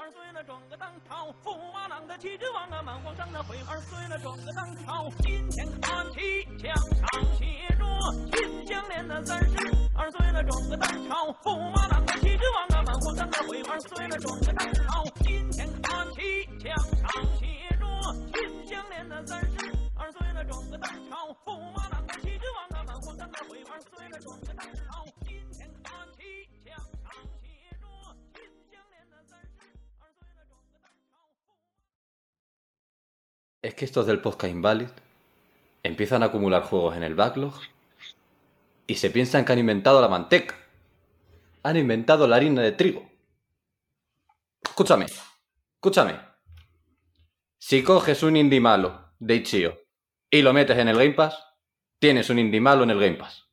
二岁了，转个当朝，驸马郎的旗帜往啊满皇上的回。二岁了，转个当朝，金钱看齐，墙上写着秦香莲的三十。二岁了，转个当朝，驸马郎的旗帜往啊满皇上的回。二岁了，转个当朝，金钱看齐，墙上写着秦香莲的三十。二岁了，转个当朝，驸马郎的旗帜往啊满皇上的回。二岁了，转个当朝，Es que estos del podcast Invalid empiezan a acumular juegos en el backlog y se piensan que han inventado la manteca. Han inventado la harina de trigo. Escúchame, escúchame. Si coges un indie malo de Itch.io y lo metes en el Game Pass, tienes un indie malo en el Game Pass.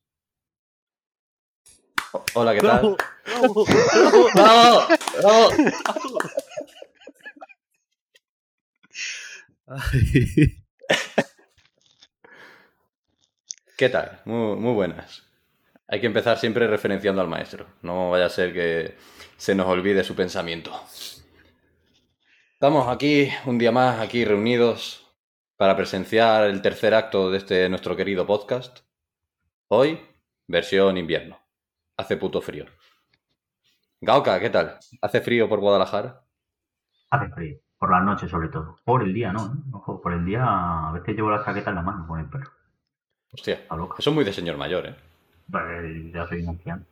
O- Hola, ¿qué tal? Bravo, bravo. ¡Bravo! ¡Bravo! Ay, ¿Qué tal? Muy, muy buenas. Hay que empezar siempre referenciando al maestro. No vaya a ser que se nos olvide su pensamiento. Estamos aquí, un día más, aquí reunidos para presenciar el tercer acto de este nuestro querido podcast. Hoy, versión invierno. Hace puto frío. Gaoka, ¿qué tal? ¿Hace frío por Guadalajara? Hace frío. Por la noche, sobre todo. Por el día, ¿no? Ojo, por el día, a veces llevo la chaqueta en la mano con el perro. Hostia, eso es muy de señor mayor, ¿eh? Pues ya soy un anciano.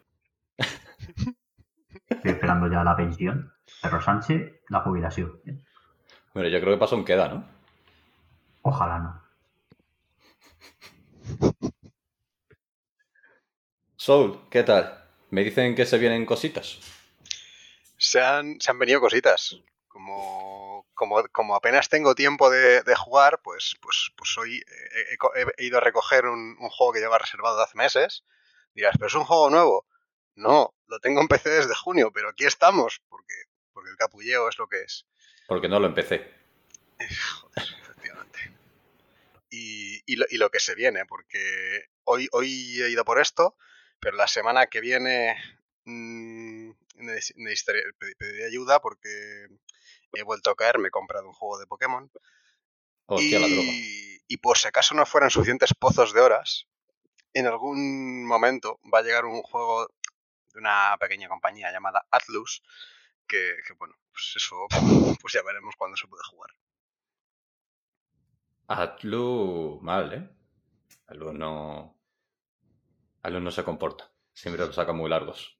Estoy esperando ya la pensión. Perro Sánchez, la jubilación. Bueno, yo creo que pasó un queda, ¿no? Ojalá no. Soul, ¿qué tal? Me dicen que se vienen cositas. Se han, se han venido cositas. Como, como, como apenas tengo tiempo de, de jugar, pues, pues, pues hoy he, he co- he ido a recoger un, un juego que lleva reservado de hace meses. Dirás, ¿pero es un juego nuevo? No, lo tengo en PC desde junio, pero aquí estamos, porque, porque el capulleo es lo que es. Porque no lo empecé. Joder, efectivamente. Y, y lo, y lo que se viene, porque hoy, hoy he ido por esto, pero la semana que viene mm, necesitaré pedi- pediré ayuda porque he vuelto a caer, me he comprado un juego de Pokémon. Hostia, la droga. y, y por si acaso no fueran suficientes pozos de horas, en algún momento va a llegar un juego de una pequeña compañía llamada Atlus, que, que, bueno, pues eso, pues ya veremos cuándo se puede jugar. Atlu mal, ¿eh? Atlu no. Atlu no se comporta. Siempre los saca muy largos.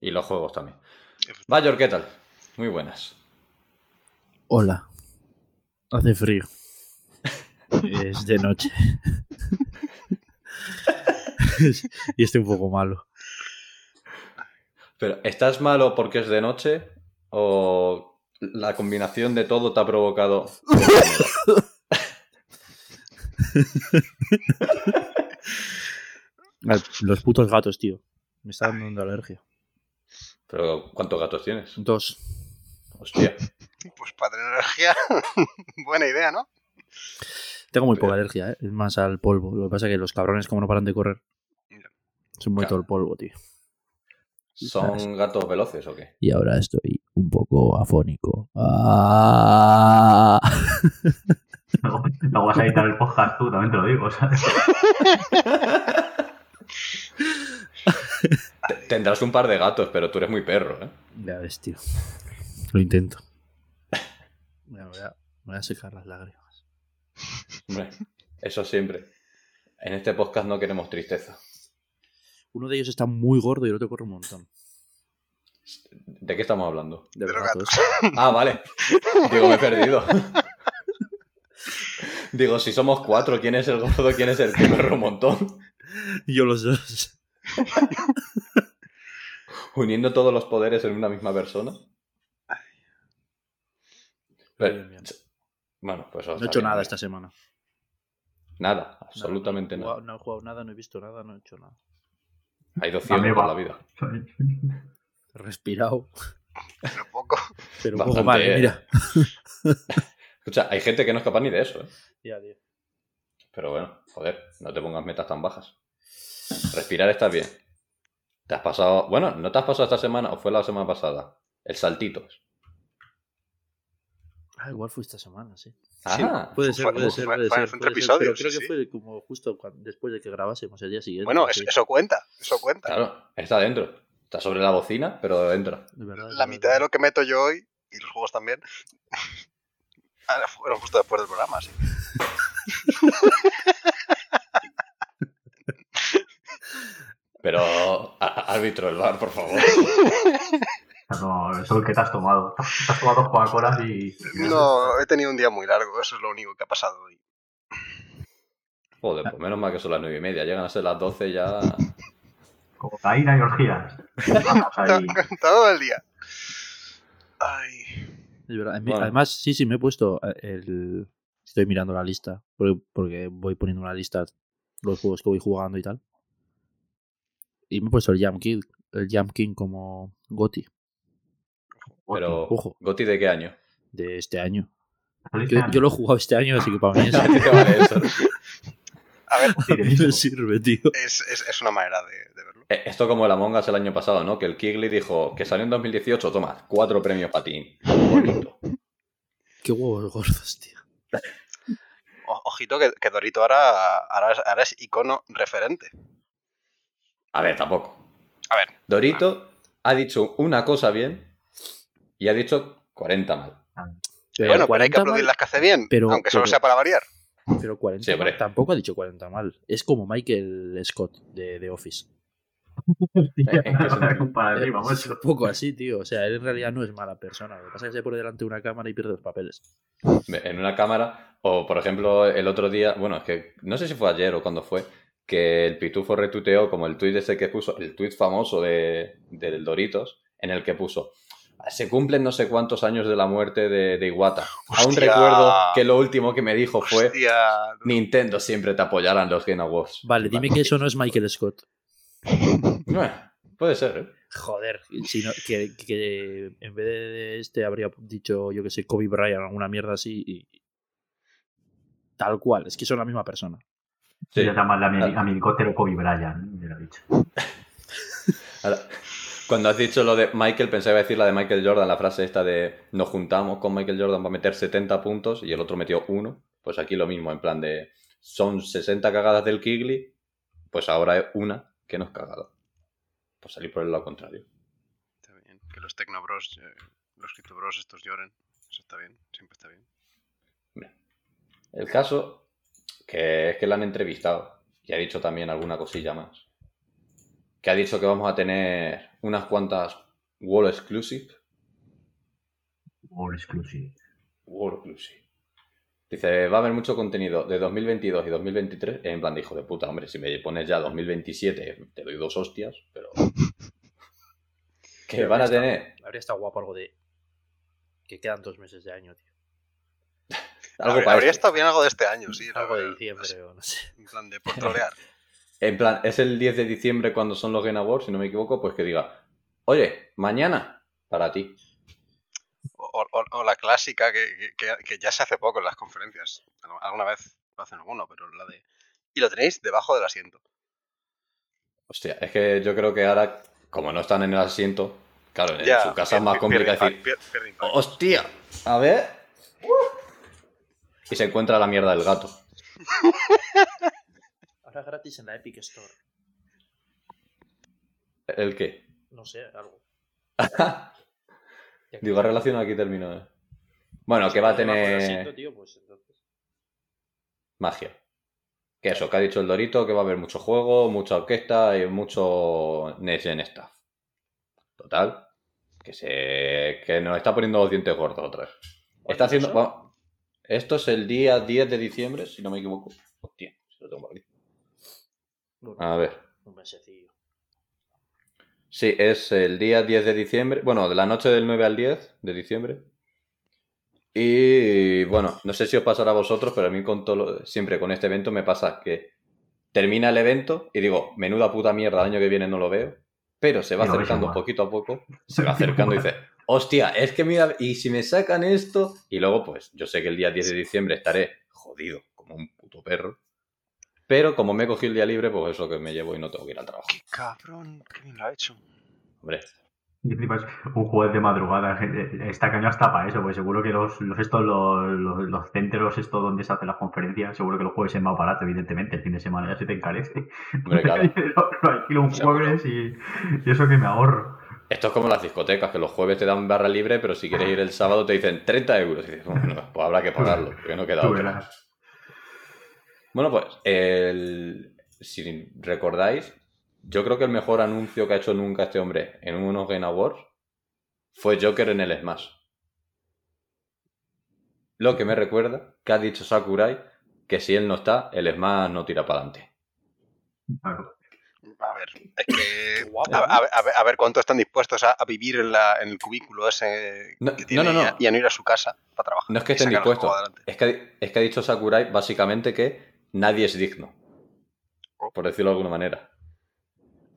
Y los juegos también. Bayor, ¿qué tal? Muy buenas. Hola. Hace frío. Es de noche. y estoy un poco malo. Pero, ¿estás malo porque es de noche? ¿O la combinación de todo te ha provocado. Los putos gatos, tío. Me están dando alergia. Pero, ¿cuántos gatos tienes? Dos. Hostia. Pues para tener energía, buena idea, ¿no? Tengo muy Pero- poca alergia, ¿eh? Es más al polvo. Lo que pasa es que los cabrones, como no paran de correr, se mueve Claro. todo el polvo, tío. ¿Son gatos veloces o qué? Y ahora estoy un poco afónico. Ah. Luego, luego vas a editar el podcast tú, también te lo digo, Tendrás un par de gatos, pero tú eres muy perro, ¿eh? Ya ves, tío. Lo intento. Me voy a, me voy a secar las lágrimas. Hombre, eso siempre. En este podcast no queremos tristeza. Uno de ellos está muy gordo y el otro corre un montón. ¿De qué estamos hablando? De, De los gatos. Ah, vale. Digo, me he perdido. Digo, si somos cuatro, ¿quién es el gordo? ¿Quién es el que corre un montón? Yo los dos. Uniendo todos los poderes en una misma persona. Pero- Bien, bien. bueno, pues No he hecho bien, nada bien. esta semana. Nada, absolutamente no, nada. No he jugado nada, no he visto nada, no he hecho nada. Ha ido ciego También por va. la vida. He respirado, Pero poco. pero un Bastante, poco mal, eh. mira. Escucha, hay gente que no es capaz ni de eso, ¿eh? Ya, tío. Pero bueno, joder, no te pongas metas tan bajas. Respirar está bien. ¿Te has pasado? Bueno, ¿no te has pasado esta semana o fue la semana pasada? El saltitos. Ah, igual fue esta semana, sí. Ah, Puede ser, puede ser, fue- puede ser. entre puede ser, episodios, pero creo sí, que sí. fue como justo después de que grabásemos el día siguiente. Bueno, sí. eso cuenta, eso cuenta. claro, está dentro. Está sobre la bocina, pero entra. De verdad, de La verdad, mitad de lo que meto yo hoy, y los juegos también, ahora fueron justo después del programa, sí. Pero, árbitro del bar, por favor. No, eso es el que te has tomado. Te has- tomado dos Coca-Colas y. No, he tenido un día muy largo, eso es lo único que ha pasado hoy. Joder, pues menos mal que son las nueve y media. Llegan a ser las 12 ya. Cocaína y orgías. Vamos ahí. Todo el día. Ay. Bueno. Además, sí, sí, me he puesto eh, el. Estoy mirando la lista. Porque, porque voy poniendo una lista los juegos que voy jugando y tal. Y me he puesto el Jam King, el Jam King como Goti Pero, Ojo. ¿Goti de qué año? de este año. Yo, lo he jugado este año, así que para mí es, ¿A vale eso? A ver, de listo. me sirve, tío. es, es, es una manera de, de verlo. Eh, Esto como el Among Us el año pasado, ¿no? Que el Kigley dijo que salió en 2018, toma, cuatro premios para ti. Bonito. Qué huevos gordos, tío. O- ojito que, que Dorito ahora, ahora, es, ahora es icono referente. A ver, tampoco. A ver, Dorito ha dicho una cosa bien y ha dicho 40 mal. Pero bueno, pero hay que 40 aplaudir mal, las que hace bien, pero- aunque solo pero- sea para variar. Pero 40 Sí, mal, tampoco ha dicho 40 mal. Es como Michael Scott de, de Office. Un poco así, tío. O sea, él en realidad no es mala persona. Lo que pasa es que se pone delante de una cámara y pierde los papeles. En una cámara, o por ejemplo, el otro día, bueno, es que no sé si fue ayer o cuando fue, que el Pitufo retuiteó como el tuit ese que puso, el tuit famoso de, del Doritos, en el que puso, se cumplen no sé cuántos años de la muerte de, de Iwata. Aún recuerdo que lo último que me dijo fue, Hostia, Nintendo siempre te apoyará en los Game Awards. Vale, dime que eso no es Michael Scott. Eh, puede ser, ¿eh? Joder, sino que, que en vez de este habría dicho, yo que sé, Kobe Bryant, alguna mierda así. Y... Tal cual, es que son la misma persona. Sí. A llamarle a mi, a mi helicóptero Kobe Bryant. Me lo ha dicho. Ahora, Cuando has dicho lo de Michael, pensaba decir la de Michael Jordan, la frase esta de nos juntamos con Michael Jordan para meter 70 puntos y el otro metió uno. Pues aquí lo mismo, en plan de son 60 cagadas del Kigley, pues ahora es una que no es cagada. Pues salir por el lado contrario. Está bien. Que los Tecnobros, eh, los Criptobros estos lloren. Eso está bien, siempre está bien. El caso que es que la han entrevistado y ha dicho también alguna cosilla más. Que ha dicho que vamos a tener unas cuantas Wall Exclusive All exclusive. World Exclusive. Dice, va a haber mucho contenido de 2022 y 2023. En plan de hijo de puta, hombre, si me pones ya 2027, te doy dos hostias, pero. que van a tener Habría estado guapo algo de. Que quedan dos meses de año, tío. algo Habría, para habría esto. estado bien algo de este año, sí. Algo de diciembre o no sé. En plan de por trolear. En plan, es el 10 de diciembre cuando son los Game Awards, si no me equivoco, pues que diga, oye, mañana, para ti. O, o- o la clásica que, que- que ya se hace poco en las conferencias. Al- Alguna vez lo hacen alguno, pero la de. Y lo tenéis debajo del asiento. Hostia, es que yo creo que ahora, como no están en el asiento, claro, en Ya, su casa es más complicado decir, pierde. ¡hostia! A ver. Y se encuentra la mierda del gato. Ahora gratis en la Epic Store. ¿El qué? No sé, algo. Digo, relación aquí termino. eh. Bueno, que va a asiento, tener tío, pues entonces. magia. Que eso, que ha dicho el Dorito, que va a haber mucho juego, mucha orquesta y mucho Next Gen Staff. Total, que se que nos está poniendo los dientes gordos otra vez. Está haciendo... eso? esto es el día 10 de diciembre, si no me equivoco. Hostia, se lo tengo por aquí. A ver. Un mesecillo. Sí, es el día 10 de diciembre. Bueno, de la noche del 9 al 10 de diciembre. Y bueno, no sé si os pasará a vosotros, pero a mí con todo siempre con este evento me pasa que termina el evento y digo, menuda puta mierda, el año que viene no lo veo. Pero se va acercando poquito a poco, se va acercando y dice, hostia, es que mira, y si me sacan esto, y luego pues yo sé que el día 10 de diciembre estaré jodido como un puto perro. Pero como me he cogido el día libre, pues eso que me llevo y no tengo que ir al trabajo. Qué cabrón, qué bien lo ha hecho. Hombre, un jueves de madrugada. gente, Esta caña está para eso, pues seguro que los, los estos, los, los, los centros estos donde se hacen las conferencias, seguro que los jueves es más barato, evidentemente. El fin de semana ya se te encarece. Hombre, claro. Lo alquilo un jueves y, y eso que me ahorro. esto es como las discotecas, que los jueves te dan barra libre, pero si quieres ir el sábado te dicen 30 euros. Y dices, bueno, pues habrá que pagarlo, porque no queda Tú otra. Bueno, pues, el- si recordáis, yo creo que el mejor anuncio que ha hecho nunca este hombre en unos Game Awards fue Joker en el Smash. Lo que me recuerda que ha dicho Sakurai que si él no está, el Smash no tira para adelante. Claro. A ver, es que. a, ver- a ver, cuánto están dispuestos a, a vivir en, la, en el cubículo ese No, que no, tiene no, no. Y, a, y a no ir a su casa para trabajar. No es que estén dispuestos, adelante. es que, es que ha dicho Sakurai básicamente que nadie es digno. Por decirlo de alguna manera.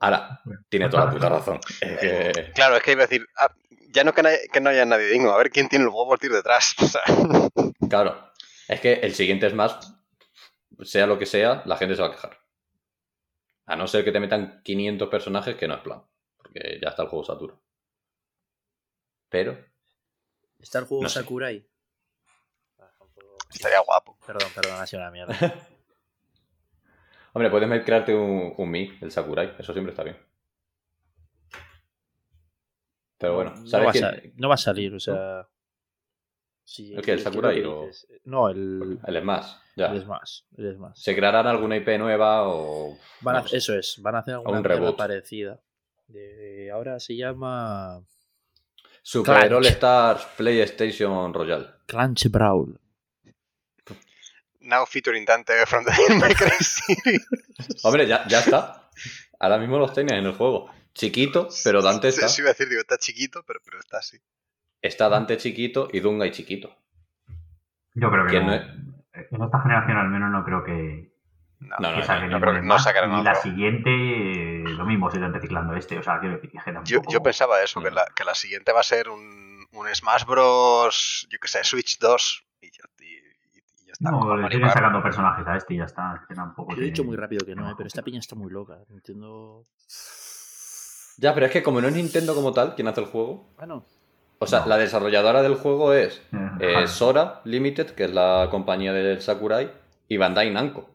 Ahora, tiene toda la puta razón. Es que- Claro, es que iba a decir, ah, ya no que, no haya- que no haya nadie digno, a ver quién tiene el huevo de ir detrás. O sea, Claro, es que el siguiente Smash, sea lo que sea, la gente se va a quejar. A no ser que te metan 500 personajes, que no es plan. Porque ya está el juego saturado. Pero, ¿Está el juego No sé. Sakurai? estaría guapo. Perdón, perdón, ha sido una mierda. hombre, puedes crearte un, un Mi, el Sakurai. Eso siempre está bien. Pero bueno, no, ¿sabes va quién? no va a salir, o sea. Sí, ¿El qué, el Sakurai o- No, el. El Smash, ya. El Smash. El Smash. ¿Se crearán alguna IP nueva o...? Van a- no eso es, van a hacer alguna un reboot. parecida. De- ahora se llama Super. All Stars PlayStation Royale. Clanch Brawl. Now featuring Dante from the Cry series. Hombre, ya, ya está. Ahora mismo los tenías en el juego. Chiquito, pero Dante Sí, está. sí, iba a decir, digo, está chiquito, pero, pero está así. Está Dante chiquito y Dungai chiquito. Yo creo que ¿Quién no. no es? En esta generación al menos no creo que, No, No, no, que no, saquen no ningún creo que no más. sacarán Y la siguiente, eh, lo mismo, se están reciclando este. O sea, que Yo, tampoco- yo pensaba eso, que la, que la siguiente va a ser un, un Smash Bros. Yo que sé, Switch 2. Y ya, y- y- y está. No, le siguen sacando personajes a este y ya está. que tampoco Yo he dicho muy rápido que no, eh, pero esta piña está muy loca. Entiendo. Ya, pero es que como no es Nintendo como tal quien hace el juego, Bueno, o sea, No. la desarrolladora del juego es Eh, eh, Sora Limited, que es la compañía del Sakurai, y Bandai Namco.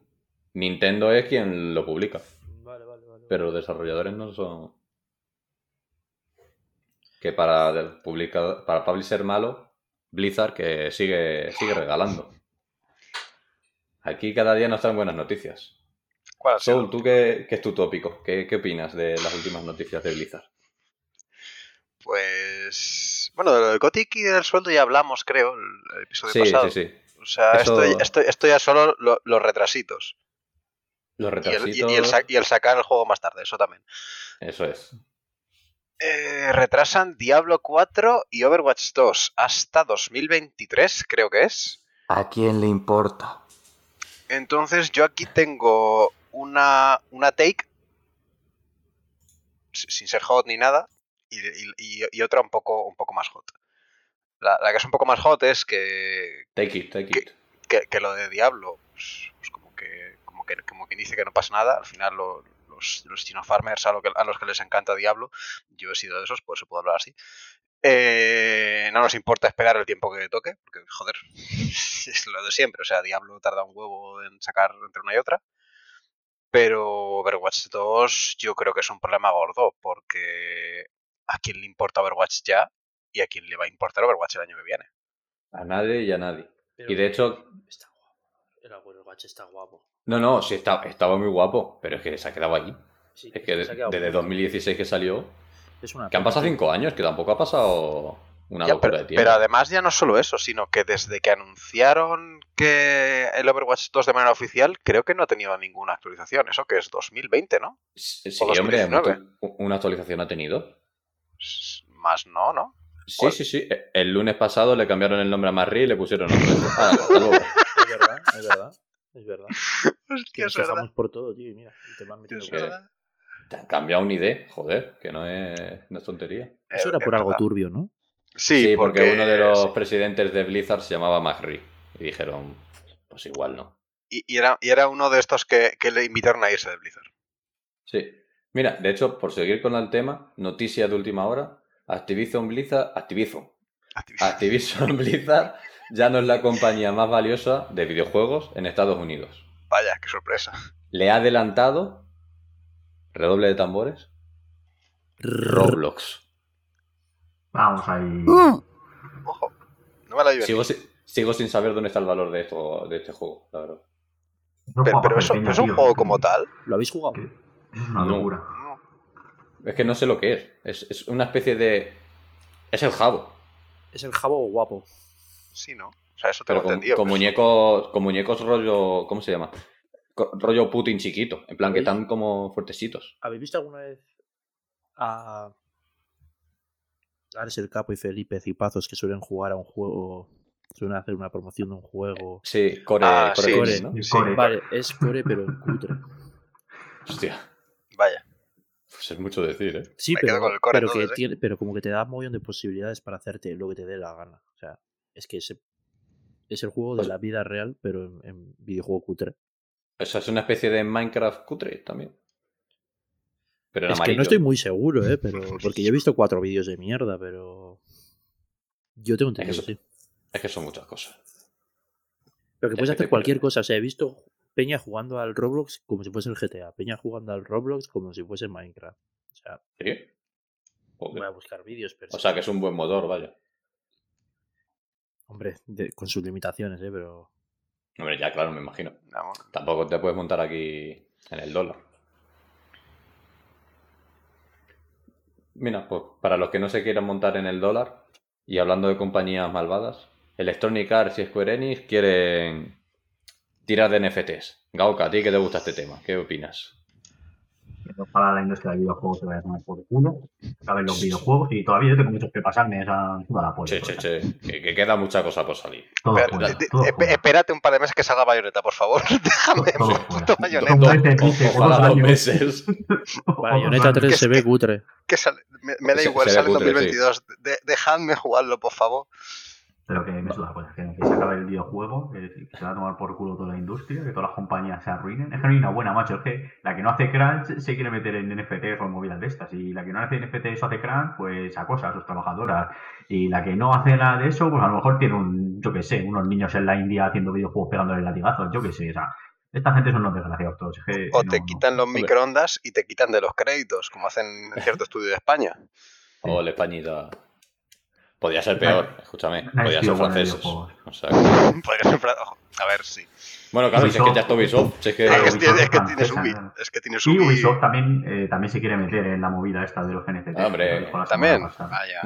Nintendo es quien lo publica, vale, vale, vale. pero los desarrolladores no son. Que para publica, para publisher malo, Blizzard que sigue, sigue regalando. Aquí cada día nos traen buenas noticias. ¿Cuál ha sido? Soul, ¿tú qué, qué es tu tópico? ¿Qué, ¿Qué opinas de las últimas noticias de Blizzard? Pues. Bueno, de lo del Gothic y del sueldo ya hablamos, creo, el, episodio Sí, pasado. sí, sí. O sea, Eso- esto, esto, esto ya solo lo- los retrasitos. Los Y el, retrasitos. y- y el sa- y el sacar el juego más tarde, eso también. Eso es. Eh, retrasan Diablo 4 y Overwatch 2 hasta 2023, creo que es. ¿A quién le importa? Entonces yo aquí tengo una, una take, si- sin ser hot ni nada, y, y- y- y otra un poco, un poco más hot. La, la que es un poco más hot es que, Take it, take it. que, que lo de Diablo, pues, pues como que como que como quien dice que no pasa nada, al final lo- los, los chino farmers a, lo que- a los que les encanta Diablo, yo he sido de esos, por eso puedo hablar así. Eh, no nos importa esperar el tiempo que toque, porque joder, es lo de siempre, o sea, Diablo tarda un huevo en sacar entre una y otra. Pero Overwatch 2 yo creo que es un problema gordo, porque a quién le importa Overwatch ya y a quién le va a importar Overwatch el año que viene. A nadie y a nadie. Pero Y de hecho- Está guapo. El abuelo Watch está guapo. No, no, sí, está, estaba muy guapo, pero es que se ha quedado allí. Sí, Es que de- se desde guapo. 2016 que salió, Es una que han pasado cinco años, que tampoco ha pasado una Ya, locura pero, de tiempo. pero además ya no solo eso, sino que desde que anunciaron que el Overwatch 2 de manera oficial, creo que no ha tenido ninguna actualización. Eso que es 2020, ¿no? Sí, o hombre, 2019. mucho- una actualización ha tenido. Más no, ¿no? Sí, ¿Cuál? sí, sí. El lunes pasado le cambiaron el nombre a Marri y le pusieron otro. Ah. Es verdad, es verdad. Es verdad. Que Hostia, nos por todo, tío. y Mira, y te van metiendo Es. Te han cambiado un ID, joder, que no es, no es tontería. Eso era es por algo verdad. turbio, ¿no? Sí, Sí, porque, uno de los sí. presidentes de Blizzard se llamaba McRae. Y dijeron, pues igual no. Y, y era, y era uno de estos que, que le invitaron a irse de Blizzard. Sí. Mira, de hecho, por seguir con el tema, noticia de última hora, Activision Blizzard, Activision, Activision. Activision Blizzard ya no es la compañía más valiosa de videojuegos en Estados Unidos. Vaya, qué sorpresa. Le ha adelantado, redoble de tambores, Roblox. Vamos ahí. Ojo. No me la. Sigo, si- sigo sin saber dónde está el valor de, esto, de este juego, la verdad. No Pero, eso, es un tío. juego como tal. ¿Lo habéis jugado? Es una No. locura. No. Es que no sé lo que es. Es, es una especie de... Es el jabo, Es el jabo guapo. Sí, ¿no? O sea, eso te pero lo con, entendido. con pero eso- muñecos, con muñecos rollo... ¿Cómo se llama? Rollo Putin chiquito. En plan, que están como fuertecitos. ¿Habéis visto alguna vez a Ares el Capo y Felipe Cipazos que suelen jugar a un juego, suelen hacer una promoción de un juego? Sí, Core, Ah, Core sí, sí. ¿no? Sí. Core. Vale, es core pero cutre. Hostia, Vaya. pues es mucho decir, ¿eh? Sí, Me pero, core que entonces, ¿eh? tiene, pero como que te da un montón de posibilidades para hacerte lo que te dé la gana. O sea, es que es, es el juego de Pues- la vida real, pero en, en videojuego cutre. O sea, es una especie de Minecraft cutre también. Pero Es que no estoy muy seguro, ¿eh? Pero, porque yo he visto cuatro vídeos de mierda, pero... Yo tengo entendido, eso- sí. Es que son muchas cosas. Pero que puedes es que hacer cualquier cosa. O sea, he visto Peña jugando al Roblox como si fuese el GTA. Peña jugando al Roblox como si fuese Minecraft. O sea, ¿Sí? Voy a buscar vídeos, pero... O sea, que es un buen motor, vaya. Hombre, de- con sus limitaciones, ¿eh? Pero... Hombre, ya, claro, me imagino. No, Tampoco te puedes montar aquí en el dólar. Mira, pues para los que no se quieran montar en el dólar, y hablando de compañías malvadas, Electronic Arts y Square Enix quieren tirar de NFTs. Gauka, ¿a ti que te gusta este tema? ¿Qué opinas? Para la industria del videojuego se vaya a tomar por culo. Saben los videojuegos y todavía yo tengo muchos que pasarme esa toda la polla. Che, che, che, que, que queda mucha cosa por salir. Todo Pero, fuera, de- de- todo esp- fuera. espérate un par de meses que salga Bayonetta, por favor. Déjame Todo puto Bayonetta. meses, dice, O- ojalá otros dos años. meses. Otros Bayonetta años. 3 se ve cutre. Que sale- me, me da igual, se sale en cutre, sí. 2022. De- dejadme jugarlo, por favor. Pero que me suda, pues, que, que se acabe el videojuego, que, que se va a tomar por culo toda la industria, que todas las compañías se arruinen. Es que no hay una buena, macho. Es que la que no hace crunch se quiere meter en NFTs o en movidas de estas. Y la que no hace NFTs o hace crunch, pues acosa a sus trabajadoras. Y la que no hace nada de eso, pues a lo mejor tiene un, yo qué sé, unos niños en la India haciendo videojuegos pegándole latigazos, yo qué sé. O sea, esta gente son unos desgraciados todos. Es que, O no, te no. quitan los microondas y te quitan de los créditos, como hacen en cierto estudio de España. O la Españita. Podría ser peor, escúchame. Podría ser franceses. O sea, que- Podría ser fra- ojo, A ver, sí. Bueno, claro, si es que ya está Ubisoft. Si es que... Es que, Ubisoft es que es tienes. Es que tienes Y Ubi. Ubisoft también, eh, también se quiere meter en la movida esta de los NFTs. Ah, hombre, También. Vaya.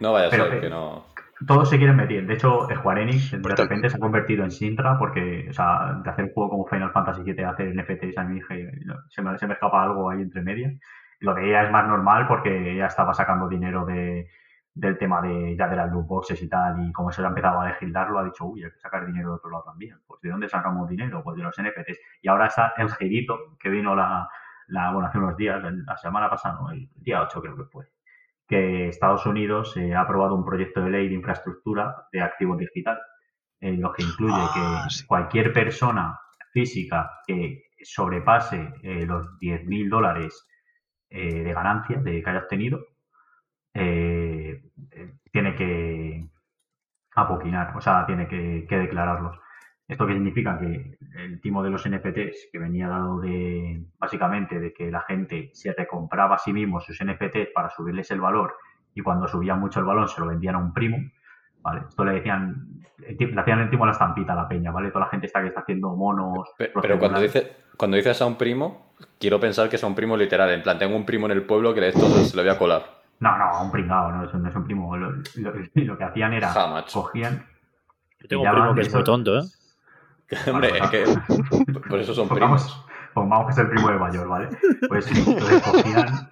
No vaya a Pero, ser eh, que no... todos se quieren meter. De hecho, Square Enix de Por repente se ha convertido en Sintra porque, o sea, de hacer un juego como Final Fantasy VII, hacer NFTs, a mí dije, se, me, se me escapa algo ahí entre medias. Lo de ella es más normal porque ella estaba sacando dinero de, del tema de ya de las loot boxes y tal, y como se le ha empezado a legislarlo, ha dicho, uy, hay que sacar dinero de otro lado también. Pues ¿de dónde sacamos dinero? Pues de los NFTs. Y ahora está el girito que vino la, la bueno, hace unos días, la semana pasada, ¿no? el día 8 creo que fue que Estados Unidos eh, ha aprobado un proyecto de ley de infraestructura de activo digital, en lo que incluye Ah, que sí. cualquier persona física que sobrepase eh, los 10.000 dólares eh, de ganancia de que haya obtenido, apoquinar, o sea, tiene que, que declararlos. ¿Esto qué significa? Que el timo de los NFTs, que venía dado de, básicamente, de que la gente se recompraba a sí mismo sus NFTs para subirles el valor y cuando subían mucho el valor se lo vendían a un primo, ¿vale? Esto le decían, le hacían el timo a la estampita a la peña, ¿vale? Toda la gente está que está haciendo monos. Pe- Pero cuando dices, cuando dices a un primo, quiero pensar que es a un primo literal. En plan, tengo un primo en el pueblo que de esto se lo voy a colar. No, no, un pringado, no, eso no es un primo. Lo, lo- lo que hacían era, cogían... Yo tengo un primo que es muy tonto, ¿eh? Hombre, Vale, es que por eso son primos. Pongamos, pongamos que es el primo de mayor, ¿vale? Pues entonces cogían,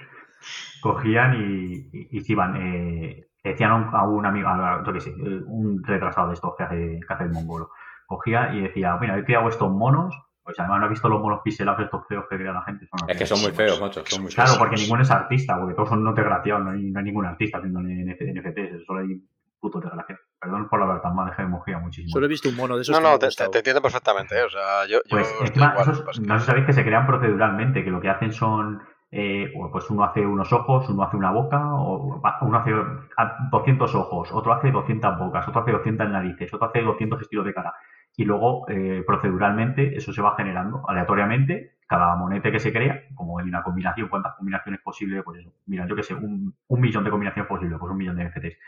cogían y, y, y se iban, eh, decían a un, a un amigo, a- yo qué sé, un retrasado de estos que hace, que hace el mongolo, cogía y decía, mira, he creado estos monos, pues además no he visto los monos pixelados estos feos que crea la gente. son Es que son muy feos, macho. Son muy Claro, feos. porque ninguno es artista, porque todos son no desgraciados, no hay, no hay ningún artista haciendo NFT, NFTs, solo hay puto desgraciado. Perdón por hablar tan mal, es que me mojía muchísimo. Solo he visto un mono de esos No, no, te, te- te entiendo perfectamente. ¿eh? O sea, yo, yo Pues estoy encima, igual, esos- pues que- no sé si sabéis que se crean proceduralmente, que lo que hacen son, eh, o pues uno hace unos ojos, uno hace una boca, o uno hace a- 200 ojos, otro hace 200 bocas, otro hace 200 narices, otro hace 200 estilos de cara. Y luego, eh, proceduralmente, eso se va generando aleatoriamente, cada monete que se crea, como en una combinación, cuántas combinaciones posibles, pues mira, yo que sé, un, millón de combinaciones posibles, pues un millón de NFTs.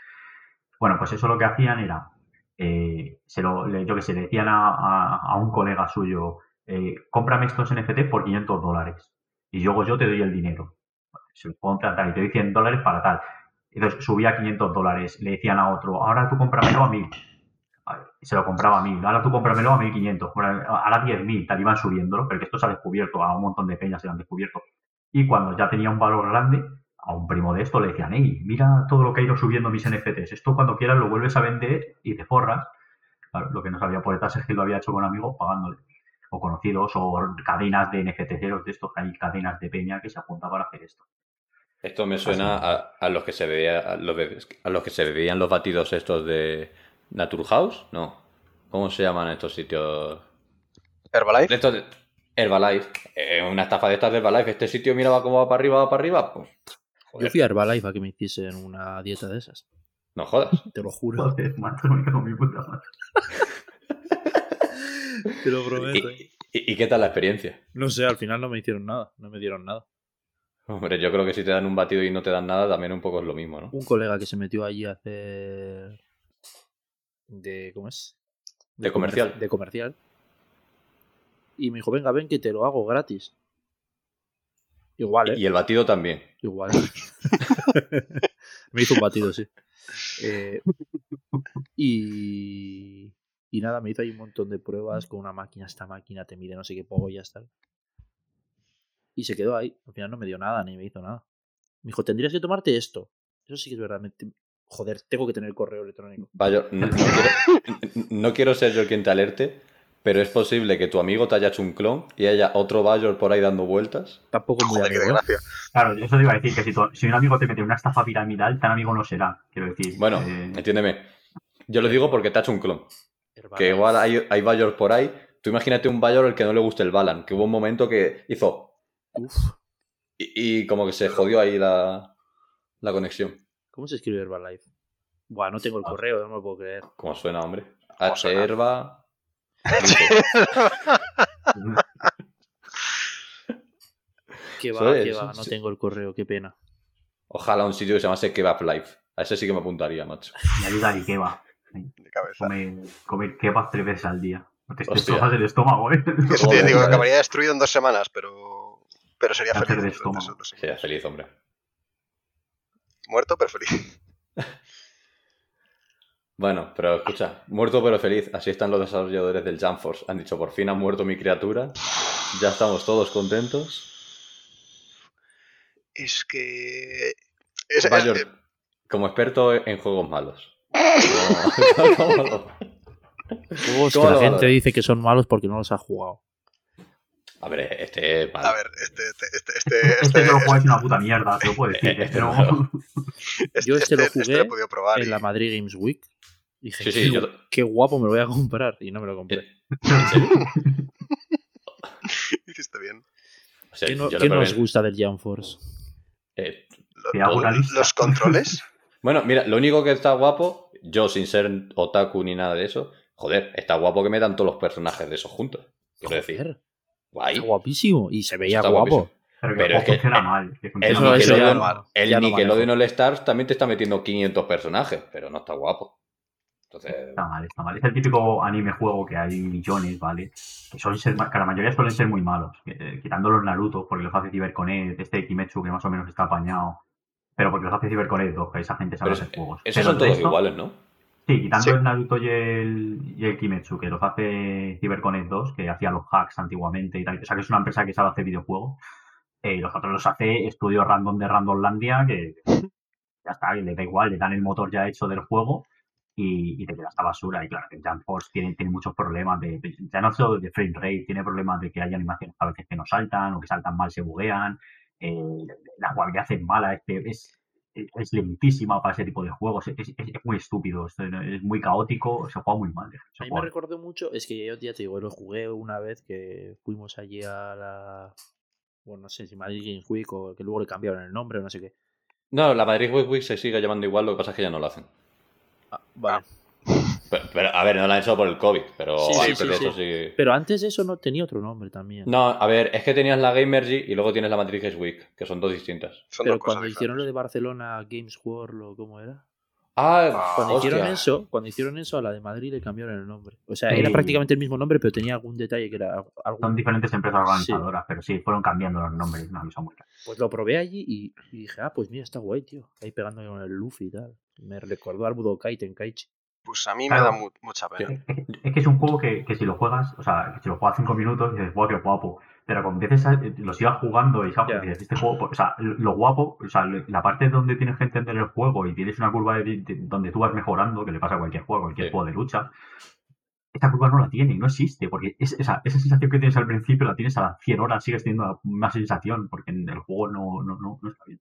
Bueno, pues eso lo que hacían era, eh, se lo, yo que sé, le decían a, a- un colega suyo, eh, cómprame estos NFT por 500 dólares y luego yo te doy el dinero. Se los puedo tratar y te doy 100 dólares para tal. Entonces subía a 500 dólares, le decían a otro, ahora tú cómpramelo a 1000. Se lo compraba a 1000, ahora tú cómpramelo a 1500, Bueno, ahora 10.000, tal, iban subiéndolo, porque esto se ha descubierto, a un montón de peñas se lo han descubierto. Y cuando ya tenía un valor grande, a un primo de esto le decían, hey, mira todo lo que ha ido subiendo mis NFTs, esto cuando quieras lo vuelves a vender y te forras. Claro, lo que no sabía Poetas es que lo había hecho con amigos pagándole. O conocidos, o cadenas de NFTeros de estos, que hay cadenas de peña que se apuntan para hacer esto. Esto me suena a, a los que se veía, a los, a los que se bebían los batidos estos de Naturhaus, no. ¿Cómo se llaman estos sitios? Herbalife. Estos de Herbalife. Eh, una estafa de estas de Herbalife. Este sitio miraba cómo va para arriba, va para arriba. Pues, Yo fui a Herbalife a que me hiciesen una dieta de esas. no jodas. Te lo juro. Joder, macho, me cago en mi puta madre. Te lo ¿Y, prometo. y- y qué tal la experiencia? No sé, al final no me hicieron nada. No me dieron nada. Hombre, yo creo que si te dan un batido y no te dan nada, también un poco es lo mismo, ¿no? Un colega que se metió allí a hacer. De. ¿Cómo es? De comerci- comercial. De comercial. Y me dijo, venga, ven que te lo hago gratis. Igual, ¿eh? Y el batido también. Igual. me hizo un batido, sí. Eh, y, y nada, me hizo ahí un montón de pruebas con una máquina. Esta máquina te mide no sé qué pollas, tal. Y se quedó ahí. Al final no me dio nada, ni me hizo nada. Me dijo, tendrías que tomarte esto. Eso sí que es verdad. me- Joder, tengo que tener correo electrónico. Bayor, no, no quiero, no quiero ser yo quien te alerte, pero es posible que tu amigo te haya hecho un clon y haya otro Bayor por ahí dando vueltas. Tampoco muy amigo, ¿eh? desgracia. Claro, eso te iba a decir, que si, tu- si un amigo te mete una estafa piramidal, tan amigo no será. Quiero decir. Bueno, eh, entiéndeme. Yo lo digo porque te ha hecho un clon. Que igual hay, hay Bayor por ahí. Tú imagínate un Bayor al que no le guste el Balan, que hubo un momento que hizo Uf, y, y como que se jodió ahí la, la conexión. ¿Cómo se escribe Herbalife? Buah, no tengo el correo, no me lo puedo creer. ¿Cómo suena, hombre? ¿Cómo H suena? herba. Que va, que va, no tengo el correo, qué pena. Ojalá un sitio que se llamase Kebab Life. A ese sí que me apuntaría, macho. me ayuda y kebab. De cabeza. Comer, comer kebab tres veces al día. No te destrozas el estómago, ¿eh? Eso te digo acabaría destruido en dos semanas, pero. Pero sería feliz. Sería feliz, hombre. Muerto, pero feliz. Bueno, pero escucha, muerto pero feliz. Así están los desarrolladores del Jump Force. Han dicho, por fin ha muerto mi criatura. Ya estamos todos contentos. Es que. Es, Bayor, es- como experto en juegos malos. ¿Cómo- cómo lo- Juegos que ¿Cómo la gente dice que son malos porque no los ha jugado. A ver, este. vale. a ver, este. Este. Este. Este. Este este- no lo juegas una puta mierda, te lo puedo decir. Este Este no. no. este- Yo este lo este jugué lo he podido probar. En y- la Madrid Games Week. Dije, Sí, sí, qué, yo- qué guapo me lo voy a comprar. Y no me lo compré. ¿En serio? Hiciste bien. O sea, ¿Qué, no- nos gusta del Jam Force? eh, Lo- lo- los controles. Bueno, mira, lo único que está guapo, yo sin ser otaku ni nada de eso, joder, está guapo que metan todos los personajes de esos juntos. Quiero decir, Joder, guay. está guapísimo. Y se veía Está guapo. guapísimo. Pero es que- funciona mal. que el Eso, mal. Nickelodeon- no- El no Nickelodeon manejo. All Stars también te está metiendo 500 personajes, pero no está guapo. Entonces, Está mal, está mal. Es el típico anime juego que hay millones, ¿vale? Que suelen ser, que la mayoría suelen ser muy malos. eh, quitando los Naruto, porque los hace CyberConnect, este Kimetsu que más o menos está apañado. Pero porque los hace CyberConnect 2, que esa gente sabe Pero hacer juegos. esos Pero son todos resto- iguales, ¿no? Sí, quitando Sí. el Naruto y el, y el Kimetsu, que los hace CyberConnect 2, que hacía los hacks antiguamente y tal. O sea, que es una empresa que sabe hacer videojuegos. Eh, y los otros los hace estudios random de Randomlandia, que ya está, le da igual, le dan el motor ya hecho del juego y, y te queda esta basura. Y claro, que Jump Force tiene, tiene muchos problemas de, ya no solo de frame rate, tiene problemas de que hay animaciones a veces que no saltan o que saltan mal, se buguean. eh, la jugabilidad es mala, es, es, es, es lentísima para ese tipo de juegos. Es, es- es muy estúpido, es, es muy caótico, se juega muy mal. A mí me recordó mucho, es que yo ya te digo, lo jugué una vez que fuimos allí a la. Bueno, no sé si Madrid Games Week o que luego le cambiaron el nombre o no sé qué. No, la Madrid Week Week se sigue llamando igual, lo que pasa es que ya no lo hacen. Ah, vale. Pero, pero, a ver, no lo han hecho por el COVID, pero Sí, sí, antes sí, de sí. eso sí. Pero antes de eso no tenía otro nombre también. No, a ver, es que tenías la Gamergy y luego tienes la Madrid Games Week, que son dos distintas. Son Pero dos cosas cuando hicieron lo de Barcelona Games World o cómo era. Ah, Cuando hostia. hicieron eso, cuando hicieron eso a la de Madrid le cambiaron el nombre. O sea, Sí. era prácticamente el mismo nombre, pero tenía algún detalle que era algún Son diferentes empresas Sí. organizadoras, pero sí, fueron cambiando los nombres, una cosa muy. Pues lo probé allí y, y dije, ah, pues mira, está guay, tío. Ahí pegando con el Luffy y tal. Me recordó al Budokai Tenkaichi. Pues a mí Claro. me da mu- mucha pena. Es, que es un juego que, que si lo juegas, o sea, que si lo juegas cinco minutos, dices, guau, qué guapo. Pero cuando empieces a, lo sigas jugando y sabes, Ya. dices, este juego, o sea, lo guapo, o sea, la parte donde tienes que entender el juego y tienes una curva de- de- donde tú vas mejorando, que le pasa a cualquier juego, cualquier Sí. juego de lucha, esa curva no la tiene, no existe, porque es- esa, esa sensación que tienes al principio la tienes a las 100 horas, sigues teniendo una sensación, porque en el juego no, no, no, no está bien.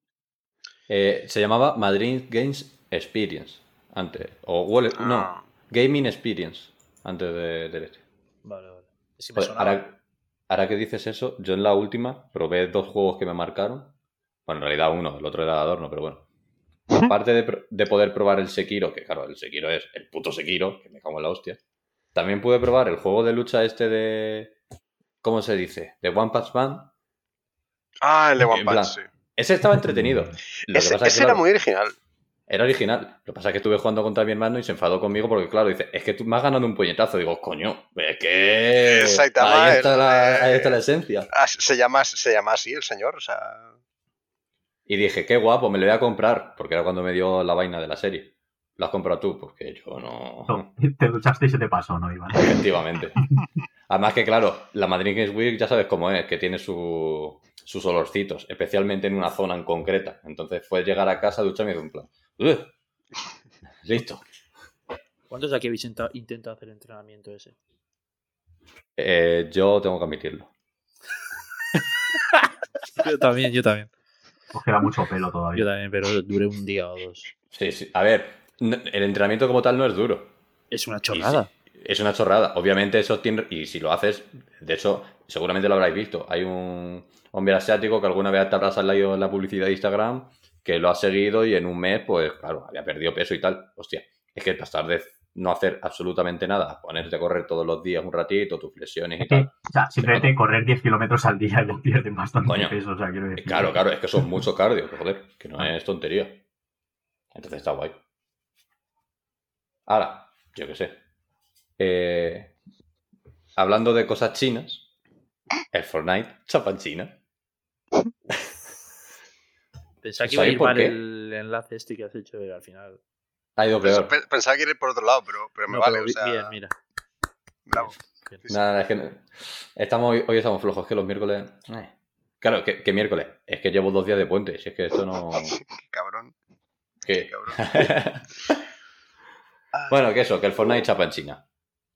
Eh, se llamaba Madrid Games Experience antes. O Ah. no, Gaming Experience antes de, de este. Vale, vale. Me Joder, ahora, ahora que dices eso, yo en la última probé dos juegos que me marcaron. Bueno, en realidad uno, el otro era de adorno, pero bueno. Aparte de, poder probar el Sekiro, que claro, el Sekiro es el puto Sekiro, que me cago en la hostia. También pude probar el juego de lucha este de... ¿Cómo se dice? De One Punch Man. Ah, el de One Punch, sí. Ese estaba entretenido. Lo que Ese, pasa que, era muy original. Era original. Lo que pasa es que estuve jugando contra mi hermano y se enfadó conmigo porque, claro, dice, es que tú me has ganado un puñetazo. Digo, coño, es que... Saitama, ahí, está el- la, eh, ahí está la esencia. Ah, se, llama, se llama así el señor, o sea... Y dije, qué guapo, me lo voy a comprar. Porque era cuando me dio la vaina de la serie. Lo has comprado tú, porque yo no... No, te duchaste y se te pasó, ¿no, Iván? Efectivamente. Además que, claro, la Madrid Games Week ya sabes cómo es, que tiene su- sus olorcitos, especialmente en una zona en concreta. Entonces fue llegar a casa, ducharme y hacer un plan. "Ugh". Listo. ¿Cuántos de aquí habéis intenta- intentado hacer el entrenamiento ese? Eh, yo tengo que admitirlo. Yo también, yo también. Os queda mucho pelo Yo todavía. también, pero duré un día o dos. Sí, sí. A ver, el entrenamiento como tal no es duro. Es una chorrada. sí, es una chorrada. Obviamente eso tiene... Y si lo haces, de hecho, seguramente lo habréis visto. Hay un hombre asiático que alguna vez te habrá salido en la publicidad de Instagram que lo ha seguido y en un mes, pues claro, había perdido peso y tal. Hostia, es que pasar de no hacer absolutamente nada, a ponerte a correr todos los días un ratito, tus flexiones y tal. o sea, simplemente correr 10 kilómetros al día ya pierden bastante Coño. peso, o sea, quiero decir. Claro, claro, es que son mucho cardio, que joder, que no es tontería. Entonces está guay. Ahora, yo qué sé. Eh, hablando de cosas chinas, el Fortnite chapa en China. Pensaba que iba a ¿Sabéis ir por mal el enlace este que has hecho al final. Ha ido peor. Pe- Pensaba que ir por otro lado, pero, pero me No, vale, pero o bi- sea... Bien, mira. bravo. Bien. Sí. Nada, es que no- estamos hoy, estamos flojos, es que los miércoles. eh. Claro, que, que miércoles. Es que llevo dos días de puente, si es que esto no. Qué cabrón, ¿Qué? qué cabrón. Bueno, que eso, que el Fortnite chapa en China.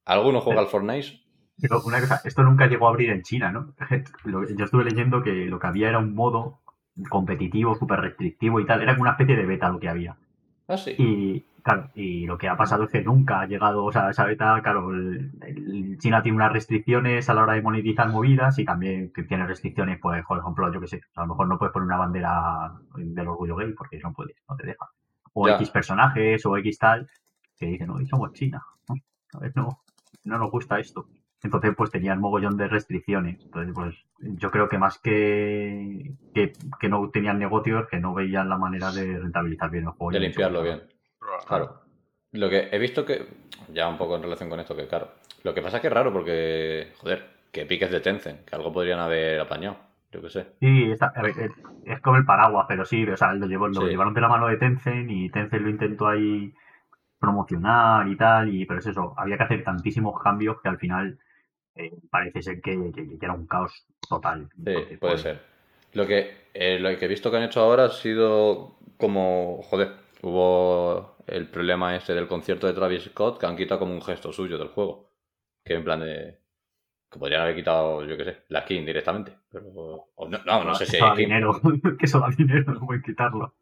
¿Alguno juega al Fortnite? Pero una cosa, esto nunca llegó a abrir en China, ¿no? Yo estuve leyendo que lo que había era un modo competitivo, súper restrictivo y tal. Era como una especie de beta lo que había. Ah, sí. Y claro, y lo que ha pasado es que nunca ha llegado, o sea, esa beta, claro, el- el China tiene unas restricciones a la hora de monetizar movidas y también tiene restricciones, pues, por ejemplo, yo que sé, a lo mejor no puedes poner una bandera del orgullo gay porque no puedes, no te deja. O Ya. X personajes o X tal, que dicen, hoy somos China, ¿no? A ver, no, no nos gusta esto. Entonces, pues tenían mogollón de restricciones. Entonces, pues yo creo que más que, que, que no tenían negocios, que no veían la manera de rentabilizar bien el juego. De limpiarlo bien. Claro. Lo que he visto que. Ya un poco en relación con esto, que claro. Lo que pasa es que es raro porque. Joder, que piques de Tencent, que algo podrían haber apañado. Yo qué sé. Sí, está- a ver, es, es como el paraguas, pero sí, o sea, lo, llevó, lo Sí. llevaron de la mano de Tencent y Tencent lo intentó ahí promocionar y tal, y pero es eso, había que hacer tantísimos cambios que al final eh, parece ser que, que- que era un caos total. Sí, Entonces, puede pues, ser. Lo que, eh, lo que he visto que han hecho ahora ha sido como, joder, hubo el problema este del concierto de Travis Scott que han quitado como un gesto suyo del juego. Que en plan de... Que podrían haber quitado, yo qué sé, la skin directamente. Pero... o no, no, no sé si hay skin. dinero, que eso da dinero, no pueden quitarlo.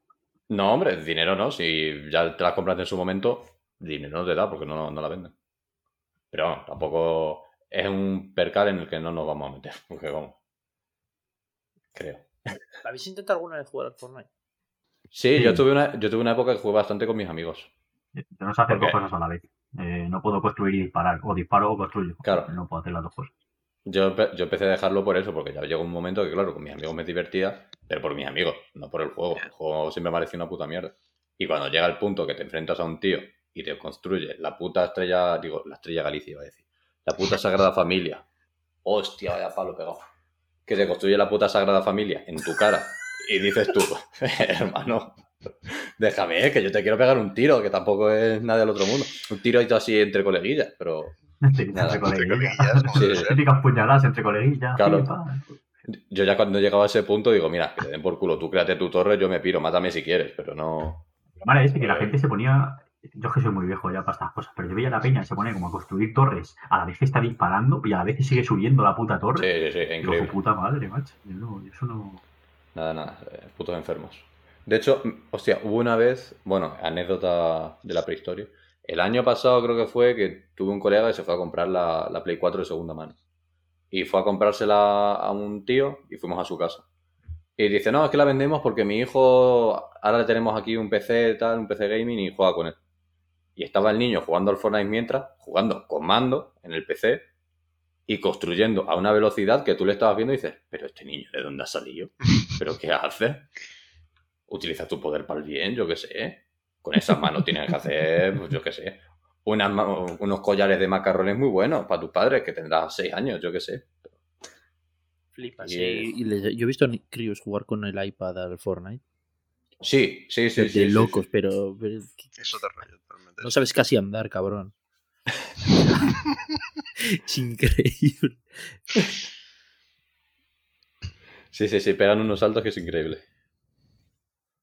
No, hombre, dinero no. Si ya te las compraste en su momento, dinero no te da porque no, no la venden. Pero vamos, tampoco es un percal en el que no nos vamos a meter. Porque vamos. Creo. ¿Habéis intentado alguna vez jugar al Fortnite? Sí, Sí. Yo, tuve una, yo tuve una época que jugué bastante con mis amigos. Yo no sé hacer ¿Por dos cosas a la vez. Eh, no puedo construir y disparar. O disparo o construyo. Claro. No puedo hacer las dos cosas. Yo, yo empecé a dejarlo por eso, porque ya llegó un momento que, claro, con mis amigos me divertía, pero por mis amigos, no por el juego. El juego siempre me pareció una puta mierda. Y cuando llega el punto que te enfrentas a un tío y te construye la puta estrella, digo, la estrella Galicia iba a decir, la puta Sagrada Familia. Hostia, vaya palo pegado. Que te construye la puta Sagrada Familia en tu cara. Y dices tú, hermano, déjame, que yo te quiero pegar un tiro, que tampoco es nada del otro mundo. Un tiro así entre coleguillas, pero Entre Nada, Entre coleguillas. Sí, puñaladas entre coleguillas. Claro. Yo ya cuando he llegado a ese punto digo, mira, que te den por culo, tú créate tu torre, yo me piro, mátame si quieres, pero no... Lo malo es que la gente se ponía. Yo es que soy muy viejo ya para estas cosas, pero yo veía la peña se pone como a construir torres a la vez que está disparando y a la vez que sigue subiendo la puta torre. Sí, sí, sí, Digo, increíble. puta madre, macho. Yo no, eso no. Nada, nada, eh, putos enfermos. De hecho, hostia, hubo una vez, bueno, anécdota de la prehistoria. El año pasado creo que fue que tuve un colega que se fue a comprar la, la Play 4 de segunda mano. Y fue a comprársela a un tío y fuimos a su casa. Y dice, no, es que la vendemos porque mi hijo, ahora le tenemos aquí un PC tal, un PC gaming y juega con él. Y estaba el niño jugando al Fortnite mientras, jugando con mando en el PC y construyendo a una velocidad que tú le estabas viendo y dices, pero este niño, ¿de dónde ha salido? ¿Pero qué hace? Utiliza tu poder para el bien, yo qué sé. Con esas manos tienes que hacer, pues yo qué sé, unas unos collares de macarrones muy buenos para tus padres, que tendrás seis años, yo qué sé. Flipas. Y- Sí, y les- yo he visto a críos jugar con el iPad al Fortnite. Sí, sí, sí. de sí, sí, locos, sí. pero, pero Es otro rollo totalmente. No sabes casi andar, cabrón. es increíble. Sí, sí, sí, pegan unos saltos que es increíble.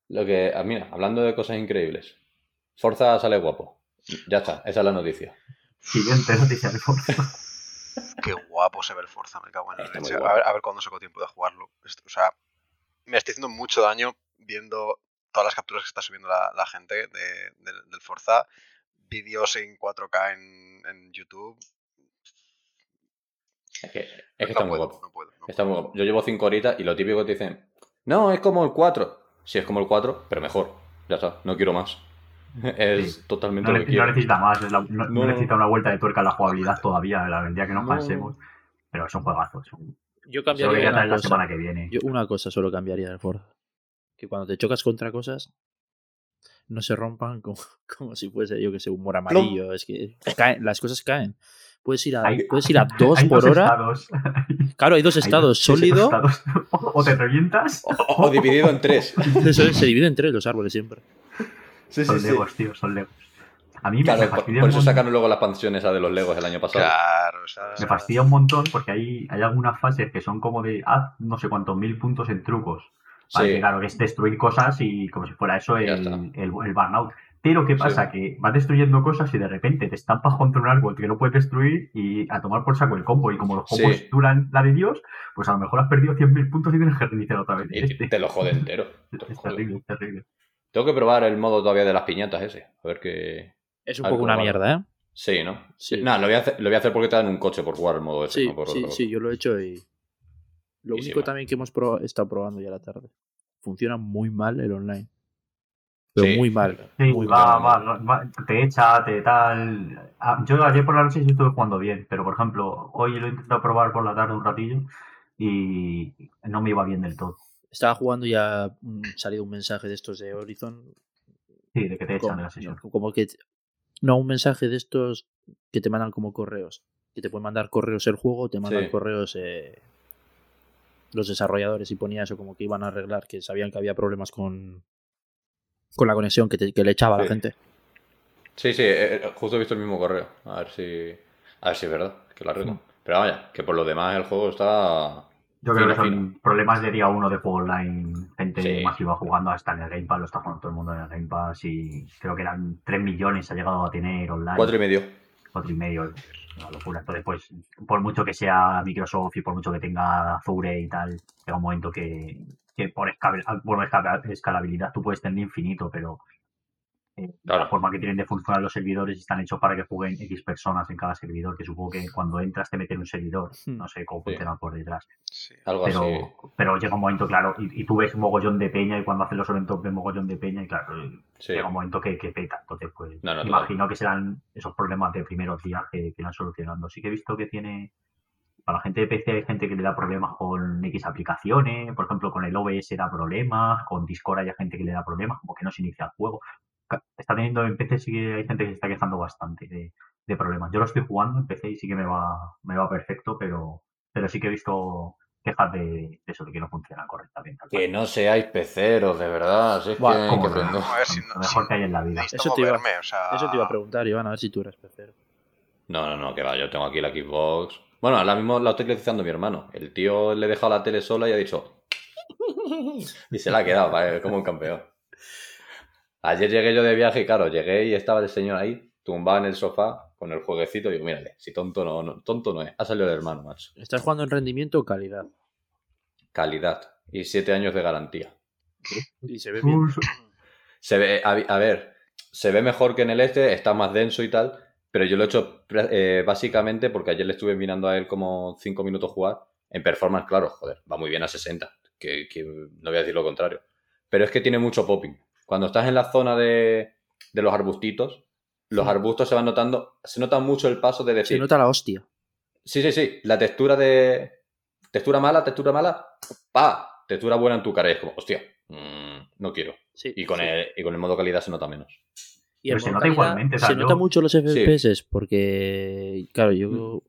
Lo que, ah, mira, hablando de cosas increíbles. Forza sale guapo. Ya está, esa es la noticia. Siguiente noticia de Forza. Qué guapo se ve el Forza, me cago en la Está leche. A ver, a ver cuándo saco tiempo de jugarlo. Esto- o sea, me estoy haciendo mucho daño viendo todas las capturas que está subiendo la, la gente de- del- del Forza. Vídeos en 4K en, en YouTube. Es que, es que no está muy guapo. no puedo. no Está muy guapo. Yo llevo cinco horitas y lo típico que te dicen, no, es como el 4. Sí, es como el 4, pero mejor. Ya está, no quiero más. Es Sí. totalmente No, lo que no quiero. necesita más, es la- no, no No. necesita una vuelta de tuerca en la jugabilidad todavía, la vendría que nos No. cansemos. Pero es un juegazo. Es un... Yo Solo cambiaría una traer la cosa. semana que viene. Yo una cosa solo cambiaría del Forza. Que cuando te chocas contra cosas, no se rompan como, como si fuese, yo que sé, humor amarillo. Es que caen, las cosas caen. Puedes ir a, Hay- puedes ir a dos Hay por dos hora. estados. Claro, hay dos Hay estados, dos- sí, sí, sólido. dos estados. O o te revientas. O, o dividido en tres. Eso es, se divide en tres los árboles siempre. Sí, Son legos, tío, son legos. A mí me- Claro, me fastidia por eso montón- sacaron luego la expansión esa de los Legos el año pasado. Claro, o sea, Me fastidia un montón porque hay, hay algunas fases que son como de haz no sé cuántos mil puntos en trucos. Vale, Sí. que claro, que es destruir cosas y como si fuera eso el, el, el burnout. Pero ¿qué pasa? Sí. Que vas destruyendo cosas y de repente te estampas contra un árbol que no puedes destruir y a tomar por saco el combo. Y como los combos Sí. duran la de Dios, pues a lo mejor has perdido 100.000 puntos y tienes que reiniciar otra vez. Y Este. te lo jode entero. Te lo Es jode. terrible, es terrible. Tengo que probar el modo todavía de las piñatas ese. A ver qué. Es un poco una mierda, ¿eh? Sí, ¿no? Sí. Nada, lo voy, a hacer, lo voy a hacer porque te dan un coche por jugar el modo ese. Sí, no por sí, sí, yo lo he hecho y. Lo Y único también que hemos proba- estado probando ya la tarde. Funciona muy mal el online. Pero Sí. muy mal. Sí, muy va, mal. va, va, te echa, te tal. Ah, Yo ayer por la noche sí estuve jugando bien, pero por ejemplo, hoy lo he intentado probar por la tarde un ratillo y no me iba bien del todo. Estaba jugando y ha mm, salido un mensaje de estos de Horizon. Sí, de que te echan Como, de la sesión. como que. No, un mensaje de estos que te mandan como correos. Que te pueden mandar correos el juego, te mandan Sí. correos eh, los desarrolladores y ponía eso como que iban a arreglar, que sabían que había problemas con, con la conexión que, te- que le echaba a la Sí. gente. Sí, sí, eh, eh, justo he visto el mismo correo. A ver si. A ver si es verdad, que lo arreglan. Pero vaya, que por lo demás el juego está. Yo creo que fino, son problemas de día uno de juego online, gente Sí. masiva jugando hasta en el Game Pass, lo está jugando todo el mundo en el Game Pass y creo que eran 3 millones ha llegado a tener online. Cuatro y medio. Cuatro y medio, una locura. Entonces, pues, por mucho que sea Microsoft y por mucho que tenga Azure y tal, llega un momento que, que por, escala- por escala- escalabilidad tú puedes tener infinito, pero eh, Claro. la forma que tienen de funcionar los servidores están hechos para que jueguen X personas en cada servidor, que supongo que cuando entras te meten un servidor, Hmm. no sé cómo Sí. funciona por detrás. Sí. Algo así. Pero, pero llega un momento, claro, y, y tú ves un mogollón de peña y cuando haces los eventos ves mogollón de peña y claro, Sí. llega un momento que, que peta. Entonces, pues No, no, total. imagino que serán esos problemas de primeros días que, que irán solucionando. Sí que he visto que tiene, para la gente de PC hay gente que le da problemas con X aplicaciones, por ejemplo, con el OBS da problemas, con Discord hay gente que le da problemas, como que no se inicia el juego. Está teniendo en PC sí que hay gente que se está quejando bastante de, de problemas. Yo lo estoy jugando en PC y sí que me va, me va perfecto, pero, pero sí que he visto quejas de, de eso, de que no funciona correctamente. Que no seáis peceros, de verdad. Si es Buah, que, ¿cómo que no? aprendo. A ver si no- Lo mejor si que hay en la vida. Eso te iba- o sea, Eso te iba a preguntar, Iván, a ver si tú eres pecero. No, no, no, que va, yo tengo aquí la Xbox. Bueno, ahora mismo la estoy utilizando mi hermano. El tío le he dejado la tele sola y ha dicho. y se la ha quedado, ¿vale? como un campeón. Ayer llegué yo de viaje y claro, llegué y estaba el señor ahí, tumbado en el sofá, con el jueguecito. Y digo, mírale, si tonto no, no- tonto no es. Ha salido el hermano, macho. ¿Estás jugando en rendimiento o calidad? Calidad. Y siete años de garantía. Y se ve bien. Se ve, a, a ver, se ve mejor que en el este, está más denso y tal, pero yo lo he hecho eh, básicamente porque ayer le estuve mirando a él como 5 minutos jugar. En performance, claro, joder, va muy bien a 60, que, que no voy a decir lo contrario. Pero es que tiene mucho popping. Cuando estás en la zona de, de los arbustitos, los Sí. arbustos se van notando, se nota mucho el paso de Se decir, nota la hostia. sí, sí, sí, la textura de... Textura mala, textura mala, pa, textura buena en tu cara y es como, hostia, mm, no quiero. Sí, Y con, sí. el, y con el modo calidad se nota menos. Y Pero se nota calidad igualmente, o sea, se yo- nota mucho los Sí. FPS porque, claro, yo...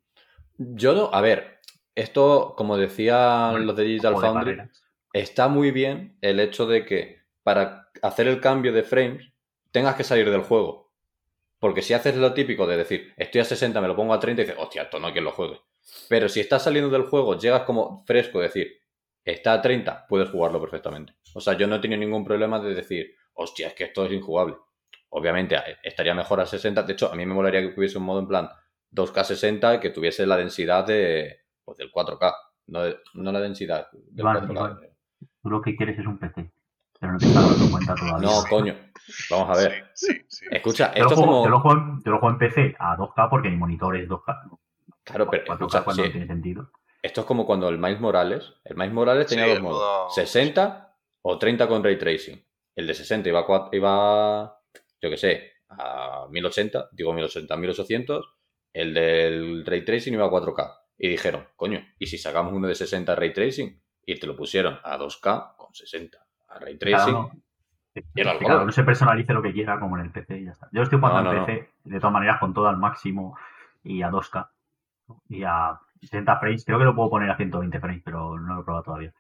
Yo no, a ver, esto, como decían Bueno, los de Digital de Foundry, está muy bien el hecho de que para hacer el cambio de frames tengas que salir del juego. Porque si haces lo típico de decir, estoy a 60, me lo pongo a 30 y dices, hostia, esto no hay quien lo juegue. Pero si estás saliendo del juego, llegas como fresco, decir, está a 30, puedes jugarlo perfectamente. O sea, yo no he tenido ningún problema de decir, hostia, es que esto es injugable. Obviamente eh, estaría mejor a 60. De hecho, a mí me molaría que hubiese un modo en plan 2K 60 que tuviese la densidad de, pues, del 4K. No, de- no la densidad del Iván, 4K. Iván. Tú lo que quieres es un PC. Pero no te estás dando cuenta todavía. No, coño. Vamos a ver. Sí, sí, sí. Escucha, Yo lo, esto es juego, como. yo, lo juego en, yo lo juego en PC a 2K porque mi monitor es 2K. Claro, pero 4K escucha, cuando sí, no tiene sentido. esto es como cuando el Miles Morales. El Miles Morales tenía Sí, dos modos: modo- 60 o 30 con ray tracing. El de 60 iba, a cua- iba yo qué sé, a 1080, digo 1080, 1800. El del ray tracing iba a 4K. Y dijeron, coño, ¿y si sacamos uno de 60 ray tracing? Y te lo pusieron a 2K con 60 a ray Cada tracing. uno, Y cada uno se personalice lo que quiera como en el PC y ya está. Yo estoy jugando No, en no, PC, de todas maneras, con todo al máximo y a 2K. Y a 60 frames. Creo que lo puedo poner a 120 frames, pero no lo he probado todavía.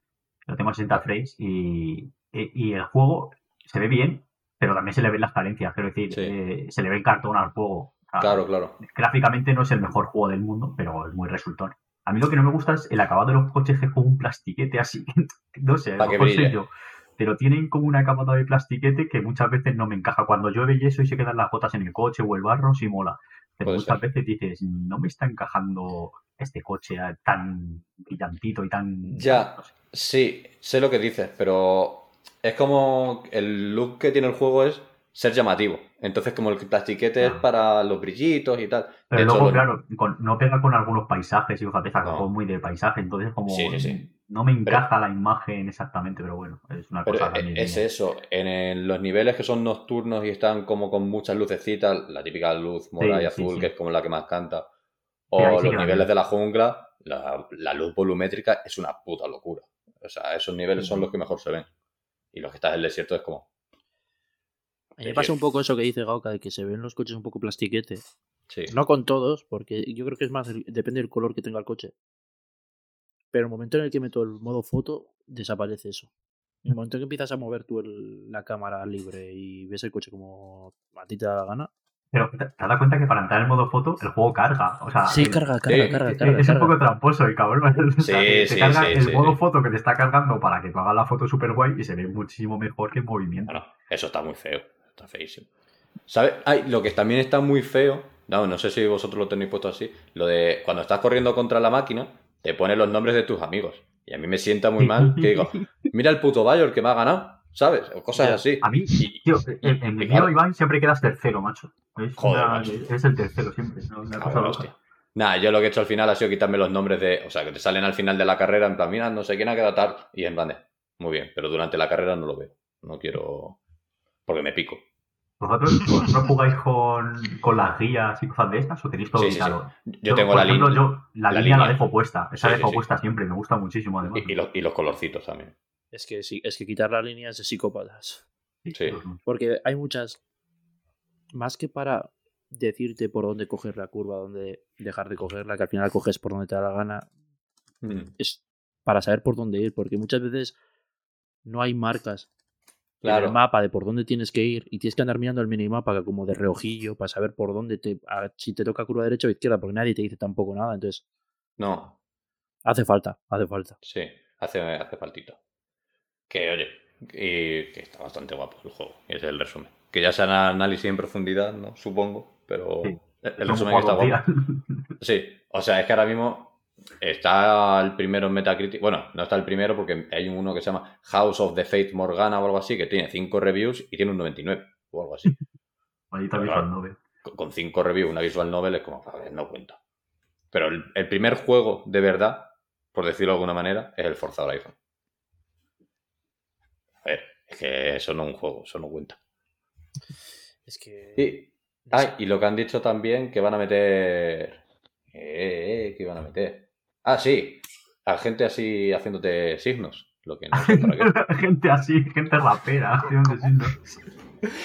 Lo tengo a 60 frames y, y- y el juego se ve bien, pero también se le ven las carencias. Quiero decir, Sí. eh, se le ve el cartón al juego. O sea, Claro, claro. Gráficamente no es el mejor juego del mundo, pero es muy resultón. A mí lo que no me gusta es el acabado de los coches que es como un plastiquete así. no sé, a lo mejor soy yo. Pero tienen como un acabado de plastiquete que muchas veces no me encaja. Cuando llueve y eso y se quedan las gotas en el coche o el barro, sí mola. Pero Puede muchas ser. veces dices, no me está encajando este coche eh, tan brillantito y tan... Ya. no sé. Sí, sé lo que dices, pero es como el look que tiene el juego es ser llamativo. Entonces, como el plastiquete es Ah. para los brillitos y tal. Pero De luego, claro, con- no pega con algunos paisajes y fíjate, No. muy de paisaje, entonces como Sí, sí, sí. No me encaja la imagen exactamente, pero bueno, es una Pero cosa e- también es mía. eso, en el- los niveles que son nocturnos y están como con muchas lucecitas, la típica luz morada y Sí, azul, sí. que es como la que más canta, o Sí, ahí sí los niveles bien. de la jungla, la, la luz volumétrica es una puta locura. O sea, esos niveles son los que mejor se ven. Y los que estás en el desierto es como, A mí me pasa un poco eso que dice Gauca, de que se ven los coches un poco plastiquete. sí. No con todos, porque yo creo que es más, depende del color que tenga el coche. Pero el momento en el que meto el modo foto, desaparece eso. En el momento en que empiezas a mover tú el- la cámara libre y ves el coche como a ti te da la gana. Pero te, te has dado cuenta que para entrar en modo foto el juego carga. O sea, Sí, el- carga, carga, sí, carga, es, carga. es un carga. poco tramposo el cabrón. O sea, Sí, te- sí, carga sí, el sí, modo sí. foto que te está cargando para que tú hagas la foto super guay y se ve muchísimo mejor que en movimiento. Bueno, eso está muy feo, está feísimo. ¿Sabes? Ay, lo que también está muy feo No, no sé si vosotros lo tenéis puesto así. Lo de cuando estás corriendo contra la máquina, te pone los nombres de tus amigos. Y a mí me sienta muy mal que digo, mira el puto Bayor que me ha ganado, ¿sabes? O cosas Ya. así. A mí, Y- tío, en, en el claro. mío, Iván, siempre quedas tercero, macho. Es, Joder, una- macho. es el tercero siempre. ¿no? Una cosa. Nada, yo lo que he hecho al final ha sido quitarme los nombres de. O sea, que te salen al final de la carrera, en plan, mira, no sé quién ha quedado tal. Y en plan de. Muy bien, pero durante la carrera no lo veo. No quiero. Porque me pico. ¿Vosotros, vosotros jugáis con, con las guías y cosas de estas o tenéis todo Sí, sí, sí. ubicado? Yo, tengo por la ejemplo, línea. yo la, la línea, la dejo puesta. Esa Sí, la sí, dejo sí. puesta siempre. Me gusta muchísimo, además. Y, y los, y los colorcitos también. Es que sí, es que quitar las líneas de psicópatas. Sí. Porque hay muchas. Más que para decirte por dónde coger la curva, dónde dejar de cogerla, que al final coges por donde te da la gana, Mm. es para saber por dónde ir, porque muchas veces no hay marcas en el mapa de por dónde tienes que ir y tienes que andar mirando el minimapa como de reojillo para saber por dónde te a- si te toca curva derecha o izquierda, porque nadie te dice tampoco nada, entonces No, hace falta, hace falta. sí, hace, hace faltito. Que oye, y que está bastante guapo el juego. Ese es el resumen. Que ya sea análisis en profundidad, ¿no? Supongo. Pero Sí. el, el resumen que está guapo. Sí, o sea, es que ahora mismo está el primero en Metacritic. Bueno, no está el primero porque hay uno que se llama House of the Fate Morgana o algo así, que tiene 5 reviews y tiene un 99 o algo así. Maldita Pero visual novel. Con- Con 5 reviews, una visual novel es como, a ver, no cuenta. Pero el, el primer juego de verdad, por decirlo de alguna manera, es el Forza Horizon. A ver, es que eso no es un juego, eso no cuenta. Es que Y, ay, y lo que han dicho también que van a meter. Eh, eh, que van a meter. Ah, sí. A gente así haciéndote signos. Lo que no sé por aquí. gente así, gente rapera. haciendo signos.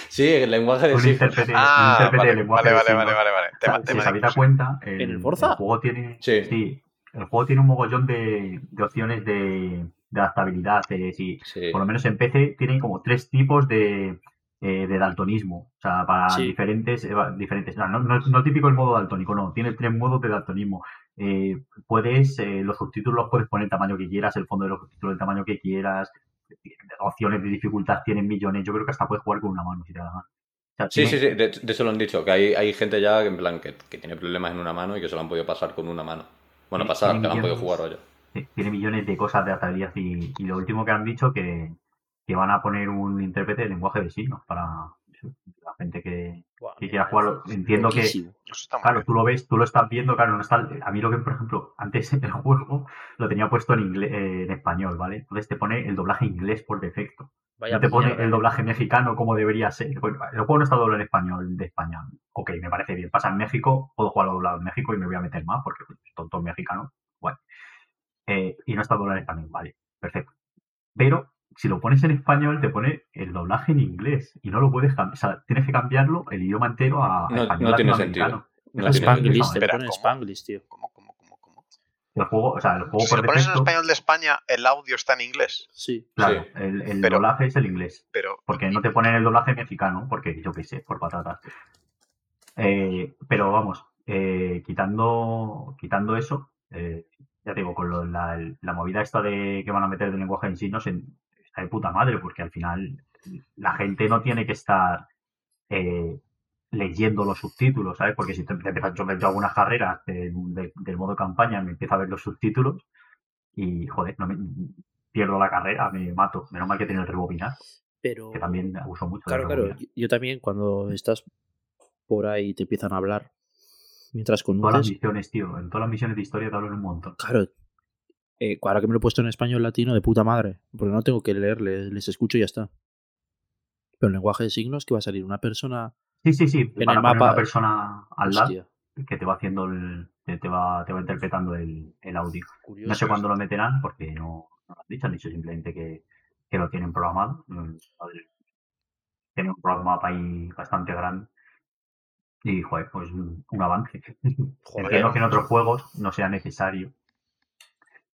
Sí, el lenguaje de Un signos. Ah, intérprete vale, de lenguaje vale, de vale, vale, vale, Si tema os habéis dado cuenta, el, ¿En el Forza? juego tiene. Sí. el juego tiene un mogollón de, de opciones de, de adaptabilidad. eh, sí. Sí. Por lo menos en PC tienen como tres tipos de, eh, de daltonismo. O sea, para Sí. diferentes. eh, diferentes no, no, no- no típico el modo daltónico, no. Tiene tres modos de daltonismo. Eh, puedes, eh, los subtítulos los puedes poner el tamaño que quieras, el fondo de los subtítulos el tamaño que quieras. Opciones de dificultad tienen millones. Yo creo que hasta puedes jugar con una mano si te da la gana. O sea, Sí, tiene- sí, sí, de, de eso lo han dicho, que hay, hay gente ya que, en plan que, que tiene problemas en una mano y que se lo han podido pasar con una mano. Bueno, Sí, pasar, que lo han podido millones. jugar hoy. Sí, tiene millones de cosas de adaptabilidad y, y lo último que han dicho que, que van a poner un intérprete de lenguaje de signos para la gente que, que quiera jugarlo. Entiendo que, claro, tú lo ves, tú lo estás viendo, claro, no está, a mí lo que, por ejemplo, antes el juego lo tenía puesto en inglés, eh, en español, ¿vale? Entonces te pone el doblaje inglés por defecto. Vaya no te pone el doblaje mexicano como debería ser. Bueno, el juego no está doblado en español de España. Ok, me parece bien. Pasa en México, puedo jugarlo doblado en México y me voy a meter más porque pues, tonto mexicano. Guay. Eh, y no está doblado en español. Vale, perfecto. Pero si lo pones en español, te pone el doblaje en inglés y no lo puedes cambiar. O sea, tienes que cambiarlo el idioma entero a, No, español no tiene latinoamericano. No sentido. Spanglish, te Espera, pone ¿cómo? Spanglish, tío. ¿Cómo, cómo, cómo, cómo? El juego, o sea, el juego Si por lo pones en español de España, el audio está en inglés. Sí. Claro, Sí. el, el Pero- doblaje es el inglés. Pero porque no te ponen el doblaje mexicano, porque yo qué sé, por patatas. Eh, pero vamos, eh, quitando, quitando eso, eh, ya te digo, con lo- la, la movida esta de que van a meter de lenguaje en signos, en- está de puta madre, porque al final la gente no tiene que estar eh, leyendo los subtítulos, ¿sabes? Porque si te, empiezas, yo, yo hago unas carreras de- de- del modo campaña, me empiezo a ver los subtítulos y, joder, no me, pierdo la carrera, me mato. Menos mal que tiene el rebobinar, Pero. que también uso mucho. del Claro, claro. Yo también, cuando estás por ahí te empiezan a hablar mientras Todas las conduces. misiones, tío. En todas las misiones de historia te hablan un montón. Claro. Eh, ahora que me lo he puesto en español latino, de puta madre. Porque no tengo que leer, les, les escucho y ya está. Pero en lenguaje de signos, que va a salir una persona. Sí, sí, sí. En el mapa- una persona al lado Hostia, que te va haciendo el. te, va, te va interpretando el, el audio. curioso. No sé cuándo lo meterán porque no, no lo han dicho. Han dicho simplemente que, que lo tienen programado. Mm, Tienen un roadmap ahí bastante grande. Y, joder, pues un, un avance. Joder. Entiendo que en otros juegos no sea necesario.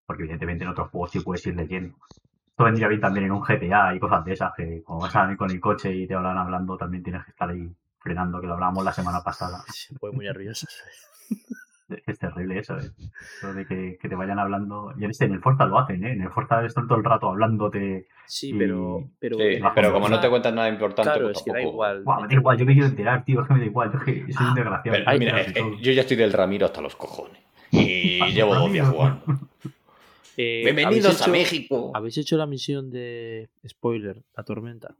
Porque evidentemente en otros juegos sí puedes ir leyendo. Esto vendría bien también en un GTA y cosas de esas, que como vas a ir con el coche y te hablan hablando, también tienes que estar ahí frenando, que lo hablábamos la semana pasada. Se pone muy nervioso. Es terrible eso, ¿eh? Eso de que, que te vayan hablando. Y en este, en el Forza lo hacen, ¿eh? En el Forza están todo el rato hablándote. Sí, Y- pero. pero Sí, pero como no te cuentan nada importante, Claro, pues es que da tampoco- igual. Guau, me da igual, yo me quiero enterar, tío, es que me da igual. Yo que soy un desgraciado. Pero, Ay, mira, eh, yo ya estoy del Ramiro hasta los cojones. Y Ah, llevo dos días jugando. Eh, Bienvenidos ¿habéis a México. ¿Habéis hecho la misión de. Spoiler, la tormenta?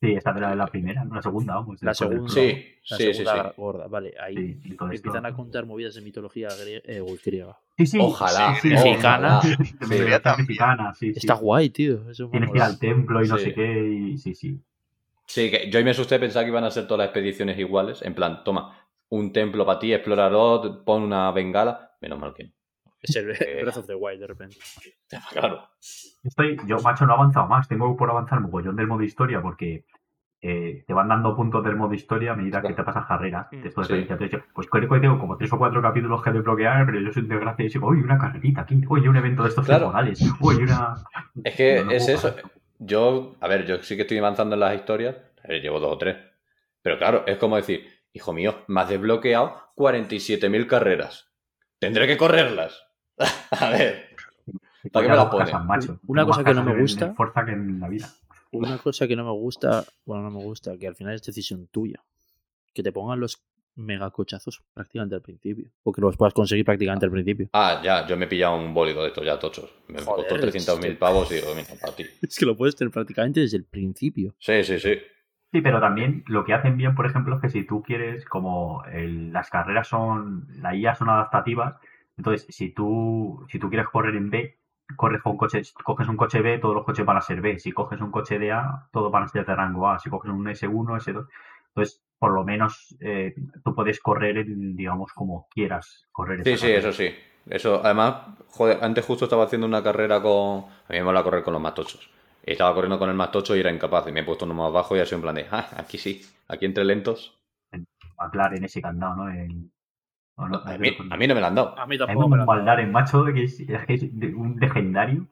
Sí, esa era la primera, no la segunda, vamos. La segunda. Sí, La sí, sí, segunda sí. gorda, vale. Ahí empiezan a contar movidas de mitología eh, griega. Sí, sí. Ojalá, Sí, mexicana. ojalá. Mexicana, sí, sí. Está guay, tío. Eso Tienes que ir al templo y no sé qué, y sí, sí. Sí, que yo me asusté pensaba que iban a ser todas las expediciones iguales. En plan, toma, un templo para ti, explorarlo, pon una bengala. Menos mal que no. Es el. Breath of the Wild de repente. Claro. Estoy, yo, macho, no he avanzado más. Tengo por avanzar mogollón del modo historia porque eh, te van dando puntos del modo historia a medida que te pasas carreras. Mm, de esto de sí. yo, pues creo que tengo como tres o cuatro capítulos que desbloquear, pero yo soy de gracia y digo, uy, una carrerita aquí, uy, un evento de estos Claro. temporales, uy, una... Es que No, no es eso. parar. Yo, a ver, yo sí que estoy avanzando en las historias. eh, llevo dos o tres. Pero claro, es como decir, hijo mío, me has desbloqueado 47.000 carreras. Tendré que correrlas. a ver. ¿Para qué me la macho. Una cosa que no me gusta- Forza que en la vida. Una cosa que no me gusta, bueno, no me gusta, que al final es decisión tuya. Que te pongan los megacochazos prácticamente al principio. O que los puedas conseguir prácticamente al principio. Ah, ya, yo me he pillado un bólido de estos ya tochos. Me Joder, costó es 300.000 que- pavos y digo, mira, para ti. Es que lo puedes tener prácticamente desde el principio. Sí, sí, sí. Sí, pero también lo que hacen bien, por ejemplo, es que si tú quieres, como el- las carreras son, la IA son adaptativas, entonces si tú, si tú quieres correr en B, corres con coche, coges un coche B, todos los coches van a ser B. Si coges un coche de A, todos van a ser de rango A. Si coges un S1, S2. Entonces, por lo menos eh, tú puedes correr, en, digamos, como quieras correr. Sí, sí, carrera. eso sí. Eso, además, joder, antes justo estaba haciendo una carrera con. A mí me mola correr con los más tochos. Estaba corriendo con el más tocho y era incapaz. Y me he puesto uno más bajo y así en plan de, ah, aquí sí, aquí entre lentos. McLaren ese candado, ¿no? No, A mí, a mí no me lo han dado. A mí Hay un McLaren, macho, que es, es que es de- un legendario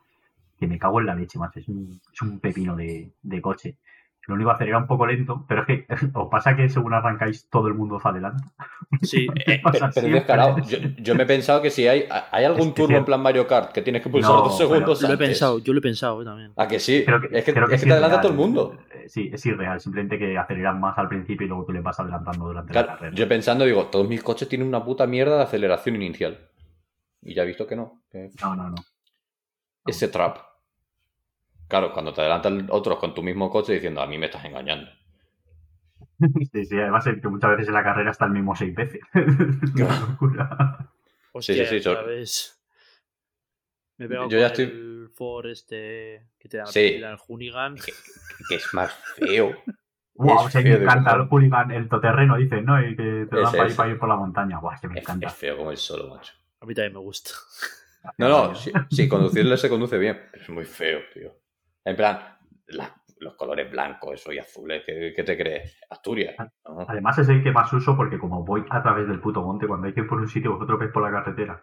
que me cago en la leche, macho. Es un, es un pepino de, de coche. Lo único que acelera un poco lento, pero es que os pasa que según arrancáis todo el mundo os adelanta. Sí, Eh, Pasa pero, pero descarado. Yo, yo me he pensado que si hay, hay algún Es que sí. en plan Mario Kart que tienes que pulsar No, dos segundos lo he pensado, yo lo he pensado también. ¿A que sí? Creo que, es que, creo es que es te adelanta todo el mundo. Eh, Sí, es irreal. Simplemente que aceleran más al principio y luego tú le vas adelantando durante Claro, la carrera. yo pensando, digo, todos mis coches tienen una puta mierda de aceleración inicial. Y ya he visto que no. que No, no, no. ese trap. Claro, cuando te adelantan otros con tu mismo coche diciendo, a mí me estás engañando. Sí, sí, además es que muchas veces en la carrera está el mismo seis veces. Locura. Hostia, sí, sí, ¿sabes? Me pegado Yo ya estoy- el Ford este que te da Sí. el Hoonigan. Que es más feo. Wow, Es o sea, feo me encanta el hooligan, el toterreno, dicen, ¿no? Y que te dan para para ir por la montaña. Guau, que me Es, encanta. es feo como el solo, macho. A mí también me gusta. No, no, sí, sí, conducirle se conduce bien, pero es muy feo, tío. En plan, la- los colores blancos, eso y azules, ¿qué, qué te crees? Asturias. ¿no? Además es el que más uso porque como voy a través del puto monte, cuando hay que ir por un sitio, vosotros vais por la carretera.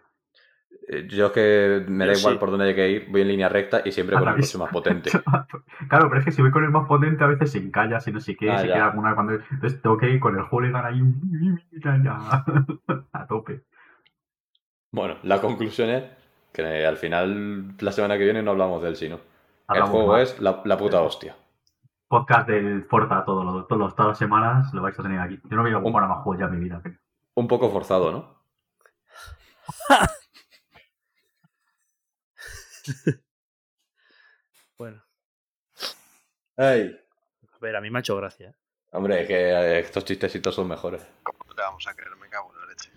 Eh, Yo es que me da igual por dónde hay que ir, voy en línea recta y siempre con el coche más potente. claro, pero es que si voy con el más potente a veces se encalla, si no sé qué, Ah, se ya. queda alguna cuando... Entonces tengo que ir con el hooligan ahí a tope. Bueno, la conclusión es que al final, la semana que viene no hablamos del sino. El juego más. es la, la puta hostia. Podcast del Forza todos los, todos todas las semanas lo vais a tener aquí. Yo no voy a Un- jugar a más juegos ya en mi vida. pero- Un poco forzado, ¿no? Bueno, Ay. a ver, a mí me ha hecho gracia. ¿eh? Hombre, es que eh, estos chistecitos son mejores. ¿Cómo le vamos a creer? Me cago en la leche.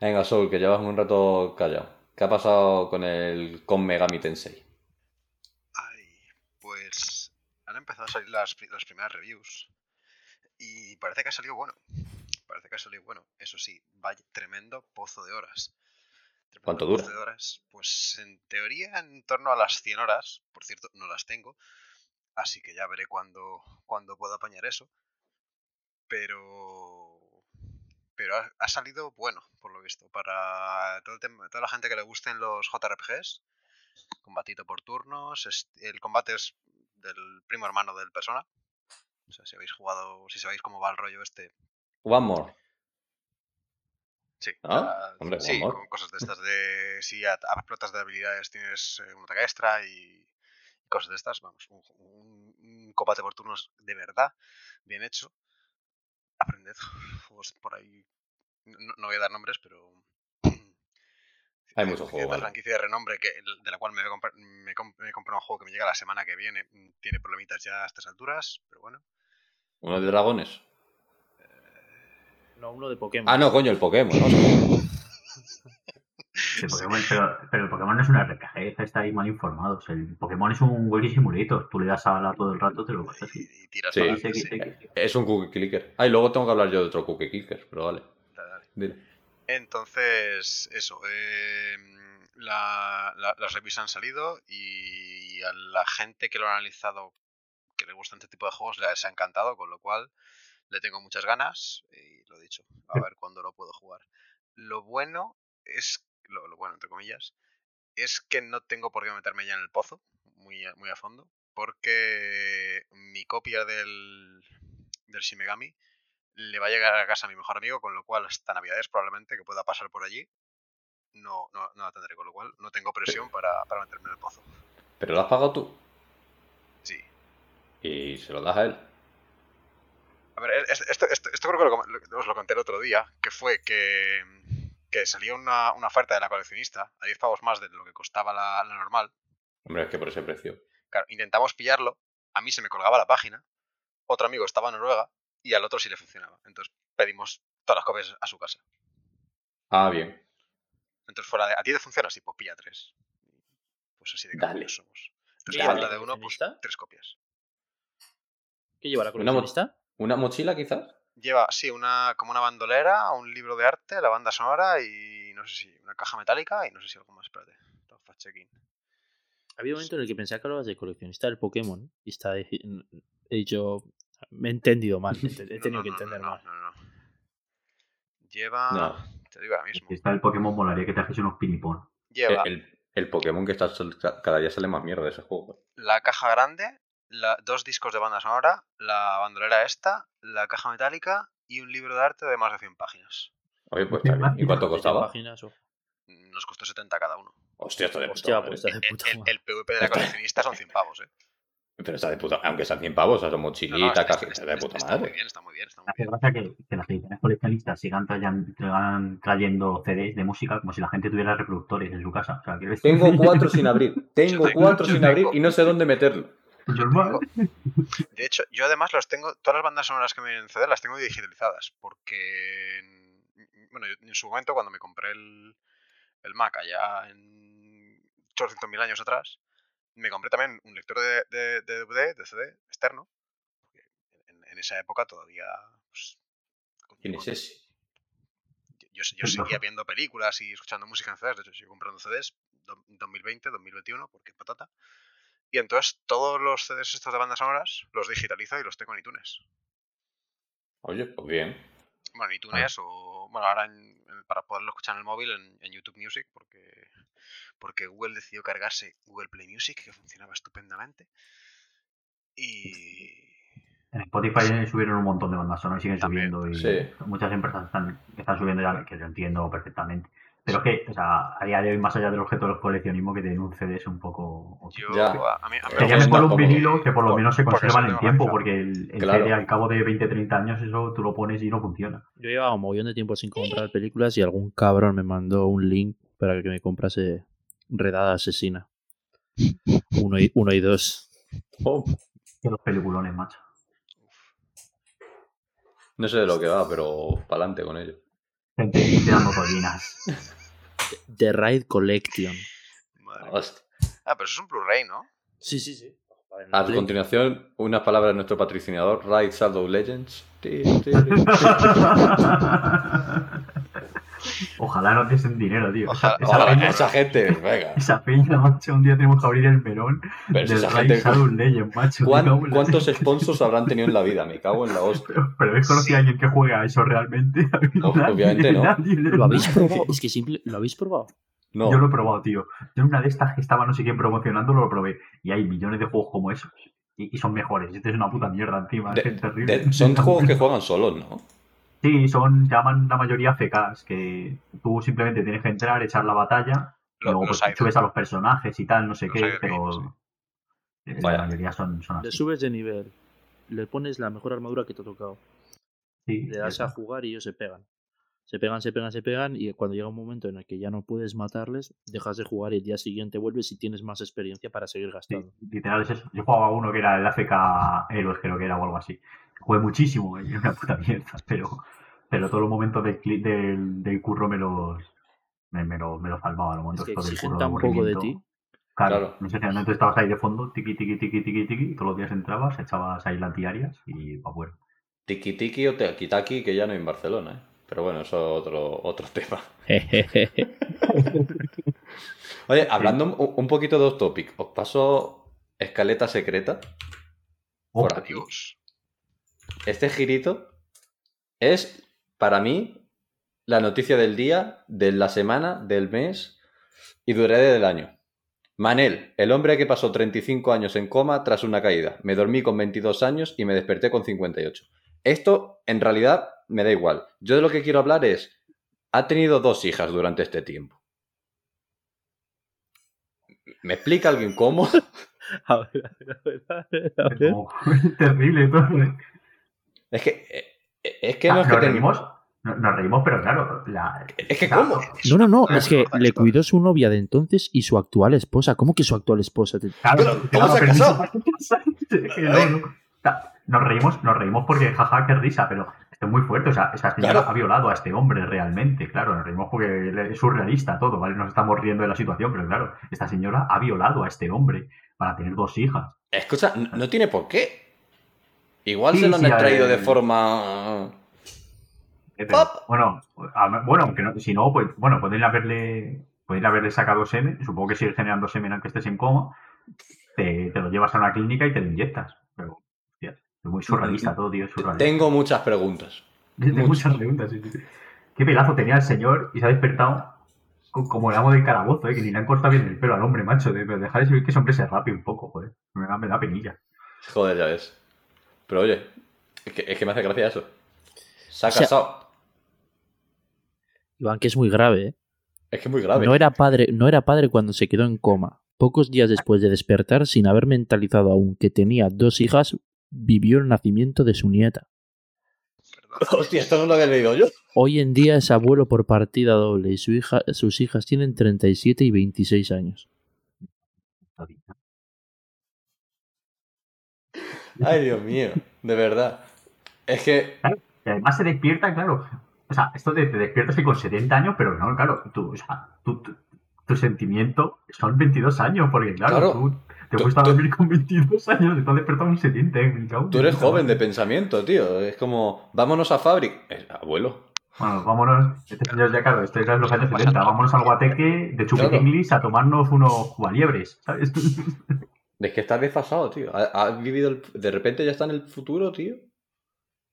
Venga, Soul, que llevas un rato callado. ¿Qué ha pasado con el con Megami Tensei? Ay, pues han empezado a salir las, las primeras reviews y parece que ha salido bueno. Parece que ha salido bueno. Eso sí, vaya tremendo pozo de horas. Tremendo ¿Cuánto pozo dura? de horas. Pues en teoría en torno a las 100 horas. Por cierto, no las tengo. Así que ya veré cuándo, cuándo puedo apañar eso. Pero... Pero ha, ha salido bueno, por lo visto. Para todo el tema- toda la gente que le gusten los JRPGs, combatito por turnos. el combate es del primo hermano del persona. O sea, si habéis jugado, si sabéis cómo va el rollo este. One more. Sí, Ah, hombre, sí, con cosas de estas de si a, de habilidades tienes eh, un ataque extra y cosas de estas, vamos, un, un- un combate por turnos de verdad, bien hecho. Aprended juegos por ahí, no, no voy a dar nombres, pero Hay eh, mucho juego, cierta vale. franquicia de renombre que, de la cual me, voy a comprar- me, com- me he comprado un juego que me llega la semana que viene, mm, tiene problemitas ya a estas alturas, pero bueno. ¿Uno de dragones? No, uno de Pokémon. Ah, no, coño, el Pokémon, ¿no? El Pokémon, pero, pero el Pokémon no es un RPG, estáis mal informados. El Pokémon es un Walking Simulator. Tú le das a la todo el rato, te lo pasas Y, y... tiras Sí, para sí. Es un cookie clicker. Ah, y luego tengo que hablar yo de otro cookie clicker, pero vale. Dale, dale. Dile. Entonces, eso, eh, la- la- las reviews han salido y a la gente que lo ha analizado, que le gusta este tipo de juegos, les ha encantado, con lo cual le tengo muchas ganas y lo dicho, a ver cuándo lo puedo jugar. Lo bueno es, lo, lo bueno entre comillas, es que no tengo por qué meterme ya en el pozo, muy a, muy a fondo, porque mi copia del, del Shimegami le va a llegar a casa a mi mejor amigo, con lo cual hasta Navidades probablemente que pueda pasar por allí. No, no, no la tendré, con lo cual no tengo presión para, para meterme en el pozo. Pero lo has pagado tú Sí. y se lo das a él. A ver, es- esto, esto, esto creo que lo- os lo conté el otro día, que fue que, que salió una, una oferta de la coleccionista a 10 pavos más de lo que costaba la, la normal. Hombre, es que por ese precio. Claro, intentamos pillarlo, a mí se me colgaba la página, otro amigo estaba en Noruega y al otro sí le funcionaba. Entonces pedimos todas las copias a su casa. Ah, bien. Entonces fuera de, ¿a ti te funciona así? Pues pilla tres. Pues así de Dale. somos. Entonces lleva falta de uno, pues coleccionista? tres copias. ¿Qué lleva la Una mo- coleccionista? ¿Una mochila quizás? Lleva, sí, una, como una bandolera, un libro de arte, la banda sonora y no sé si una caja metálica y no sé si algo más, espérate. Fact checking. Había un momento en el que pensaba que hablabas de coleccionista del Pokémon y está he dicho me he entendido mal, he he No, tenido no, que entender no, mal. no, no, no. Lleva, No. te digo ahora mismo, Si está el Pokémon, molaría que te haces unos pinipón. lleva El, el Pokémon que está cada día sale más mierda de ese juego. la caja grande, la- dos discos de banda sonora, la bandolera esta, la caja metálica y un libro de arte de más de 100 páginas. Oye, pues está bien. ¿Y cuánto ¿De qué costaba? páginas o- Nos costó 70 cada uno. Hostia, está de puta Hostia, madre. pues está de El, puta el- el PvP de la coleccionista son 100 pavos, ¿eh? Pero está de puta Aunque sean 100 pavos, o sea, son No, no, mochilita, está, casi. está- Está de está- puta está muy madre. bien, está muy bien, está muy Hace bien. gracia que, que las ediciones coleccionistas sigan, trayan- sigan trayendo CDs de música como si la gente tuviera reproductores en su casa. O sea, quiero decir- Tengo cuatro sin abrir. Tengo tengo- cuatro sin tengo- abrir y no sé dónde meterlo. Normal. De hecho, yo además los tengo, todas las bandas sonoras que me vienen en CD las tengo digitalizadas, porque, en- bueno, yo en su momento cuando me compré el, el Mac allá en 800.000 años atrás, me compré también un lector de, de- de DVD, de CD externo, en, en esa época todavía, pues, ¿Quién es ese? yo, yo seguía viendo películas y escuchando música en CDs, de hecho sigo comprando CDs do- 2020, 2021, porque patata. Y entonces todos los CDs estos de bandas sonoras los digitalizo y los tengo en iTunes. Oye, pues bien. Bueno, en iTunes o, bueno, ahora en- en- para poderlo escuchar en el móvil en, en YouTube Music, porque, porque Google decidió cargarse Google Play Music, que funcionaba estupendamente. Y... En Spotify subieron un montón de bandas sonoras y siguen También, subiendo. Y sí. muchas empresas están, están subiendo ya, que lo entiendo perfectamente. Pero es que, o sea, a día de hoy, más allá del objeto del coleccionismo, que tener un CD es un poco. Yo, Ya. a, mí, a mí me Sería mejor un vinilo que por lo por- menos se conserva en el tiempo, porque el, el Claro. CD al cabo de 20, 30 años, eso tú lo pones y no funciona. Yo llevaba un montón de tiempo sin comprar películas y algún cabrón me mandó un link para que me comprase Redada Asesina. Uno y, uno y dos. Oh, Que los peliculones, macho. no sé de lo que va, pero pa'lante con ello. Gente, dando tollinas. The Ride Collection. Madre mía. Hostia. Ah, pero eso es un Blu-ray, ¿no? Sí, sí, sí. A continuación, unas palabras de nuestro patrocinador, Raid Shadow Legends. Ojalá no te den dinero, tío. Ojalá- esa, esa Ojalá, peña, esa gente, venga. esa peña, macho, un día tenemos que abrir el melón Pero del esa Rise gente. Legend, macho. me ¿cuán- cago en la- ¿Cuántos sponsors habrán tenido en la vida? Me cago en la hostia. Pero, pero ¿habéis conocido a alguien que juega a eso realmente? No, obviamente no. Nadie, ¿Lo habéis probado? Es que simple, ¿lo habéis probado? No, Yo lo he probado, tío. Yo en una de estas que estaba no sé quién promocionando lo probé. Y hay millones de juegos como esos. Y, y son mejores. Este es una puta mierda encima. De- es terrible. de- son juegos que juegan solos, ¿no? Sí, son, llaman la mayoría FKs, que tú simplemente tienes que entrar, echar la batalla, luego pues, subes a los personajes y tal, no sé Los qué, pero games, eh, Vaya. la mayoría son, son Le así. subes de nivel, le pones la mejor armadura que te ha tocado. Sí, Le das eso. a jugar y ellos se pegan. Se pegan, se pegan, se pegan y cuando llega un momento en el que ya no puedes matarles, dejas de jugar y el día siguiente vuelves y tienes más experiencia para seguir Sí, gastando. literal es eso. Yo jugaba a uno que era el AFK Héroes, creo que era o algo así. Jugué muchísimo, y era una puta mierda, pero, pero todos los momentos del, del, del curro me los me, me lo, me lo salvaba, los Es momentos que del exigen curro poco de ti. Claro, Claro. no sé, entonces estabas ahí de fondo, tiqui, tiqui, tiqui, tiqui, tiqui, y todos los días entrabas, echabas ahí las diarias y pa' afuera. Tiki Tiki o Tequitaki, que ya no hay en Barcelona, ¿eh? Pero bueno, eso es otro, otro tema. Oye, hablando un, un poquito de off topic, os paso escaleta secreta Oh, por aquí. Este girito es, para mí, la noticia del día, de la semana, del mes y duraré del año. Manel, el hombre que pasó 35 años en coma tras una caída. Me dormí con 22 años y me desperté con 58. Esto, en realidad, me da igual. Yo de lo que quiero hablar es, ha tenido dos hijas durante este tiempo. ¿Me explica alguien cómo? A ver, a ver, a ver, a terrible todo. Es que... eh, Es que Ah, no es que nos reímos, no- nos reímos, pero claro, la, Es que ¿cómo? No, no, no, es que le cuidó su novia de entonces y su actual esposa. ¿Cómo que su actual esposa? Te- Claro, ¿cómo se Nos reímos, nos reímos porque jaja, qué risa, pero esto es muy fuerte. O sea, esa señora Claro. ha violado a este hombre realmente, claro. Nos reímos porque es surrealista todo, ¿vale? Nos estamos riendo de la situación, pero claro, esta señora ha violado a este hombre para tener dos hijas. Escucha, no tiene por qué. Igual Sí, se lo han sí, ver. de forma... Eh, ¡Pop! bueno, a- bueno, aunque no- si no, pues bueno, podéis haberle, podéis haberle sacado semen, supongo que sigue generando semen aunque estés en coma, te, te lo llevas a una clínica y te lo inyectas. Pero, hostia, es muy surrealista todo, tío, surrealista. Tengo muchas preguntas. Tengo muchas preguntas, sí, sí. Qué pelazo tenía el señor y se ha despertado co- como el amo del calabozo, ¿eh? que ni le han cortado bien el pelo al hombre, macho. De, pero dejar de subir que ese hombre se rape un poco, joder. Me da, me da penilla. Joder, ya ves. Pero oye, es que, es que me hace gracia eso. Se ha O sea- casado. Iván, que es muy grave, ¿eh? Es que es muy grave. No era padre, no era padre cuando se quedó en coma. Pocos días después de despertar, sin haber mentalizado aún que tenía dos hijas, vivió el nacimiento de su nieta. Hostia, esto no lo había leído yo. Hoy en día es abuelo por partida doble y su hija, sus hijas tienen 37 y 26 años. Ay, Dios mío. De verdad. Es que... Y además se despierta, claro. O sea, esto de te despiertas y con 70 años, pero no, claro, tú, o sea, tú- tú- tu sentimiento son 22 años, porque claro, Claro. tú te Tú- fuiste a tú- dormir con 22 años, te has despertado con 70. eh, en Tú eres joven de pensamiento, tío. Es como, vámonos a Fabric. Abuelo. Bueno, vámonos. Este señor ya, claro, este es los años Pasa 70. nada. Vámonos al guateque de Chupitinglis a tomarnos unos cubaliebres, ¿sabes? Es que estás desfasado, tío. Ha- Has vivido el- De repente ya está en el futuro, tío.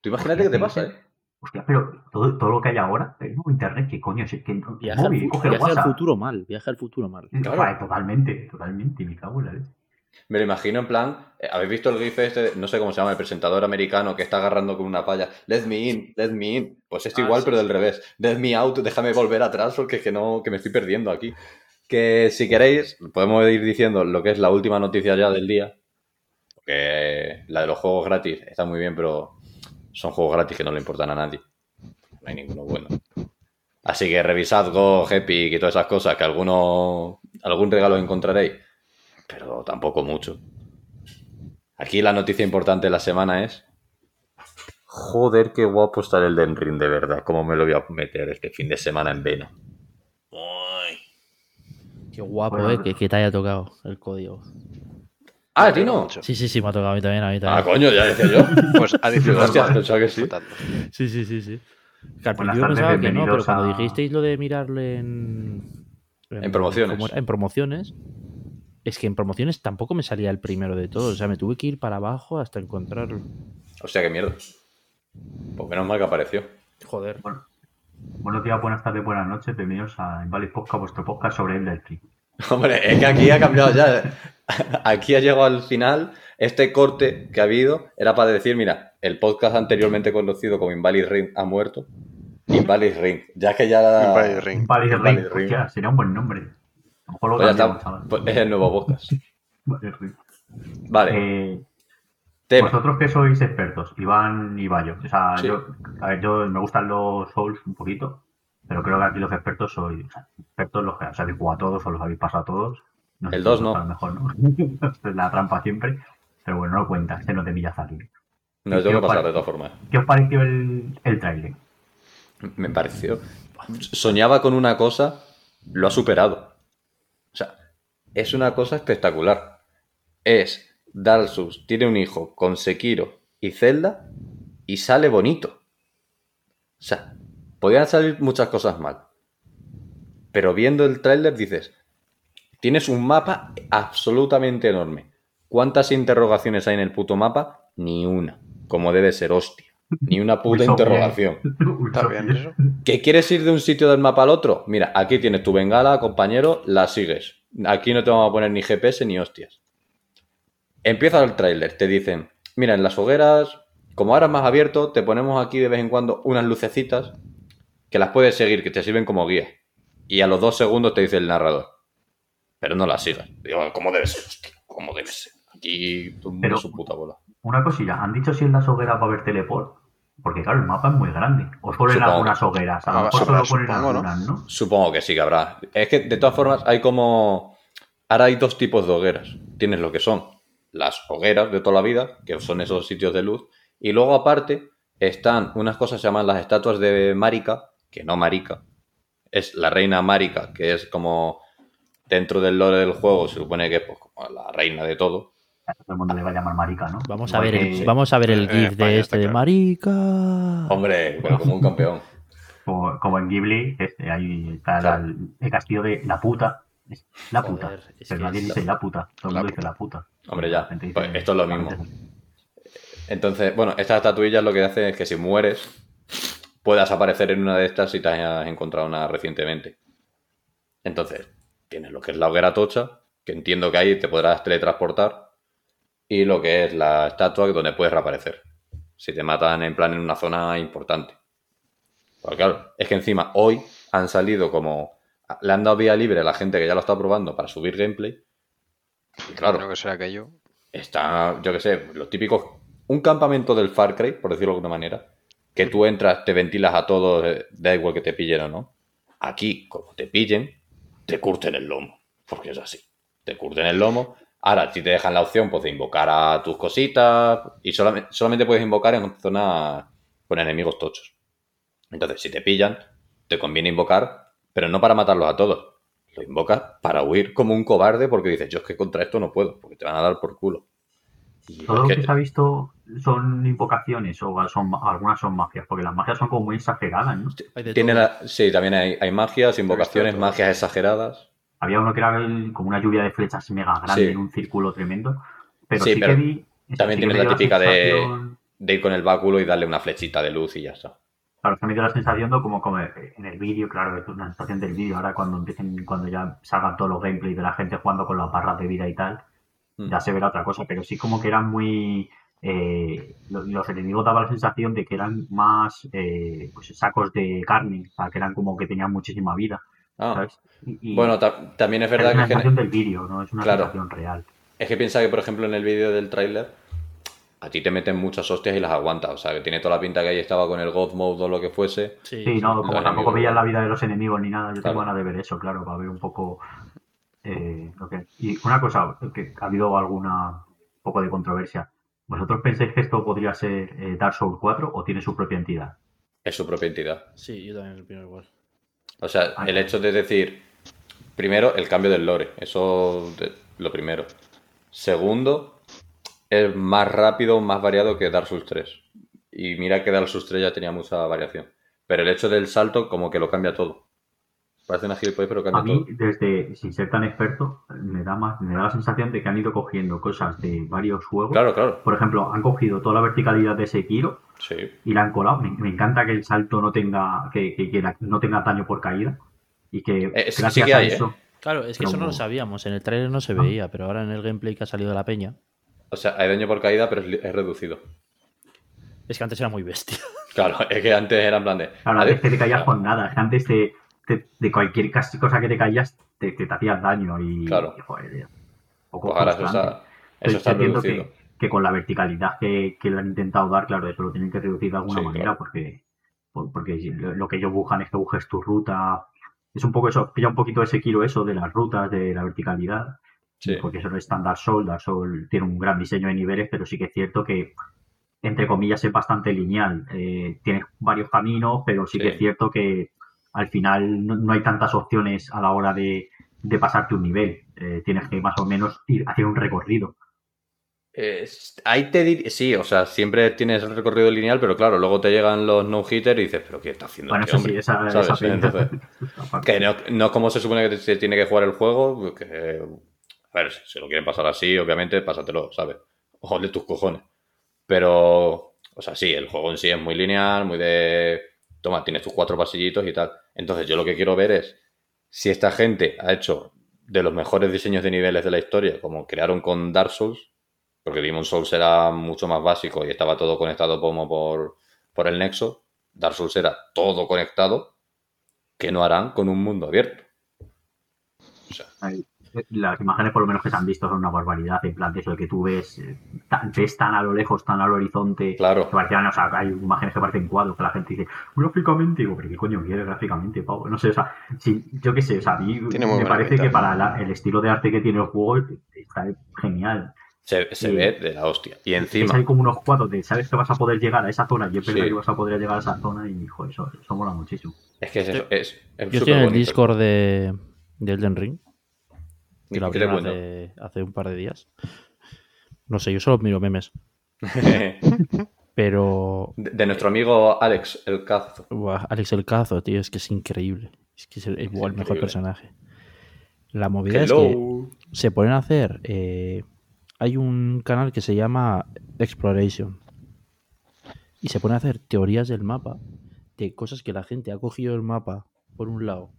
Tú imagínate qué te pasa, ¿eh? Hostia, pero todo, todo lo que hay ahora, tengo internet, ¿qué coño? Si es que Viaja, al, móvil, el viaja al futuro mal, viaja al futuro mal. Claro. Vale, totalmente, totalmente, me cago en la leche. Me lo imagino en plan, eh, ¿habéis visto el gif este? No sé cómo se llama, el presentador americano que está agarrando con una palla. Let me in, let me in. Pues esto Ah, igual, sí, pero sí. del revés. Let me out, déjame volver atrás porque es que no, que me estoy perdiendo aquí. Que si queréis, podemos ir diciendo lo que es la última noticia ya del día. Porque la de los juegos gratis está muy bien, pero son juegos gratis que no le importan a nadie. No hay ninguno bueno. Así que revisad Go, Epic y todas esas cosas, que alguno, algún regalo encontraréis, pero tampoco mucho. Aquí la noticia importante de la semana es. Joder, qué guapo está el Den Ring, de verdad. ¿Cómo me lo voy a meter este fin de semana en vena? Qué guapo, Bueno, eh, que, que te haya tocado el código. Ah, ¿a ti no? Sí, sí, sí, me ha tocado a mí también, a mí Ah, también. coño, ya decía yo. Pues a disfrutar. Hostia, pensaba que sí. Sí, sí, sí, sí. Que al principio pensaba que no, pero cuando a- dijisteis lo de mirarle en... En promociones. En promociones. Es que en promociones tampoco me salía el primero de todos. O sea, me tuve que ir para abajo hasta encontrarlo. Hostia, qué mierda. Pues menos mal que apareció. Joder. Buenos días, buenas tardes, buenas noches. Bienvenidos a Invalid Podcast, vuestro podcast sobre el Tree. Hombre, es que aquí ha cambiado ya. Aquí ha llegado al final. Este corte que ha habido era para decir, mira, el podcast anteriormente conocido como Invalid Ring ha muerto. Invalid Ring. Ya que ya la... Invalid Ring. Vale, Vale, Ring, hostia, sería un buen nombre. A lo mejor lo Pues ya está. Pues es el nuevo podcast. Vale, Ring. Vale, Eh, tema. Vosotros que sois expertos, Iván y Bayo. O sea, Sí. yo, a ver, yo me gustan los Souls un poquito, pero creo que aquí los expertos sois o sea, expertos los que os habéis jugado a todos o los habéis pasado a todos. No El si dos vosotros no. A lo mejor no. La trampa siempre. Pero bueno, no cuenta, este no te pillas aquí. No lo que ¿qué pasar os de todas formas. ¿Qué os pareció el, el trailer? Me pareció. Soñaba con una cosa, lo ha superado. O sea, es una cosa espectacular. Es Dark Souls, tiene un hijo con Sekiro y Zelda y sale bonito. O sea, podían salir muchas cosas mal. Pero viendo el tráiler dices, tienes un mapa absolutamente enorme. ¿Cuántas interrogaciones hay en el puto mapa? Ni una. Como debe ser, hostia. Ni una puta interrogación. ¿Está bien eso? ¿Que quieres ir de un sitio del mapa al otro? Mira, aquí tienes tu bengala, compañero, la sigues. Aquí no te vamos a poner ni GPS ni hostias. Empieza el tráiler, te dicen, mira, en las hogueras, como ahora es más abierto, te ponemos aquí de vez en cuando unas lucecitas que las puedes seguir, que te sirven como guía. Y a los dos segundos te dice el narrador. Pero no las sigas. Digo, ¿cómo debe ser? Hostia, ¿cómo debe ser? Aquí todo el mundo su puta bola. Una cosilla, ¿han dicho si en las hogueras va a haber teleport? Porque claro, el mapa es muy grande. O solo en algunas hogueras. A lo Ah, mejor supongo, solo ponen algunas, ¿no? Supongo que sí que habrá. Es que de todas formas hay como... Ahora hay dos tipos de hogueras. Tienes lo que son las hogueras de toda la vida, que son esos sitios de luz. Y luego aparte están unas cosas que se llaman las estatuas de Marika, que no Marika. Es la reina Marika, que es como dentro del lore del juego, se supone que es pues, como la reina de todo. A todo el mundo le va a llamar marica, ¿no? Vamos a ver el, vamos a ver el GIF de este de claro. Marica. Hombre, pero como un campeón. Como, como en Ghibli, este, ahí está Claro. la- el castillo de la puta. La puta. Joder, es pero nadie es- dice la puta. Todo el mundo dice la puta. Hombre, ya. Pues esto es lo mismo. Entonces, bueno, estas estatuillas lo que hacen es que si mueres, puedas aparecer en una de estas si te has encontrado una recientemente. Entonces, tienes lo que es la hoguera tocha, que entiendo que ahí te podrás teletransportar, y lo que es la estatua donde puedes reaparecer. Si te matan en plan en una zona importante. Porque claro, es que encima hoy han salido como... Le han dado vía libre a la gente que ya lo está probando para subir gameplay. Y claro, Creo que será aquello. está, yo qué sé, los típicos. Un campamento del Far Cry, por decirlo de alguna manera. Que tú entras, te ventilas a todos, eh, da igual que te pillen o no. Aquí, como te pillen, te curten el lomo. Porque es así. Te curten el lomo. Ahora, si te dejan la opción, pues de invocar a tus cositas. Y solamente, solamente puedes invocar en zonas con enemigos tochos. Entonces, si te pillan, te conviene invocar, pero no para matarlos a todos. Lo invocas para huir como un cobarde porque dices, yo es que contra esto no puedo, porque te van a dar por culo. Y Todo lo que- que se ha visto son invocaciones o son algunas son magias, porque las magias son como muy exageradas, ¿no? Tiene la- sí, también hay, hay magias, invocaciones, magias exageradas. Había uno que era el- como una lluvia de flechas mega grande Sí. en un círculo tremendo. Pero Sí, sí, pero que vi. también sí que tiene me la típica De ir con el báculo y darle una flechita de luz y ya está. Claro, se me dio la sensación de como, como en el vídeo, claro, es una sensación del vídeo. Ahora cuando empiecen, cuando ya salgan todos los gameplays de la gente jugando con las barras de vida y tal, Mm. ya se verá otra cosa. Pero sí como que eran muy. eh, lo- los enemigos daban la sensación de que eran más eh, pues, sacos de carne, o sea, que eran como que tenían muchísima vida, Ah, ¿sabes? Y- y bueno, ta- también es es verdad una que, sensación del vídeo, no es una Claro. sensación real. es que piensa que, por ejemplo, en el vídeo del tráiler, a ti te meten muchas hostias y las aguantas. O sea, que tiene toda la pinta que ahí estaba con el God Mode o lo que fuese. Sí, Sí, no, como los tampoco enemigos. veías la vida de los enemigos ni nada, yo Claro. tengo ganas de ver eso, claro, para ver un poco eh, lo que... Y una cosa, que ha habido alguna un poco de controversia. ¿Vosotros pensáis que esto podría ser eh, Dark Souls 4 o tiene su propia entidad? Es su propia entidad. Sí, yo también opino igual. O sea, Ah, el hecho de decir, primero, el cambio del lore, eso de- lo primero. Segundo, es más rápido, más variado que Dark Souls 3. Y mira que Dark Souls 3 ya tenía mucha variación. Pero el hecho del salto como que lo cambia todo. Parece una gilipollez, pero cambia A mí, todo. desde, sin ser tan experto, me da, más, me da la sensación de que han ido cogiendo cosas de varios juegos. Claro, claro. Por ejemplo, han cogido toda la verticalidad de Sekiro Sí. y la han colado. Me, me encanta que el salto no tenga que, que- que la- no tenga daño por caída y que Eh, sí- sí gracias que hay, a ¿eh? eso Claro, es que Pero eso no lo sabíamos. En el trailer no se Ah. veía, pero ahora en el gameplay que ha salido de la peña. O sea, hay daño por caída, pero es, es reducido. Es que antes era muy bestia. Claro, es que antes era en plan de. Claro, "Vale, antes que te caías con nada. es que Antes de, de, de cualquier casi cosa que te caías, te, te, te hacías daño y. Claro. y, joder, poco Pues ahora eso está, eso está reducido. que, que con la verticalidad que, que le han intentado dar, claro, eso lo tienen que reducir de alguna Sí, manera claro. porque, por- porque lo que ellos buscan es que busques tu ruta. Es un poco eso, pilla un poquito ese kilo eso de las rutas, de la verticalidad. Sí. Porque eso no es tan Dark Souls. Dark Souls tiene un gran diseño de niveles, pero sí que es cierto que, entre comillas, es bastante lineal. Eh, tienes varios caminos, pero sí, que es cierto que al final no, no hay tantas opciones a la hora de, de pasarte un nivel. Eh, tienes que más o menos ir hacer un recorrido. Eh, ahí te dir- Sí, o sea, siempre tienes el recorrido lineal, pero claro, luego te llegan los no-hitters y dices, ¿pero qué está haciendo Bueno, este eso sí, esa, esa Entonces, Que no, no es como se supone que se tiene que jugar el juego, que, a ver, si lo quieren pasar así, obviamente, pásatelo, ¿sabes? Ojo de tus cojones. Pero, o sea, sí, el juego en sí es muy lineal, muy de, toma, tienes tus cuatro pasillitos y tal. Entonces yo lo que quiero ver es si esta gente ha hecho de los mejores diseños de niveles de la historia, como crearon con Dark Souls, porque Demon Souls era mucho más básico y estaba todo conectado como por, por el nexo, Dark Souls era todo conectado, que no harán con un mundo abierto. Ay, Las imágenes, por lo menos que se han visto, son una barbaridad. En plan, de eso de que tú ves, eh, tan, ves tan a lo lejos, tan al horizonte. Claro. Que parecían, o sea, hay imágenes que parecen cuadros, que la gente dice, gráficamente, digo, pero ¿qué coño quieres gráficamente, pavo? No sé, o sea, sí, yo qué sé, o sea, a mí me parece pinta. que para la- el estilo de arte que tiene el juego está genial. Se, se Sí. ve de la hostia. Y encima, hay como unos cuadros de, sabes que vas a poder llegar a esa zona y es verdad Sí. que vas a poder llegar a esa zona y, joder, eso, eso mola muchísimo. es que es eso, es, es Yo estoy en el. Discord de, de Elden Ring. ¿Y Que lo qué te abrieron hace, hace un par de días. No sé, yo solo miro memes. Pero de, de nuestro amigo Alex, el cazo. buah, Alex el Cazo, tío, es que es increíble. Es que es el, igual el mejor increíble. personaje. La movida es que se ponen a hacer. eh, hay un canal que se llama Exploration. Y se pone a hacer teorías del mapa. De cosas que la gente ha cogido el mapa por un lado.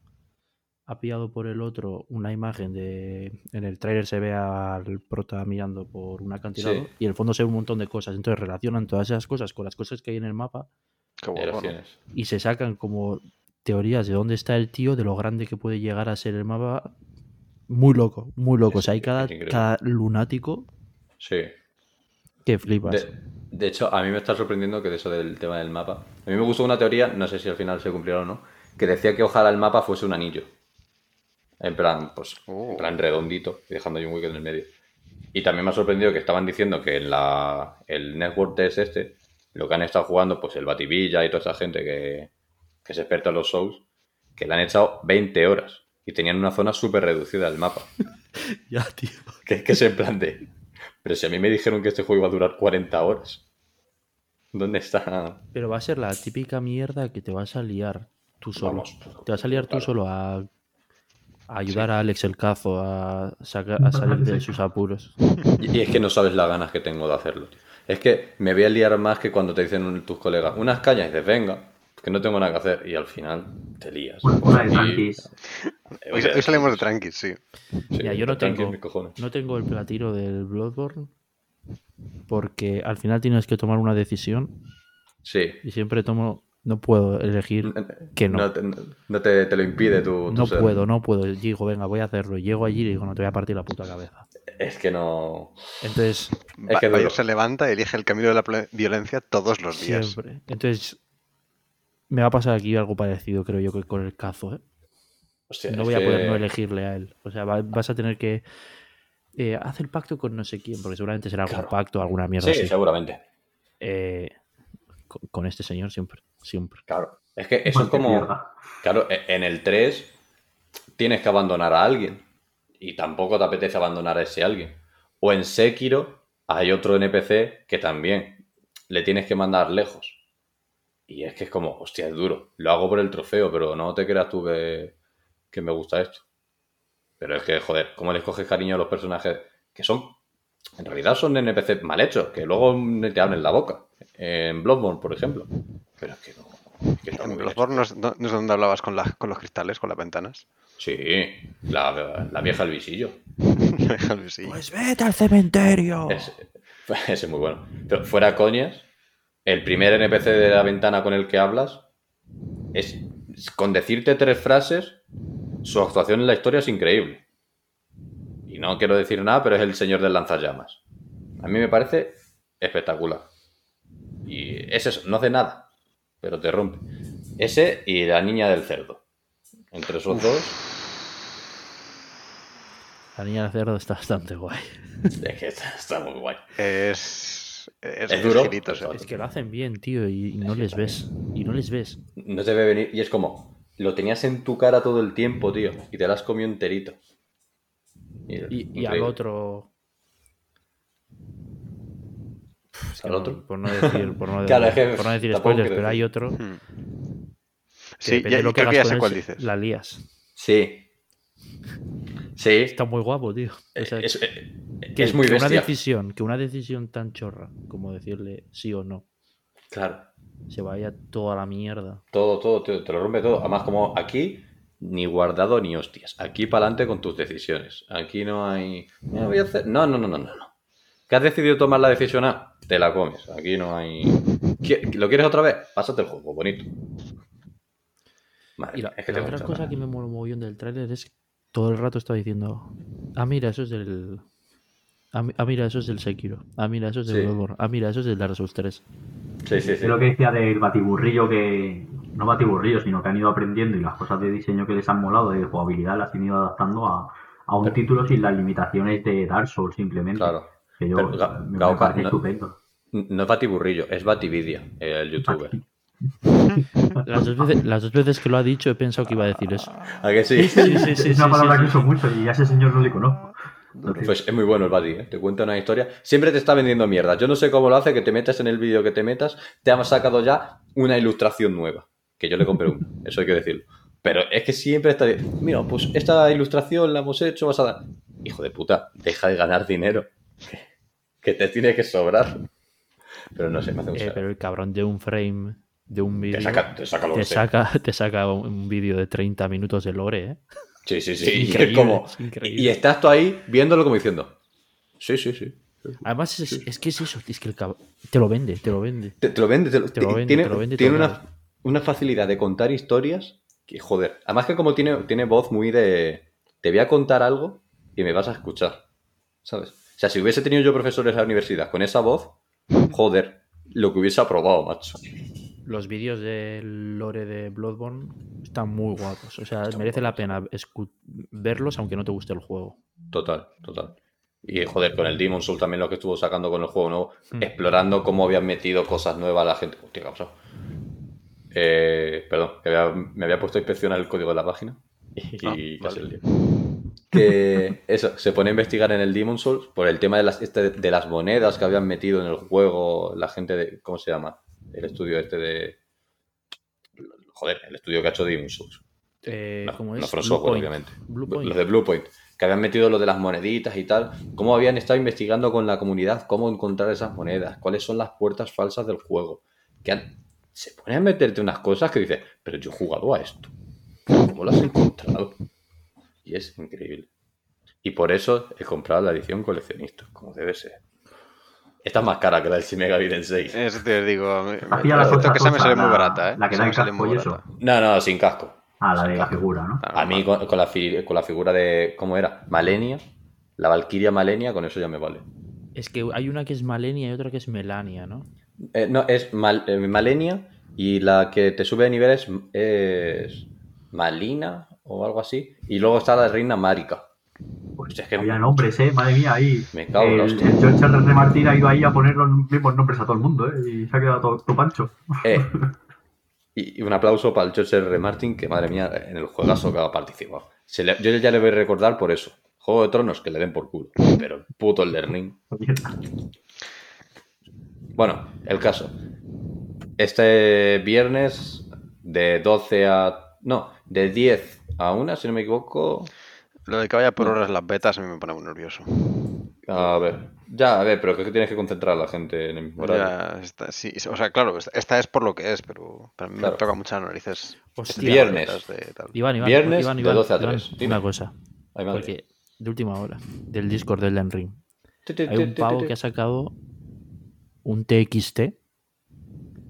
Ha pillado por el otro una imagen de. En el trailer se ve al prota mirando por un acantilado. Sí. Y en el fondo se ve un montón de cosas. Entonces relacionan todas esas cosas con las cosas que hay en el mapa. Qué bueno. Y se sacan como teorías de dónde está el tío, de lo grande que puede llegar a ser el mapa. Muy loco, muy loco. O sea, hay cada, cada lunático Sí. que flipas. De, de hecho, a mí me está sorprendiendo que de eso del tema del mapa. A mí me gustó una teoría, no sé si al final se cumplirá o no, que decía que ojalá el mapa fuese un anillo. En plan, pues, Oh. en plan redondito, dejando ahí un hueco en el medio. Y también me ha sorprendido que estaban diciendo que en la, el Network Test este, lo que han estado jugando, pues el Bativilla y toda esa gente que, que es experta en los Souls, que le han echado 20 horas y tenían una zona súper reducida del mapa. Ya, tío. Que es que es en plan de. Pero si a mí me dijeron que este juego iba a durar 40 horas. ¿Dónde está? Pero va a ser la típica mierda que te vas a liar tú solo. Vamos, te vas a liar tú solo a, a ayudar a Alex el Cazo a, saca- a salir de sus apuros. Y, y es que no sabes las ganas que tengo de hacerlo. tío. Es que me voy a liar más que cuando te dicen un- tus colegas unas cañas y dices, venga, que no tengo nada que hacer. Y al final te lías. Una, de Hoy, salimos de tranquis, sí. sí, Mira, yo no tranquis, tengo, mis cojones. no tengo el platino del Bloodborne porque al final tienes que tomar una decisión Sí. y siempre tomo, no puedo elegir que no. No, te, no te, te lo impide tu, tu No ser. puedo, no puedo. Digo, venga, voy a hacerlo. Llego allí y digo, no te voy a partir la puta cabeza. Es que no. Entonces, Es que se levanta y elige el camino de la violencia todos los días. siempre. Entonces, me va a pasar aquí algo parecido, creo yo, que con el cazo, ¿eh? Hostia, No voy a que- poder no elegirle a él. O sea, va- vas a tener que. Eh, haz el pacto con no sé quién, porque seguramente será algún Claro. pacto, alguna mierda Sí, así. seguramente. Eh, con, con este señor siempre, siempre. Claro. Es que eso es como. mierda. Claro, e- en el 3 tienes que abandonar a alguien. Y tampoco te apetece abandonar a ese alguien. O en Sekiro hay otro NPC que también le tienes que mandar lejos. Y es que es como, hostia, es duro. Lo hago por el trofeo, pero no te creas tú que, que me gusta esto. Pero es que, joder, ¿cómo les coges cariño a los personajes que son, en realidad son NPC mal hechos, que luego te abren la boca? En Bloodborne, por ejemplo. Pero es que no. es que está muy hecho. Bloodborne no es, no- no es donde hablabas con, la- con los cristales, con las ventanas. Sí, la, la vieja del visillo. Pues vete al cementerio. Ese, ese es muy bueno. Pero fuera coñas, el primer NPC de la ventana con el que hablas es con decirte tres frases, su actuación en la historia es increíble. Y no quiero decir nada, pero es el señor del lanzallamas. A mí me parece espectacular. Y es eso, no hace nada, pero te rompe. Ese y la niña del cerdo. Entre esos dos, La niña del cerdo está bastante guay. es que está, está muy guay. Es. Es, Es duro, eh. Es que lo hacen bien, tío, y, y no les ves. Y no les ves. No te ve venir. Y es como, lo tenías en tu cara todo el tiempo, tío. Y te lo has comido enterito. Y, y al otro. Es que ¿Al no- otro? Por no decir, por no, Claro, es que por no decir spoilers, pero hay otro. que Hmm. Sí, depende ya, de lo que creo que hagas ya sé cuál él, dices. La lías. Sí. Sí. Está muy guapo, tío. O sea, es, eh, que, es muy que una decisión, que una decisión tan chorra como decirle sí o no, Claro. se vaya toda la mierda. Todo, todo, te, te lo rompe todo. Además, como aquí, ni guardado ni hostias. Aquí para adelante con tus decisiones. Aquí no hay. "Me voy a hacer-". No, no, no, no, no. No. ¿Que has decidido tomar la decisión A? Te la comes. Aquí no hay. ¿Qui- ¿Lo quieres otra vez? Pásate el juego, bonito. Madre Y la, es que la otra cosa nada. que me mola mogollón del tráiler es que todo el rato está diciendo, ah, mira, eso es del... Ah, ah, mira, eso es del Sekiro. Ah, mira, eso es del Sí. Bloodborne. Ah, mira, eso es del Dark Souls 3. Sí, sí, sí. Es lo que decía del batiburrillo que. No batiburrillo, sino que han ido aprendiendo y las cosas de diseño que les han molado de jugabilidad las han ido adaptando a, a un Pero- título sin las limitaciones de Dark Souls simplemente. Claro. Que yo Pero, Ga- me, me no- estupendo. No es Batiburrillo, es Batividia, el youtuber. Las dos, veces, las dos veces que lo ha dicho he pensado que iba a decir eso. ¿A que sí? Sí, sí, sí, es una sí, palabra sí, que sí. uso mucho y a ese señor no le conozco. Entonces, Pues es muy bueno el Bati, ¿eh? Te cuenta una historia. Siempre te está vendiendo mierda. Yo no sé cómo lo hace, que te metas en el vídeo que te metas, te ha sacado ya una ilustración nueva. Que yo le compré una, eso hay que decirlo. Pero es que siempre está... Mira, pues esta ilustración la hemos hecho, vas a dar... Hijo de puta, deja de ganar dinero. Que te tiene que sobrar. Pero no sé, me hace un Eh, pero el cabrón de un frame de un vídeo Te saca, te saca te saca, te saca un, vídeo de 30 minutos de lore, ¿eh? Sí, sí, sí. Y Increíble, como- es increíble. y estás tú ahí viéndolo como diciendo... Sí, sí, sí. Además, es, es que es eso, es que el cabrón te lo vende, te lo vende. Te, te lo vende, te lo, Te lo vende, tiene, te lo vende tiene una, una facilidad de contar historias que, joder. Además que como tiene, tiene voz muy de... Te voy a contar algo y me vas a escuchar, ¿sabes? O sea, si hubiese tenido yo profesores en la universidad con esa voz, joder, lo que hubiese aprobado, macho. Los vídeos del lore de Bloodborne están muy guapos. O sea, merece la pena verlos aunque no te guste el juego. Total, total. Y joder, con el Demon Soul también lo que estuvo sacando con el juego nuevo, Mm. explorando cómo habían metido cosas nuevas a la gente. Hostia, ¿qué ha pasado? Eh, perdón, había- me había puesto a inspeccionar el código de la página. Y Ah, casi vale. el lío. Que eso, se pone a investigar en el Demon Souls por el tema de las, este- de las monedas que habían metido en el juego la gente de. ¿Cómo se llama? El estudio este de. Joder, el estudio que ha hecho Demon Souls. Eh, No, ¿Cómo es? no From Blue Software, Point. obviamente. Blue Point. Los de Bluepoint, que habían metido lo de las moneditas y tal. Cómo habían estado investigando con la comunidad cómo encontrar esas monedas, cuáles son las puertas falsas del juego. Que han- se ponen a meterte unas cosas que dices, pero yo he jugado a esto. ¿Cómo lo has encontrado? Y es increíble. Y por eso he comprado la edición coleccionista, como debe ser. Esta es más cara que la del Shin Megami Tensei. Eso te digo. me- me- Hacía la cosa que esa me sale muy la- barata, ¿eh? la que el sale muy eso. No, no, sin casco. Ah, la de la figura, ¿no? A mí con, con la, fi- con la figura de, ¿cómo era? Malenia, la Valkyria Malenia, con eso ya me vale. Es que hay una que es Malenia y otra que es Melania, ¿no? Eh, no, es Mal- eh, Malenia y la que te sube de nivel es, es Malina o algo así. Y luego está la reina Marika. Pues es que- había nombres, ¿eh? Madre mía, ahí. Me cago el, el George R. R. Martin ha ido ahí a poner los mismos nombres a todo el mundo, ¿eh? Y se ha quedado todo, todo pancho. Eh, y, y un aplauso para el George R. R. Martin, que madre mía, en el juegazo que ha participado. Se le- yo ya le voy a recordar por eso. Juego de Tronos, que le den por culo. Pero el puto Learning. Bueno, el caso. Este viernes de 12 a... No, de 10 a 1, si no me equivoco. Lo de que vaya por horas las betas a mí me pone muy nervioso. A ver. Ya, a ver, pero que tienes que concentrar a la gente en el mismo horario. Ya está, sí, o sea, claro, esta- es por lo que es, pero para mí Claro. me toca muchas narices. Hostia. Viernes. de tal. Iván, Iván, Viernes Iván, de Iván, 12 a Iván, 3. Dime. Una cosa, Ay, porque de última hora, del Discord del Den Ring, Ti, ti, hay un pavo que ha sacado un TXT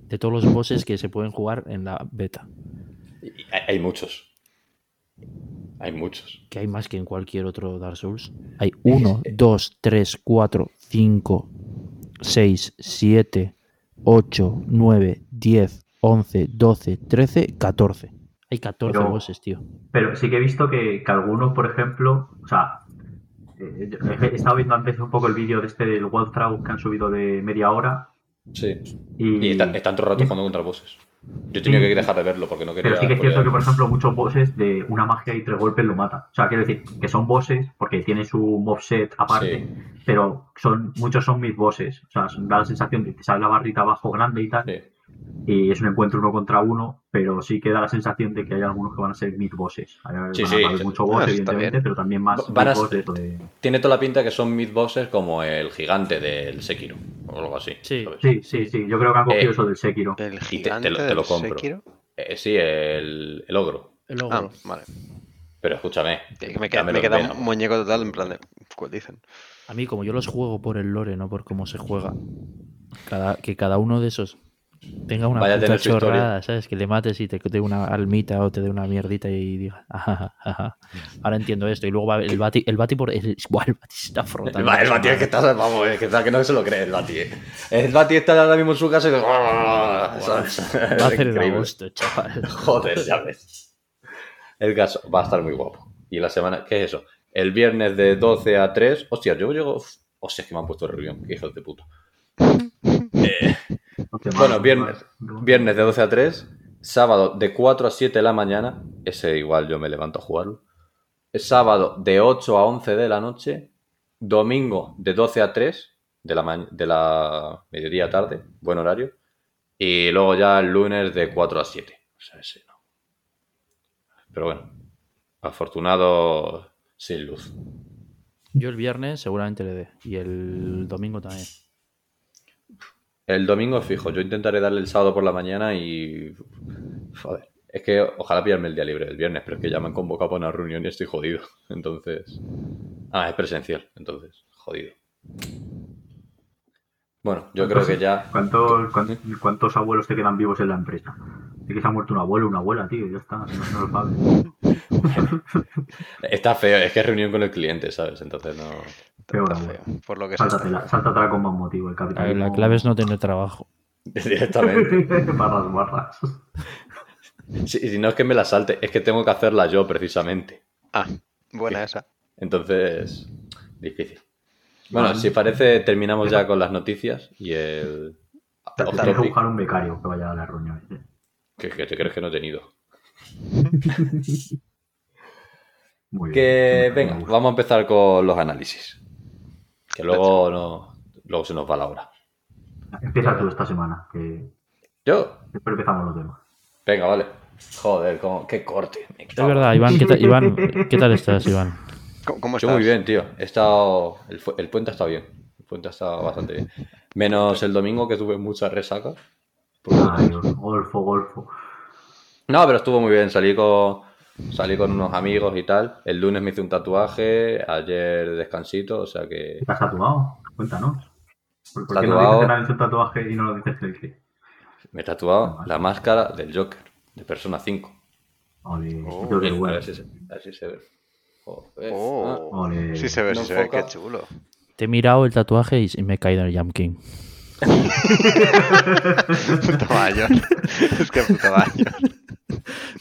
de todos los bosses que se pueden jugar en la beta. Hay muchos. Hay muchos. Que hay más que en cualquier otro Dark Souls. Hay 1, 2, 3, 4, 5, 6, 7, 8, 9, 10, 11, 12, 13, 14. Hay 14 Pero- bosses, tío. Pero sí que he visto que, que algunos, por ejemplo, o sea, eh, he he estado viendo antes un poco el vídeo de este del walkthrough que han subido de media hora Sí. y, Y están, están todo el rato jugando contra bosses. Yo he tenido Sí. que dejar de verlo porque no quería. Pero sí que es cierto que, por ejemplo, muchos bosses de una magia y tres golpes lo mata. O sea, quiero decir que son bosses porque tienen su moveset aparte, Sí. pero son muchos son mis bosses. O sea, da la sensación de que te sale la barrita abajo grande y tal, Sí. Y es un encuentro uno contra uno, pero sí que da la sensación de que hay algunos que van a ser mid bosses. Hay, Sí, van sí, a haber sí. mucho Ah, boss, evidentemente, pero también más Van a ser- de Tiene toda la pinta que son mid bosses como el gigante del Sekiro o algo así. Sí. ¿sabes? Sí, sí, sí. Yo creo que han cogido Eh, eso del Sekiro. El te- gigante te lo- te lo del compro. Sekiro. Eh, sí, el, el ogro. El Ah, ogro. vale. Pero escúchame. Que me queda, me queda un muñeco total en plan de. ¿Cuál dicen? A mí, como yo los juego por el lore, no por cómo se juega, cada, que cada uno de esos tenga una Vaya a puta tener su historia. chorrada, ¿sabes? Que le mates y te dé una almita o te dé una mierdita y diga, "Ajá, ajá, ahora entiendo esto. Y luego va el bati, el bati por el, Buah, el bati se está El, frotando. ba- el Bati es que está, vamos, es que, está- que no se lo cree el Bati. eh. El Bati está ahora mismo en su casa y. Va a hacer el agosto, chaval. Joder, ya ves. El caso va a estar muy guapo. Y la semana, ¿qué es eso? El viernes de 12 a 3. Hostia, yo llego. Hostia, es que me han puesto reunión, qué hijos de puta. Bueno, viernes, viernes de 12 a 3. Sábado de 4 a 7 de la mañana. Ese igual yo me levanto a jugarlo. Sábado de 8 a 11 de la noche. Domingo de 12 a 3 de la, de la mediodía tarde. Buen horario. Y luego ya el lunes de 4 a 7. O sea, ese no. Pero bueno. Afortunado sin luz. Yo el viernes seguramente le dé. Y el domingo también. El domingo fijo. Yo intentaré darle el sábado por la mañana y. Joder. Es que ojalá pillarme el día libre el viernes, pero es que ya me han convocado para una reunión y estoy jodido. Entonces. Ah, es presencial. Entonces, jodido. Bueno, yo creo que ya. ¿Cuántos, cuántos, cuántos abuelos te quedan vivos en la empresa? De que se ha muerto un abuelo una abuela, tío, ya está, no, no lo sabes. Está feo, es que es reunión con el cliente, ¿sabes? Entonces no. Peor Está aún. feo, Por lo que. Sáltatela, sáltatela con más motivo, el A ver, capitalismo. La clave es no tener trabajo. Directamente. barras, barras. Sí, si no es que me la salte, es que tengo que hacerla yo precisamente. Ah, buena esa. Entonces, difícil. Bueno, si parece, terminamos ya con las noticias y el. Te- que buscar un becario que vaya a las reuniones. ¿eh? que, que te crees que no he tenido. Muy bien. Que venga, vamos a empezar con los análisis. Que luego no, luego se nos va la hora. Empieza tú esta semana, que Yo, siempre empezamos los demás. venga, vale. Joder, cómo- qué corte. me Es verdad, Iván, ¿qué tal, Iván, ¿qué tal estás, Iván? ¿Cómo, cómo Yo estás? muy bien, tío. He estado. El, fu- el puente ha estado bien. El puente ha estado bastante bien. Menos el domingo que tuve mucha resaca. Ay, golfo, golfo. No, pero estuvo muy bien. Salí con, salí con unos amigos y tal. El lunes me hice un tatuaje. Ayer descansito. O sea que. ¿Te has tatuado? Cuéntanos. ¿Por, por qué no Tatuado. dices que te tatuaje y no lo dices que el que? Me he tatuado la máscara del Joker. De Persona 5. Ole, Oh, qué Mira, a ver si se, a ver si se ve. Joder. Oh, Ole. sí se ve, No sí se ve, qué chulo. Te he mirado el tatuaje y me he caído en el Jam King. Puto mayor. es que puto mayor.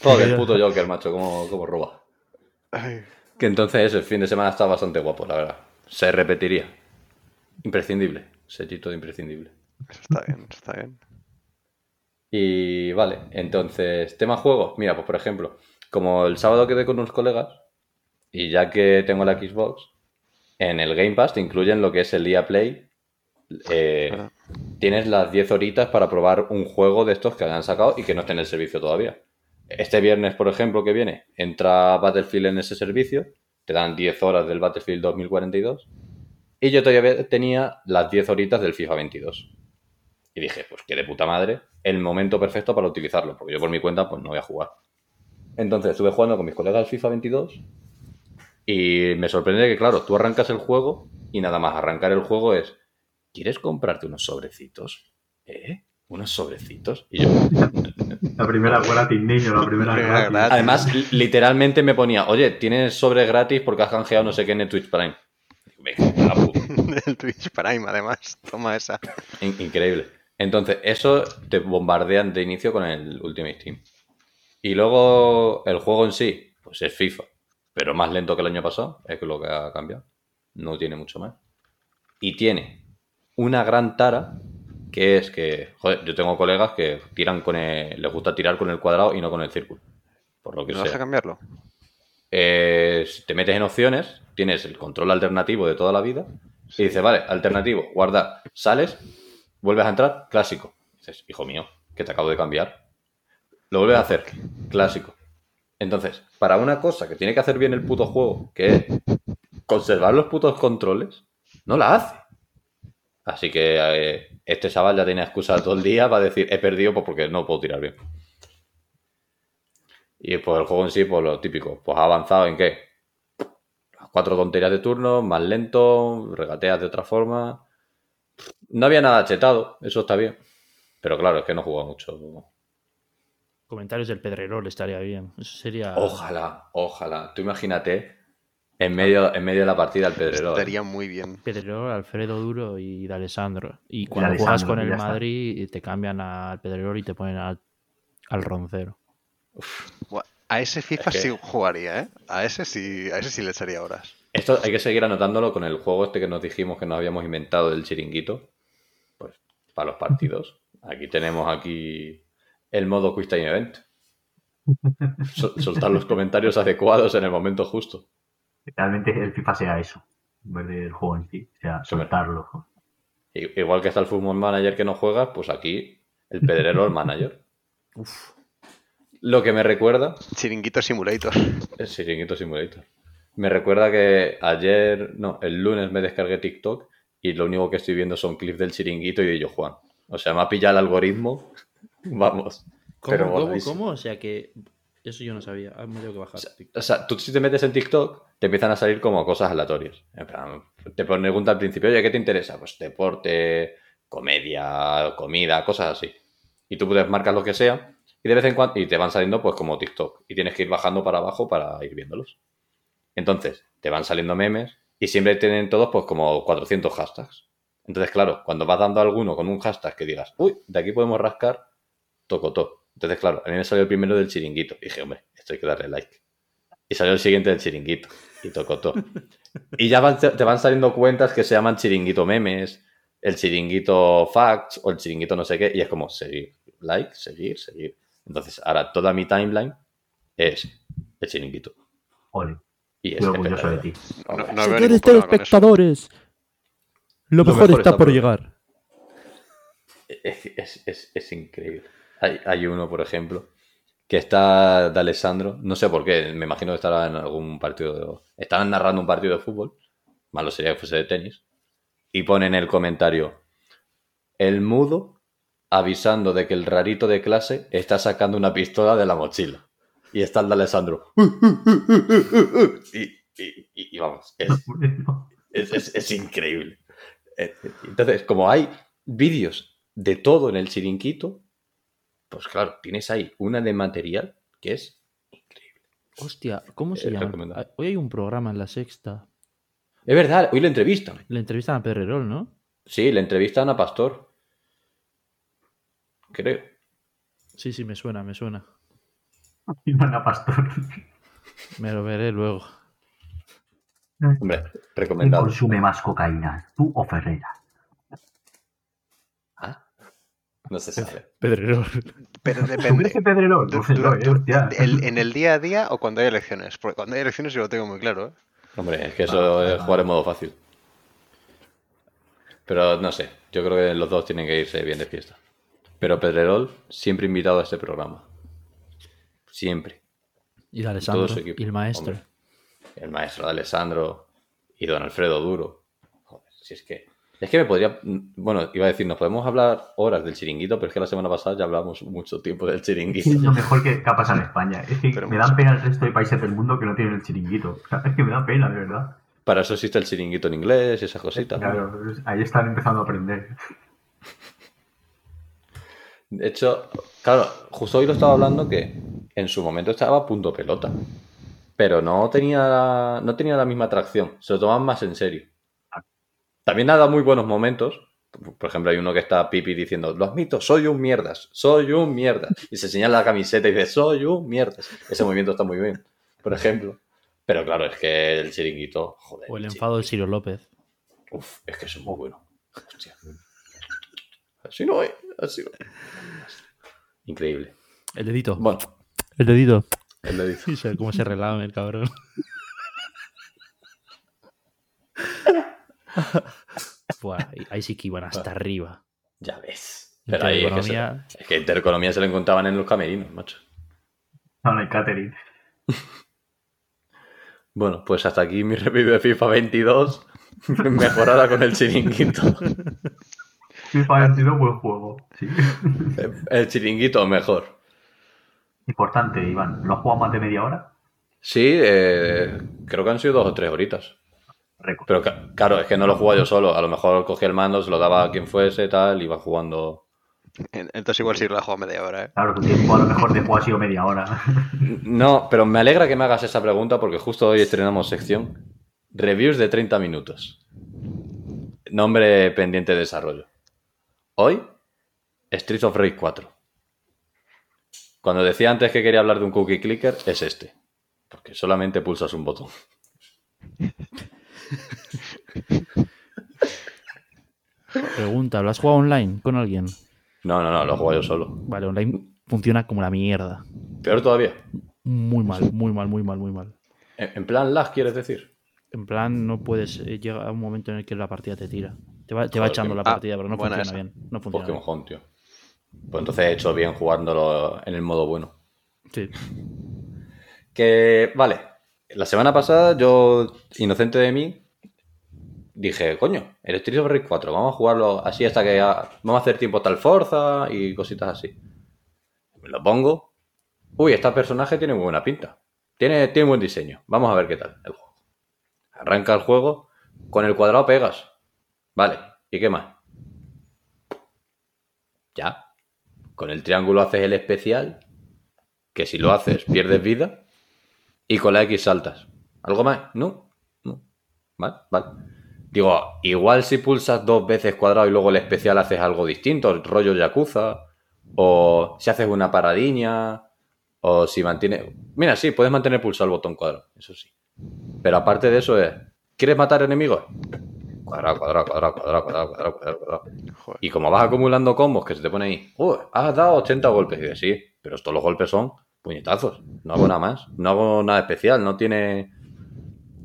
Joder, puto Joker, macho. Cómo, cómo roba. Ay, Que entonces el fin de semana está bastante guapo, la verdad. Se repetiría. Imprescindible. Sellito de imprescindible. Eso está bien, eso está bien. Y vale, entonces, tema juegos. Mira, pues por ejemplo, como el sábado quedé con unos colegas, y ya que tengo la Xbox, en el Game Pass te incluyen lo que es el día Play. eh, tienes las 10 horitas para probar un juego de estos que hayan sacado y que no esté en el servicio todavía. Este viernes, por ejemplo, que viene, entra Battlefield en ese servicio, te dan 10 horas del Battlefield 2042, y yo todavía tenía las 10 horitas del FIFA 22. Y dije, pues que de puta madre, el momento perfecto para utilizarlo, porque yo por mi cuenta pues no voy a jugar. Entonces estuve jugando con mis colegas al FIFA 22 y me sorprende que, claro, tú arrancas el juego y nada más arrancar el juego es, ¿quieres comprarte unos sobrecitos? ¿Eh? Unos sobrecitos. Y yo, La primera gratis, niño, la primera La primera gratis. gratis. además, li- literalmente me ponía, oye, tienes sobre gratis porque has canjeado no sé qué en el Twitch Prime. Puta. El Twitch Prime, además. Toma esa. In- increíble. Entonces, eso te bombardean de inicio con el Ultimate Team. Y luego el juego en sí, pues es FIFA, pero más lento que el año pasado, es lo que ha cambiado. No tiene mucho más. Y tiene una gran tara, que es que, joder, yo tengo colegas que tiran con el, les gusta tirar con el cuadrado y no con el círculo. Por lo que ¿No vas a cambiarlo? Eh, te metes en opciones, tienes el control alternativo de toda la vida y dices, vale, alternativo, guardar, sales, vuelves a entrar, clásico. Dices, hijo mío, que te acabo de cambiar. Lo vuelves a hacer, clásico. Entonces, para una cosa que tiene que hacer bien el puto juego, que es conservar los putos controles, no la hace. Así que eh, este chaval ya tiene excusa todo el día para decir, he perdido pues porque no puedo tirar bien. Y pues el juego en sí, pues lo típico, pues ha avanzado en qué? Las cuatro tonterías de turno, más lento, regateas de otra forma. No había nada chetado, eso está bien. Pero claro, es que no juega mucho. Comentarios del Pedrerol estaría bien. Eso sería. Ojalá, ojalá. Tú imagínate en medio, en medio de la partida el pedrero. Estaría muy bien. Pedrerol, Alfredo Duro y D'Alessandro. Y cuando D'Alessandro, juegas con el está. Madrid, te cambian al Pedrerol y te ponen al, al Roncero. A ese FIFA Es que- sí jugaría, ¿eh? A ese sí, a ese sí le echaría horas. Esto hay que seguir anotándolo con el juego este que nos dijimos que nos habíamos inventado del chiringuito. Pues para los partidos. Aquí tenemos aquí el modo Quick Time Event. Sol- soltar los comentarios adecuados en el momento justo. Realmente el FIFA sea eso. En vez del juego en sí. O sea, soltarlo. Igual que está el Football Manager que no juegas, pues aquí el pedrero el manager. Uf. Lo que me recuerda Chiringuito Simulator. El Chiringuito Simulator. Me recuerda que ayer, no, el lunes me descargué TikTok y lo único que estoy viendo son clips del Chiringuito y de yo Juan. O sea, me ha pillado el algoritmo. Vamos. ¿Cómo, Pero cómo, voladísimo. cómo? O sea que. Eso yo no sabía. Ah, me tengo que bajar. O sea, tú si te metes en TikTok, te empiezan a salir como cosas aleatorias. En plan, te pregunta al principio, oye, ¿qué te interesa? Pues deporte, comedia, comida, cosas así. Y tú puedes marcar lo que sea y de vez en cuando y te van saliendo pues como TikTok y tienes que ir bajando para abajo para ir viéndolos. Entonces, te van saliendo memes y siempre tienen todos pues como 400 hashtags. Entonces, claro, cuando vas dando a alguno con un hashtag que digas, uy, de aquí podemos rascar, tocotó. Entonces, claro, a mí me salió el primero del chiringuito. Y dije, hombre, esto hay que darle like. Y salió el siguiente del chiringuito. Y tocotó. y ya van- te van saliendo cuentas que se llaman chiringuito memes, el chiringuito facts o el chiringuito no sé qué. Y es como seguir, like, seguir, seguir. Entonces, ahora toda mi timeline es el chiringuito. Ole. Y es Estoy orgulloso de ti. No, no ningún problema con eso. lo Lo mejor está por llegar. Es, es- es- es increíble. Hay, hay uno, por ejemplo, que está de Alessandro, no sé por qué, me imagino que estará en algún partido de... Estaban narrando un partido de fútbol, malo sería que fuese de tenis, y pone en el comentario, el mudo avisando de que el rarito de clase está sacando una pistola de la mochila. Y está el de Alessandro. y, y- y- y vamos, es, es, es- es increíble. Eh, Entonces, como hay vídeos de todo en el chiringuito, pues claro, tienes ahí una de material que es increíble. Hostia, ¿cómo se Eh, llama? Ah, Hoy hay un programa en la sexta. Es verdad, hoy le entrevistan. Le entrevistan a Pedrerol, ¿no? Sí, le entrevistan a Pastor. Creo. Sí, sí, me suena, me suena. Ivana Pastor. Me lo veré luego. Hombre, ¿Quién recomendado. consume más cocaína? ¿Tú o Ferrera? Ah, no se sabe. Pedrerol. Pero ¿Tú depende. Pedrerol? Du- eh, du- hostia. el- en el día a día o cuando hay elecciones. Porque cuando hay elecciones yo lo tengo muy claro, ¿eh? Hombre, es que eso Ah, es jugar en modo fácil. Pero no sé, yo creo que los dos tienen que irse bien de fiesta. Pero Pedrerol siempre invitado a este programa. Siempre. Y de Alessandro. Todo su equipo, Y el maestro. hombre. El maestro de Alessandro y don Alfredo Duro. Joder, si es que. Es que me podría. Bueno, iba a decir, nos podemos hablar horas del chiringuito, pero es que la semana pasada ya hablamos mucho tiempo del chiringuito. Es lo mejor que, que ha pasado en España. Es que Pero me mucho. dan pena el resto de países del mundo que no tienen el chiringuito. O sea, es que me da pena, de verdad. Para eso existe el chiringuito en inglés y esas cositas. Claro, ahí están empezando a aprender. De hecho, claro, justo hoy lo estaba hablando que en su momento estaba a punto pelota. Pero no tenía, no tenía la misma atracción. Se lo tomaban más en serio. También ha dado muy buenos momentos. Por ejemplo, hay uno que está Pipi diciendo, lo admito, soy un mierdas, soy un mierdas. Y se señala la camiseta y dice, soy un mierdas. Ese movimiento está muy bien, por ejemplo. Pero claro, es que el chiringuito, joder. O el el enfado de Ciro López. Uf, es que eso es muy bueno. Hostia. Así no es, así no. Increíble. El dedito. Bueno, El dedito. él le dice. Sí, cómo se relame el cabrón. Buah, ahí- sí que iban hasta arriba. Ya ves. Pero ahí es que, se- es que intereconomía se lo encontraban en los camerinos, macho. No, no hay catering. Bueno, pues hasta aquí mi review de FIFA 22. Mejorada con el chiringuito. FIFA 22, buen juego. Sí. El chiringuito mejor. Importante, Iván. ¿Lo has jugado más de media hora? Sí, eh, creo que han sido dos o tres horitas. Récord. Pero claro, es que no lo jugaba yo solo. A lo mejor cogía el mando, se lo daba a quien fuese, tal, iba jugando. En- Entonces igual sí lo he jugado media hora, ¿eh? Claro, tu tiempo a lo mejor de juego ha sido media hora. No, pero me alegra que me hagas esa pregunta porque justo hoy estrenamos sección Reviews de 30 minutos. Nombre pendiente de desarrollo. Hoy, Streets of Rage 4. Cuando decía antes que quería hablar de un cookie clicker, es este. Porque solamente pulsas un botón. Pregunta, ¿lo has jugado online con alguien? No, no, no, lo juego yo solo. Vale, online funciona como la mierda. Peor todavía. Muy mal, muy mal, muy mal, muy mal. En plan lag, ¿quieres decir? En plan, no puedes. eh, Llega un momento en el que la partida te tira. Te va, te va Joder, echando la ah, partida, pero no funciona esa. bien. No Pues funciona qué bien. mojón, tío. Pues entonces he hecho bien jugándolo en el modo bueno. Sí. Que, vale, la semana pasada yo, inocente de mí, dije, coño, el Street of Rage 4, vamos a jugarlo así hasta que vamos a hacer tiempo tal Forza y cositas así. Me lo pongo. Uy, este personaje tiene muy buena pinta. Tiene, tiene buen diseño. Vamos a ver qué tal el juego. Arranca el juego, con el cuadrado pegas. Vale, ¿y qué más? Ya. Con el triángulo haces el especial, que si lo haces pierdes vida. Y con la X saltas. ¿Algo más? No. No. Vale, vale. Digo, igual si pulsas dos veces cuadrado y luego el especial haces algo distinto, rollo Yakuza. O si haces una paradiña. O si mantienes. Mira, sí, puedes mantener pulsado el botón cuadrado, eso sí. Pero aparte de eso es. ¿Quieres matar enemigos? Cuadrado, cuadrado, cuadrado, cuadrado, cuadrado, cuadrado, cuadrado, cuadrado. Y como vas acumulando combos que se te pone ahí, "Uh, has dado 80 golpes. Y dices, sí, pero estos los golpes son puñetazos. No hago nada más. No hago nada especial. No tiene.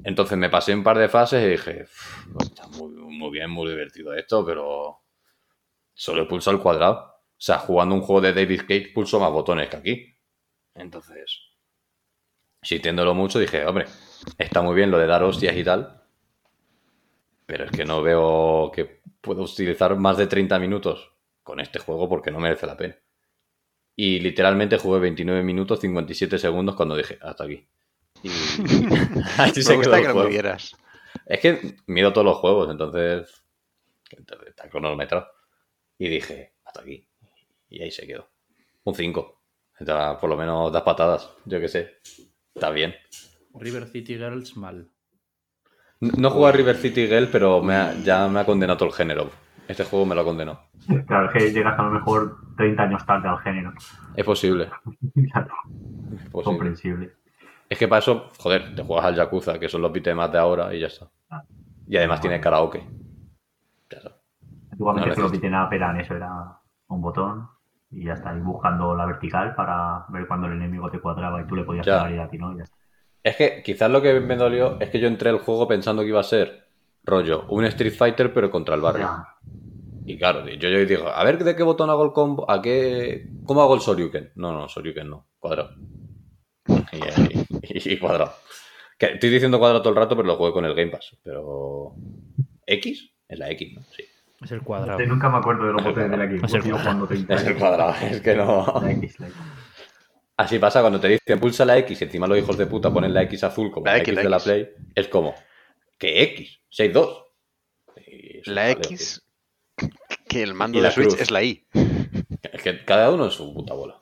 Entonces me pasé un par de fases y dije, "Uf, está muy, bien, muy divertido esto, pero solo he pulsado el cuadrado. O sea, jugando un juego de David Cage pulso más botones que aquí. Entonces, sintiéndolo mucho, dije, hombre, está muy bien lo de dar hostias y tal, pero es que no veo que puedo utilizar más de 30 minutos con este juego porque no merece la pena. Y literalmente jugué 29 minutos 57 segundos cuando dije, hasta aquí. Y así se Me quedó el que juego. vieras. Es que mido todos los juegos, entonces entonces, está cronometrado. Y dije, hasta aquí. Y ahí se quedó. Un 5. Por lo menos das patadas, yo qué sé. Está bien. River City Girls mal. No no jugué a River City Girl, pero me ha- ya me ha condenado todo el género. Este juego me lo ha condenado. Claro, es que llegas a lo mejor 30 años tarde al género. Es posible. Claro, es posible. comprensible. Es que para eso, joder, te juegas al Yakuza, que son los beat'em de ahora y ya está. Y además tiene karaoke. Ya está. Antiguamente No solo up eran eso, era un botón y ya está, y buscando la vertical para ver cuando el enemigo te cuadraba y tú le podías pegar y a ti no, y ya está. Es que quizás lo que me dolió es que yo entré al juego pensando que iba a ser rollo, un Street Fighter pero contra el barrio. Ya. Y claro, yo, yo digo, a ver de qué botón hago el combo, a qué. ¿Cómo hago el Soryuken? No, no, Soryuken no, cuadrado. Y, y- y cuadrado. Que estoy diciendo cuadrado todo el rato, pero lo juego con el Game Pass. Pero. ¿X? Es la X, ¿no? Sí. Es el cuadrado. Sí, nunca me acuerdo de los botones de la X. Es el Sigo jugando 30 Es el años. cuadrado, es que no. La X, la X. Así pasa cuando te dicen pulsa la X y encima los hijos de puta ponen la X azul como La la, X, X, la de la X. Play. Es como, ¿qué X? 6-2. Y eso La X, que el mando Y de la Switch cruz. es la I. Es que cada uno es su puta bola.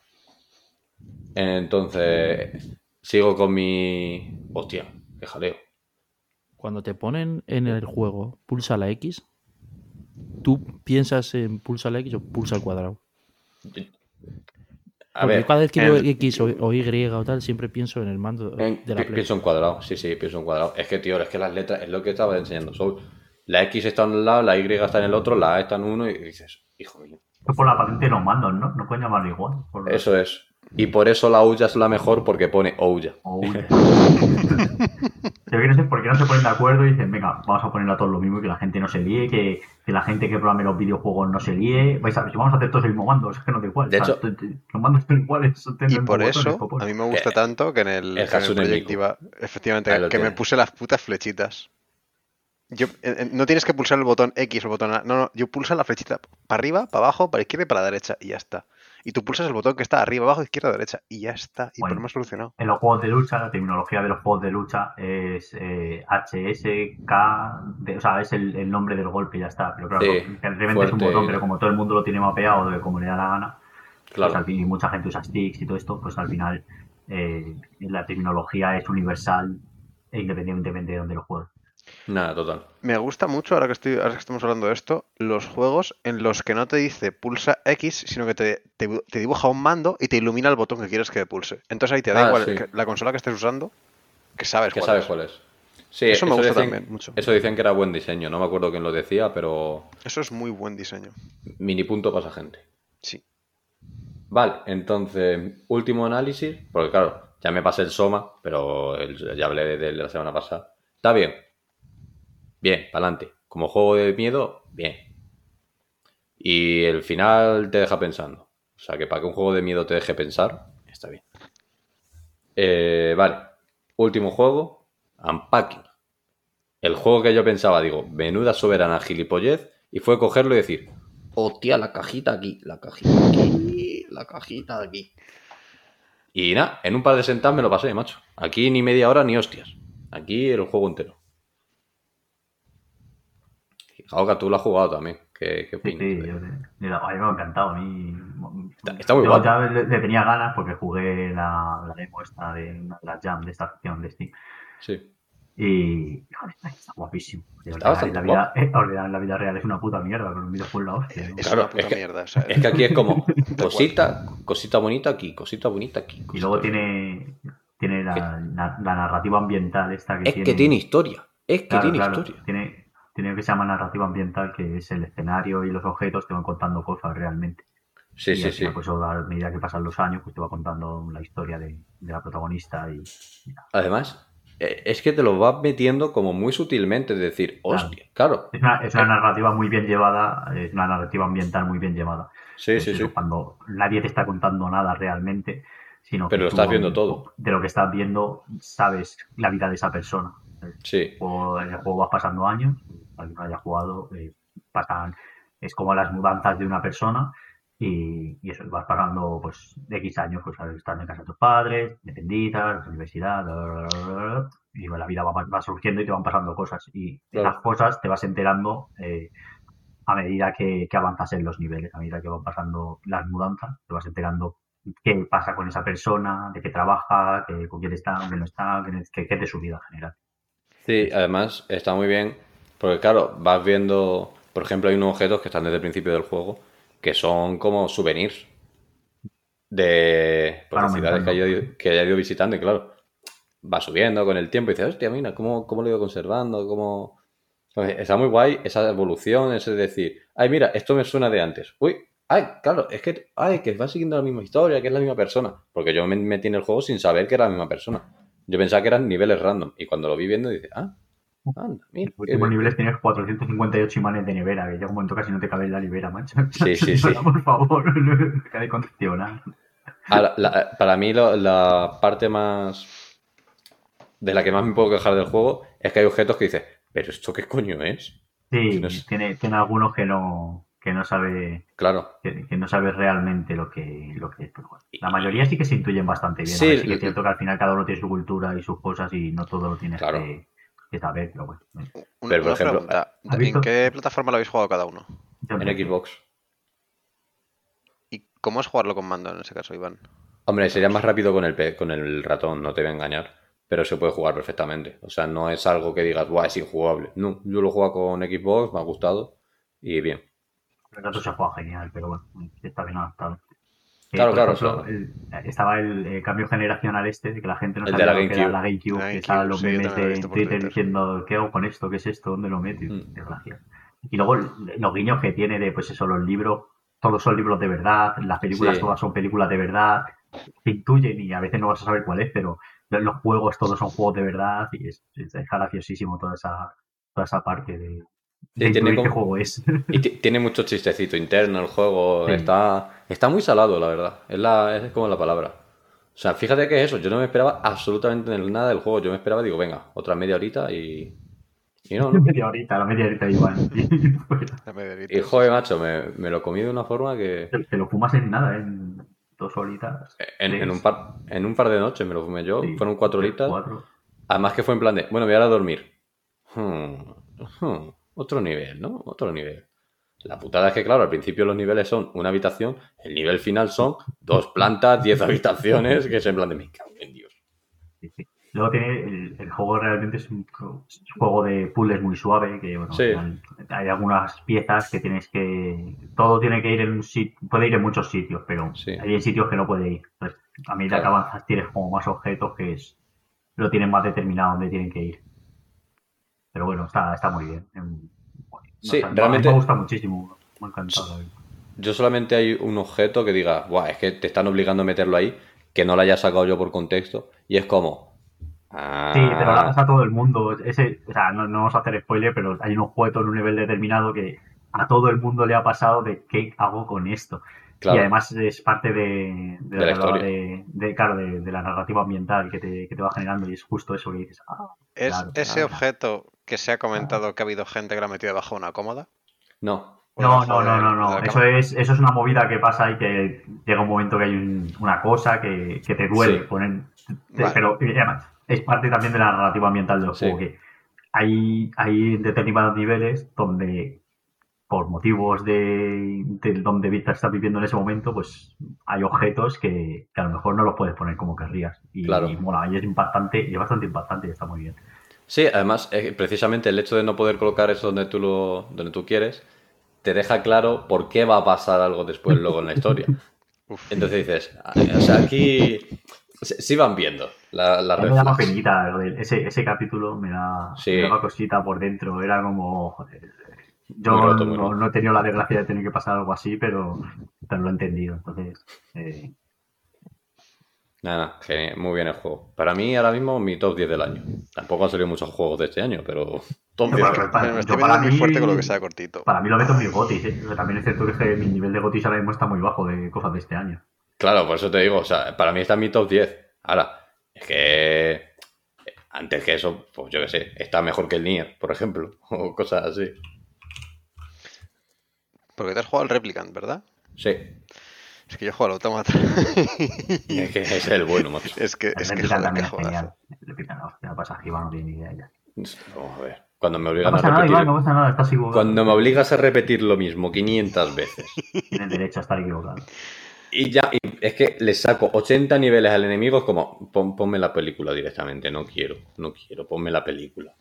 Entonces, sigo con mi. Hostia, qué jaleo. Cuando te ponen en el juego pulsa la X, ¿tú piensas en pulsa la X o pulsa el cuadrado? A Porque ver, yo cada vez que veo X o, o Y o tal, siempre pienso en el mando en- de la Play. pienso en cuadrado. Sí, sí, pienso en cuadrado. Es que, tío, es que las letras es lo que estaba enseñando Soul. La X está en un lado, la Y está en el otro, la A está en uno y dices, hijo mío. Es por la patente de los mandos, ¿no? No pueden llamarlo igual. Por lo- Eso es. Y por eso la Ouya es la mejor porque pone Ouya. O huye. Yo que no sé por qué no se ponen de acuerdo y dicen, venga, vamos a ponerlo a todos lo mismo y que la gente no se líe, que, que la gente que programe los videojuegos no se líe. Vais a, si vamos a hacer todos el mismo mando, es que no da igual. De o sea, hecho- los mandos son iguales. son Y por eso, a mí me gusta Eh, tanto que en el, el en el iba, efectivamente, que me puse las putas flechitas. Yo, eh, eh, no tienes que pulsar el botón X o el botón A. No, no, yo pulso la flechita para arriba, para abajo, para izquierda y para la derecha y ya está. Y tú pulsas el botón que está arriba, abajo, izquierda, derecha y ya está. Y Bueno. por me solucionado. En los juegos de lucha, la terminología de los juegos de lucha es eh, HSK, de- o sea, es el, el nombre del golpe y ya está. Pero claro, Sí, realmente es un botón, pero como todo el mundo lo tiene mapeado de como le da la gana, Claro. pues al fin- y mucha gente usa sticks y todo esto, pues al final eh, la terminología es universal e independientemente de donde lo juegues. Nada, total. Me gusta mucho, ahora que, estoy, ahora que estamos hablando de esto, los juegos en los que no te dice pulsa X, sino que te, te, te dibuja un mando y te ilumina el botón que quieres que pulse. Entonces ahí te da Ah, igual sí. que- la consola que estés usando, que sabes Que cuál sabes es. cuál es. Sí, Eso me gusta dicen- también, mucho. Eso dicen que era buen diseño. No me acuerdo quién lo decía, pero Eso es muy buen diseño. mini punto para esa gente. Sí. Vale, entonces, último análisis, porque claro, ya me pasé el Soma, pero el- ya hablé de la semana pasada. Está bien. Bien, para adelante. Como juego de miedo, bien. Y el final te deja pensando. O sea, que para que un juego de miedo te deje pensar, está bien. Eh, vale, último juego, Unpacking. El juego que yo pensaba, digo, menuda soberana gilipollez, y fue cogerlo y decir, hostia, la cajita aquí, la cajita aquí, la cajita aquí. Y nada, en un par de sentadas me lo pasé, macho. Aquí ni media hora ni hostias. Aquí el juego entero. Jaoka, tú lo has jugado también. ¿Qué, qué Sí, opinas? sí, yo le- le- a mí me ha encantado. A mí, Está- está muy yo guapo. ya le, le tenía ganas porque jugué la, la demo esta de una de las jam de esta acción de Steam. Sí. Y joder, está guapísimo. Y Está ordenar en la vida, eh, en la vida real es una puta mierda, con un videojuego la hostia. ¿no? Es Claro, una puta es que- mierda. o sea, Es que aquí es como cosita, cosita bonita aquí, cosita bonita aquí. Y cosita luego bonita. tiene, tiene la, la- la narrativa ambiental esta que Es tiene. que tiene historia. Es que Claro, tiene claro, historia. Tiene, tiene que se llama narrativa ambiental, que es el escenario y los objetos te van contando cosas realmente. Sí, y sí, sí. pues, a medida que pasan los años, pues te va contando la historia de, de la protagonista y. Además, eh, es que te lo vas metiendo como muy sutilmente, es decir, hostia, claro. Es una, es una narrativa muy bien llevada, es una narrativa ambiental muy bien llevada. Sí, Es sí, sí. Cuando nadie te está contando nada realmente, sino Pero que lo tú, estás viendo todo. De lo que estás viendo, sabes la vida de esa persona. Sí, O en el juego vas pasando años, alguien haya jugado, eh, pasan, es como las mudanzas de una persona y, y eso, vas pasando pues de X años, pues estás en casa de tus padres, dependitas, la universidad, bla, bla, y bueno, la vida va, va surgiendo y te van pasando cosas y Claro. esas cosas te vas enterando eh, a medida que, que avanzas en los niveles, a medida que van pasando las mudanzas, te vas enterando qué pasa con esa persona, de qué trabaja, qué- con quién está, quién no está, qué, qué- qué es de su vida en general. sí, además está muy bien, porque claro, vas viendo, por ejemplo, hay unos objetos que están desde el principio del juego, que son como souvenirs de pues, ciudades que haya, ido, que haya ido visitando, y claro, va subiendo con el tiempo y dices, hostia, mira, ¿cómo, cómo lo he ido conservando? ¿Cómo... Está muy guay esa evolución, ese decir, ay, mira, esto me suena de antes. Uy, ay, claro, es que, ay, que va siguiendo la misma historia, que es la misma persona. Porque yo me metí en el juego sin saber que era la misma persona. Yo pensaba que eran niveles random. Y cuando lo vi viendo, dice, ah, anda, mira. Últimos bien". niveles tienes 458 imanes de nevera, que llega un momento casi no te cabe en la nevera, macho. Sí, sí, sí. Por favor, deja de congestionar. Ahora, la- para mí lo- la parte más de la que más me puedo quejar del juego es que hay objetos que dices, pero esto qué coño es. Sí, No tiene, tiene algunos que no, que no sabe Claro, que, que no sabe realmente lo que, lo que es. Pero bueno, la mayoría sí que se intuyen bastante bien. Sí, sí que es cierto que al final cada uno tiene su cultura y sus cosas y no todo lo tienes Claro. que, que saber, pero bueno. Una, Pero, por una ejemplo, pregunta. ¿has ¿En visto? qué plataforma lo habéis jugado cada uno? En Xbox. ¿Y ¿Cómo es jugarlo con mando en ese caso, Iván? Hombre, sería más rápido con el, con el ratón, no te voy a engañar. Pero se puede jugar perfectamente. O sea, no es algo que digas, Buah, es injugable. No, yo lo juego con Xbox, me ha gustado. Y bien. El rato se juega genial, pero bueno, está bien adaptado. Eh, Claro, por claro, ejemplo, el- estaba el eh, cambio generacional este, de que la gente no sabía la lo que era GameCube. la GameCube, La que estaban los sí, memes de Twitter Twitter. diciendo, ¿qué hago con esto? ¿Qué es esto? ¿Dónde lo meto? Mm. Desgracia. Y luego los guiños que tiene de, pues eso, los libros, todos son libros de verdad, las películas Sí. todas son películas de verdad, te intuyen y a veces no vas a saber cuál es, pero los los juegos todos son juegos de verdad y es, es graciosísimo toda esa, toda esa parte de, de tiene intuir qué como- juego es. Y ti- tiene mucho chistecito interno el juego. Sí. Está, está muy salado, la verdad. Es, la, es como la palabra. O sea, fíjate que es eso. Yo no me esperaba absolutamente nada del juego. Yo me esperaba, digo, venga, otra media horita y. Y no, ¿no? media horita, la media horita igual. La media horita. Y joder, macho, me, me lo comí de una forma que. Te, lo fumas en nada, en dos horitas. En, en un par, en un par de noches me lo fumé yo. sí, Fueron cuatro horitas. cuatro. Además que fue en plan de, bueno, me voy a ir a dormir. Hmm, hmm, otro nivel, ¿no? Otro nivel. La putada es que, claro, al principio los niveles son una habitación, el nivel final son dos plantas, diez habitaciones, que es en plan de, me cago en Dios. Sí, sí. Luego tiene el, el juego realmente es un, juego de puzzles muy suave, que bueno, Sí. hay algunas piezas que tienes que... Todo tiene que ir en un sitio, puede ir en muchos sitios, pero hay sitios que no puede ir. Entonces, a medida que Claro. avanzas tienes como más objetos que es, lo tienen más determinado dónde tienen que ir. Pero bueno, está, está muy bien. Em, Sí, realmente- me gusta muchísimo, me ha encantado. verdad. Yo solamente hay un objeto que diga, Buah, es que te están obligando a meterlo ahí, que no lo haya sacado yo por contexto, y es como... Ah, Sí, pero la pasa a todo el mundo. Ese, o sea, no, no vamos a hacer spoiler, pero hay un objeto en un nivel determinado que a todo el mundo le ha pasado de qué hago con esto. claro, Y además es parte de, de, De la historia. de, de, claro, de, de la narrativa ambiental que te, que te va generando y es justo eso que dices. Ah, ¿Es claro, ese claro. objeto que se ha comentado que ha habido gente que lo ha metido debajo de una cómoda? no. ¿O No, no, no, no, la Eso es, eso es una movida que pasa y que llega un momento que hay un- una cosa que, que te duele. Sí. poner- te- Vale. Pero además, es parte también de la narrativa ambiental del Sí. juego. Que hay, hay determinados niveles donde, por motivos de, de donde Vista está viviendo en ese momento, pues hay objetos que, que a lo mejor no los puedes poner como querrías. Y, Claro. y mola, y es impactante, y es bastante impactante y está muy bien. Sí, además, eh, precisamente el hecho de no poder colocar eso donde tú, lo, donde tú quieres, te deja claro por qué va a pasar algo después luego en la historia. Uf. Entonces dices, ah, o sea, aquí sí van viendo la, la me penita, del- ese, ese capítulo me da, Sí. me daba cosita por dentro, era como, joder, yo roto, no he tenido la desgracia de tener que pasar algo así, pero, pero lo he entendido, entonces, eh, Nada, genial, muy bien el juego. Para mí, ahora mismo, mi top 10 del año. Tampoco han salido muchos juegos de este año, pero top 10. Pero para- para- Me estoy para viendo muy mí- fuerte con lo que sea cortito. para mí lo meto en mis gotis, ¿eh? También es cierto que, es que mi nivel de gotis ahora mismo está muy bajo de cosas de este año. Claro, por eso te digo, o sea, para mí está en mi top 10. Ahora, es que antes que eso, pues yo qué sé, está mejor que el Nier, por ejemplo, o cosas así. Porque te has jugado al Replicant, ¿verdad? Sí, Es que yo jugado al Automata. es que el bueno, macho. es que, es que joder, genial. juegazo. El Replica no, hostia, pasa Giva no tiene ni idea ya. Vamos a ver. Cuando me No obligan a pasa nada, repetir. Iván, no pasa nada, estás equivocado. Cuando me obligas a repetir lo mismo 500 veces. Tienes derecho a estar equivocado. Y ya, y es que le saco 80 niveles al enemigo, es como, pon- ponme la película directamente, no quiero, no quiero, ponme la película.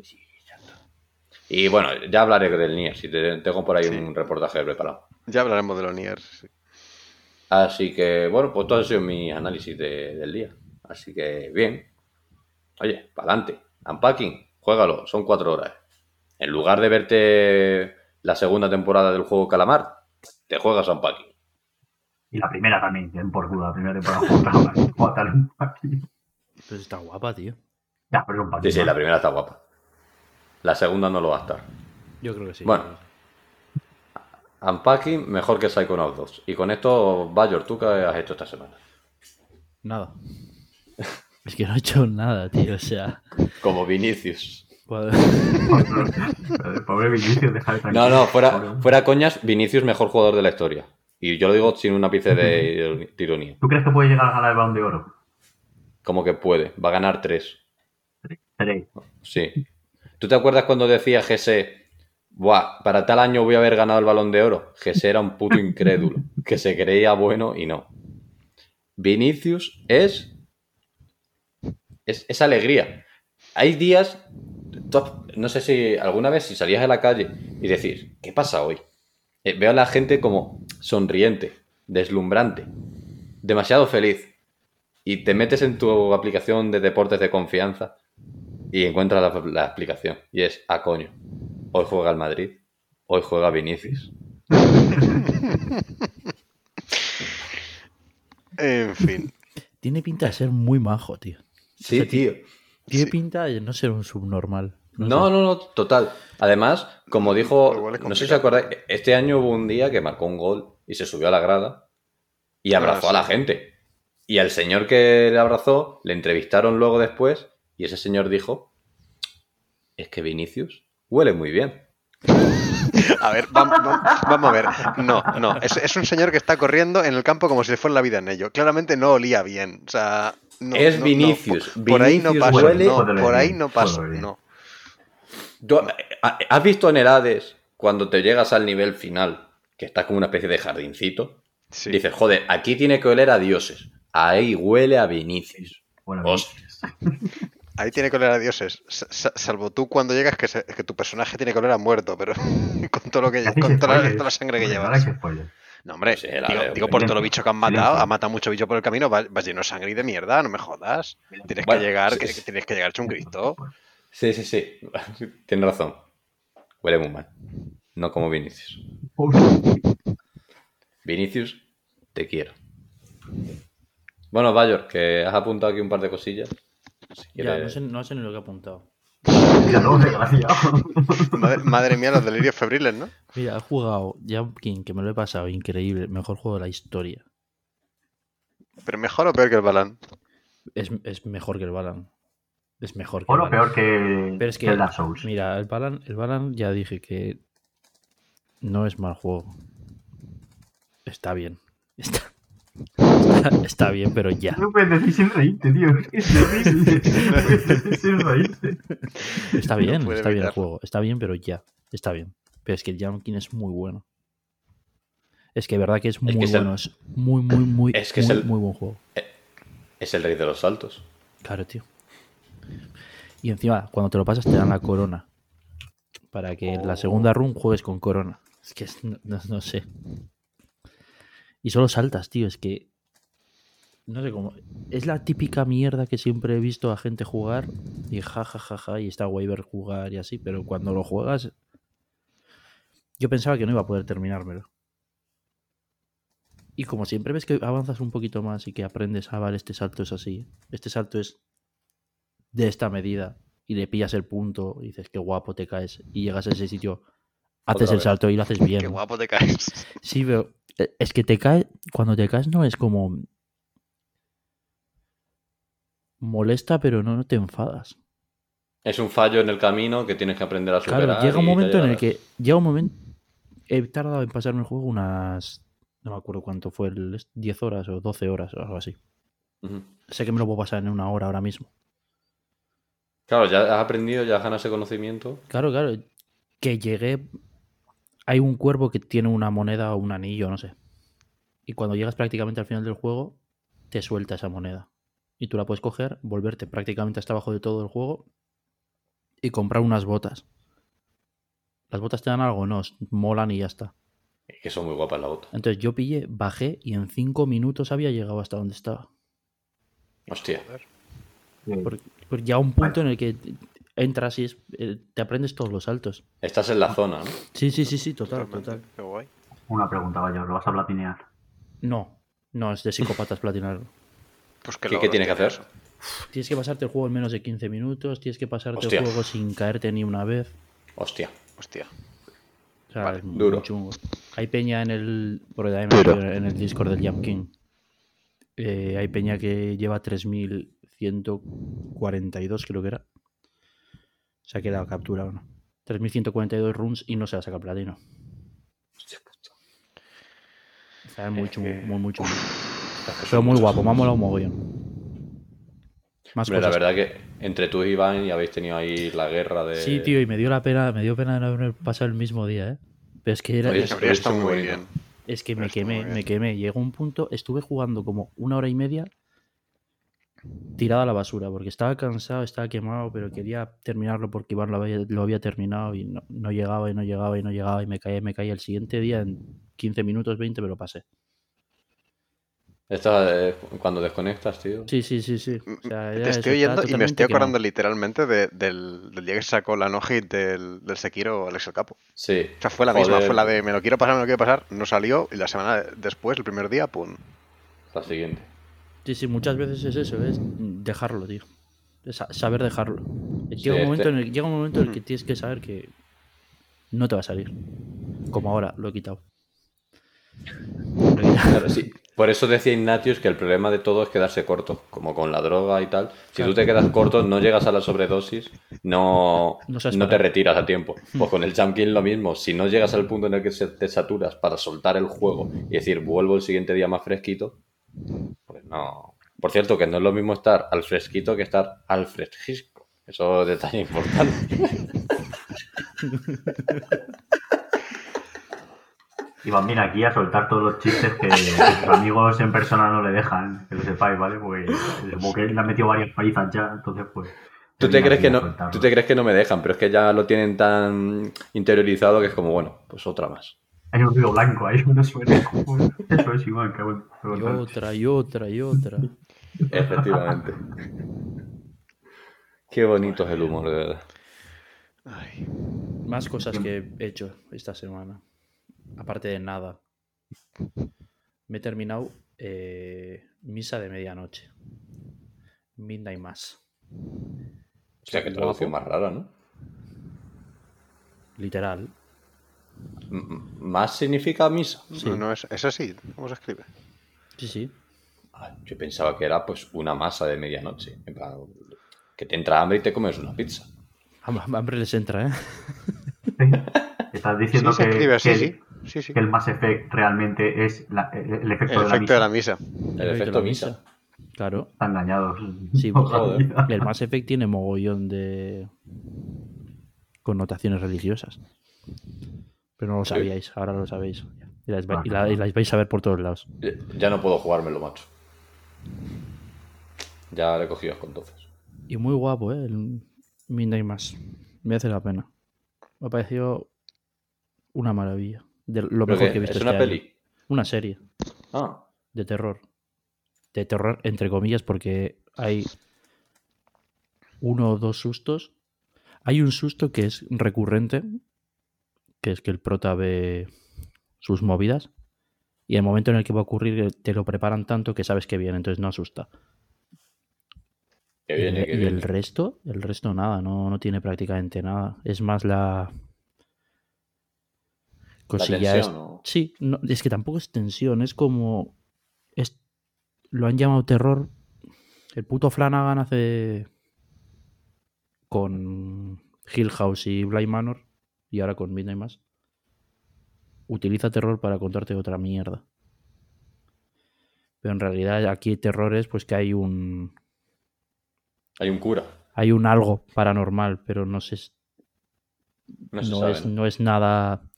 Sí, ya está. Y bueno, ya hablaré del Nier, si te- tengo por ahí Sí. un reportaje preparado. Ya hablaremos de los Nier. Sí. Así que, bueno, pues todo ha sido mi análisis de- del día. Así que, bien. Oye, para adelante. Unpacking, juégalo, son cuatro horas. En lugar de verte la segunda temporada del juego Calamar, te juegas Unpacking. Y la primera también, den por culo, la primera temporada jugada, jugada un paquín. Pues está guapa, tío. Ya, pero es un Sí, sí, la primera está guapa. La segunda no lo va a estar. Yo creo que sí. Bueno. Unpacking mejor que Psychonauts 2. Y con esto, Bayor, ¿tú qué has hecho esta semana? Nada. Es que no he hecho nada, tío. O sea. Como Vinicius. Pobre Vinicius, deja de No, tranquilo. no, fuera, Pobre. fuera coñas, Vinicius mejor jugador de la historia. Y yo lo digo sin un ápice de ironía. ¿Tú crees que puede llegar a ganar el balón de oro? Como que puede. Va a ganar tres. Tres. Sí. ¿Tú te acuerdas cuando decía GC Buah, para tal año voy a haber ganado el balón de oro. Jesse era un puto incrédulo, que se creía bueno y no. Vinicius es. Es, alegría. Hay días. No sé si alguna vez si salías a la calle y decís, ¿qué pasa hoy? Eh, veo a la gente como sonriente, deslumbrante, demasiado feliz. Y te metes en tu aplicación de deportes de confianza y encuentras la, la explicación. Y es, ah, coño, hoy juega el Madrid, hoy juega Vinicius. En fin. Tiene pinta de ser muy majo, tío. Sí, tío. Tiene Sí. pinta de no ser un subnormal. No, No, sé. no, no, total. Además, como dijo, no sé si acordáis, este año hubo un día que marcó un gol y se subió a la grada y Ah, abrazó a la sí. gente. Y al señor que le abrazó, le entrevistaron luego después y ese señor dijo, es que Vinicius huele muy bien. A ver, vam- vam- vamos, a ver. No, no. Es, es un señor que está corriendo en el campo como si fuera la vida en ello. Claramente no olía bien. O sea. no, Es no, no. Vinicius. Por, por ahí no Vinicius paso. huele- No, Puede por ahí no paso. puede oler No. ¿Tú- ha- ¿Has visto en el Hades cuando te llegas al nivel final, que está como una especie de jardincito? Sí. Dices, joder, aquí tiene que oler a dioses. Ahí huele a Vinicius. Bueno, Hostias. Ahí tiene que oler a dioses. Sa- sa- Salvo tú cuando llegas que, se- que tu personaje tiene que oler a muerto, pero con todo lo que con toda la, spoilers. toda la sangre que llevas. No, hombre, Sí, la digo, por todo lo silencio, bicho que han matado, ha matado mucho bicho por el camino, vas, vas lleno de sangre y de mierda, no me jodas. Tienes Bueno, que llegar, sí, que, sí. que tienes que llegar hecho un Cristo. Sí, sí, sí. Tienes razón. Huele muy mal. No como Vinicius. Vinicius, te quiero. Bueno, Bayor, que has apuntado aquí un par de cosillas. Si Ya, quieres- no sé, no sé ni lo que he apuntado. Ya no, desgraciado. Madre, madre mía, los delirios febriles, ¿no? Mira, he jugado Jump King, que me lo he pasado increíble. Mejor juego de la historia. Pero mejor o peor que el Balán. Es, es mejor que el Balan. Es mejor que Bueno, el Balan. peor que, Pero es que que, el Dark Souls. mira, el Balan, el Balan ya dije que no es mal juego. Está bien. Está, está, está bien, pero ya. No puedes decir sin reírte, tío. Es terrible. No puedes decir sin reírte. Está bien, está bien el juego. Está bien, pero ya. Está bien. Pero es que el Jump King es muy bueno. Es que verdad que es muy que es el- bueno. Es muy, muy, muy, Es que es muy, el- muy buen juego. Es el rey de los saltos. Claro, tío. Y encima, cuando te lo pasas, te dan la corona. Para que en la segunda run juegues con corona. Es que es- no, no- no sé. Y solo saltas, tío. Es que. No sé cómo. Es la típica mierda que siempre he visto a gente jugar. Y ja, ja, ja, ja. Y está guay ver jugar y así. Pero cuando lo juegas. Yo pensaba que no iba a poder terminármelo. Y como siempre ves que avanzas un poquito más y que aprendes, ah, vale, este salto es así, este salto es de esta medida, y le pillas el punto, y dices, qué guapo te caes, y llegas a ese sitio, haces el salto y lo haces bien. Qué guapo te caes. Sí, pero eh, es que te cae, cuando te caes no es como molesta, pero no, no te enfadas. Es un fallo en el camino que tienes que aprender a superar. Claro, llega un momento en el que, llega un momento, he tardado en pasarme el juego unas, no me acuerdo cuánto fue, el 10 horas o 12 horas o algo así. Sé que me lo puedo pasar en una hora ahora mismo. Claro, ya has aprendido, ya has ganado ese conocimiento. Claro, claro. Que llegué. Hay un cuervo que tiene una moneda o un anillo, no sé. Y cuando llegas prácticamente al final del juego, te suelta esa moneda. Y tú la puedes coger, volverte prácticamente hasta abajo de todo el juego y comprar unas botas. Las botas te dan algo, no, molan y ya está. Es que son muy guapas las botas. Entonces yo pillé, bajé y en cinco minutos había llegado hasta donde estaba. Hostia. Porque, porque ya un punto en el que entras y es- eh, te aprendes todos los saltos. Estás en la zona, ¿no? Sí, sí, sí, sí, total, Totalmente. total. Qué guay. Una pregunta, vaya, ¿lo vas a platinear? No, no, es de psicópatas platinarlo. Pues que ¿Qué, lo- qué tienes que hacer? Tienes que pasarte el juego en menos de 15 minutos, tienes que pasarte Hostia. el juego sin caerte ni una vez. Hostia. Hostia. O sea, Vale, es muy duro. chungo. Hay peña en el. En el Discord del Jam King. Eh, hay peña que lleva 3142, creo que era. Se ha quedado capturado, ¿no? 3142 runs y no se la saca platino. O sea, es muy chungo, muy, muy chungo. Pero muy guapo, me ha molado un mogollón. Más Hombre, la cosas. verdad que entre tú y Iván ya habéis tenido ahí la guerra de. Sí, tío, y me dio la pena, me dio pena de no haber pasado el mismo día, ¿eh? Pero es que era, Oye, Habría estado muy bien. es que me quemé, me quemé. Llegó un punto, estuve jugando como una hora y media tirada a la basura, porque estaba cansado, estaba quemado, pero quería terminarlo porque Iván lo había, lo había terminado y no, no llegaba y no llegaba y no llegaba y me caía, y me caía. El siguiente día, en 15 minutos, 20, me lo pasé. Esta, eh, cuando desconectas, tío. Sí, sí, sí, sí. O sea, era Te estoy oyendo y me estoy acordando quemado. literalmente de- del, del día que se sacó la no-hit del, del Sekiro Alex el Capo. Sí. O sea, fue la misma, fue la de me lo quiero pasar, me lo quiero pasar, no salió y la semana después, el primer día, pum. La siguiente. Sí, sí, muchas veces es eso, es dejarlo, tío. Es sa- saber dejarlo. Llega, Sí, un momento este- en el, llega un momento en el que tienes que saber que no te va a salir. Como ahora, lo he quitado. Lo he quitado. Claro, sí. Por eso decía Ignatius que el problema de todo es quedarse corto, como con la droga y tal. Si Claro. tú te quedas corto, no llegas a la sobredosis, no, No te retiras a tiempo. Pues con el King lo mismo. Si no llegas al punto en el que se- te saturas para soltar el juego y decir vuelvo el siguiente día más fresquito, pues no. Por cierto, que no es lo mismo estar al fresquito que estar al fresquisco. Eso es detalle importante. Iván viene aquí a soltar todos los chistes que, que sus amigos en persona no le dejan, que lo sepáis, ¿vale? Porque supongo que él le ha metido varias palizas ya, entonces pues... ¿Tú te, crees que no, tú te crees que no me dejan, pero es que ya lo tienen tan interiorizado que es como, bueno, pues otra más. Hay un ruido blanco ahí, no suena. Eso es Iván, que bueno. Y otra, y otra, y otra. Efectivamente. Qué bonito es el humor, de verdad. Ay. Más cosas que he hecho esta semana. Aparte de nada. Me he terminado eh, Misa de Medianoche. Midnight Mass. Hostia, qué traducción más rara, ¿no? Literal. M- ¿Más significa misa? No, no es, es así, ¿cómo se escribe? Sí, sí. Ah, Yo pensaba que era pues una masa de medianoche. En plan, que te entra hambre y te comes una pizza. Ham- Hambre les entra, ¿eh? Estás Sí, diciendo se que, escribe así, que sí. El, Sí, sí. que el Mass Effect realmente es la- el, el efecto, El de la de misa. El efecto misa. Claro. Están engañados. Sí, pues, Joder. el Mass Effect tiene mogollón de connotaciones religiosas. Pero no lo Sí. sabíais, ahora lo sabéis. Y las, va- y la- y las vais a ver por todos lados. Ya- Ya no puedo jugármelo, macho. Ya le he cogido con entonces. Y muy guapo, ¿eh? El Midnight Mass. Me hace la pena. Me ha parecido una maravilla. De lo ¿Pero mejor que he visto ¿Es una este año. peli? Una serie Ah, de terror. De terror, entre comillas, porque hay uno o dos sustos. Hay un susto que es recurrente, que es que el prota ve sus movidas. Y el momento en el que va a ocurrir te lo preparan tanto que sabes que viene, entonces no asusta. que Y viene, que y viene. el resto, el resto nada, no, no tiene prácticamente nada. Es más la Sí, no, es que tampoco es tensión, es como es, lo han llamado terror. El puto Flanagan hace con Hill House y Bly Manor y ahora con Midnight Mass. Utiliza terror para contarte otra mierda. Pero en realidad aquí terror es pues que hay un Hay un cura. hay un algo paranormal, pero no sé, No no, se sabe. es, ¿no? no es nada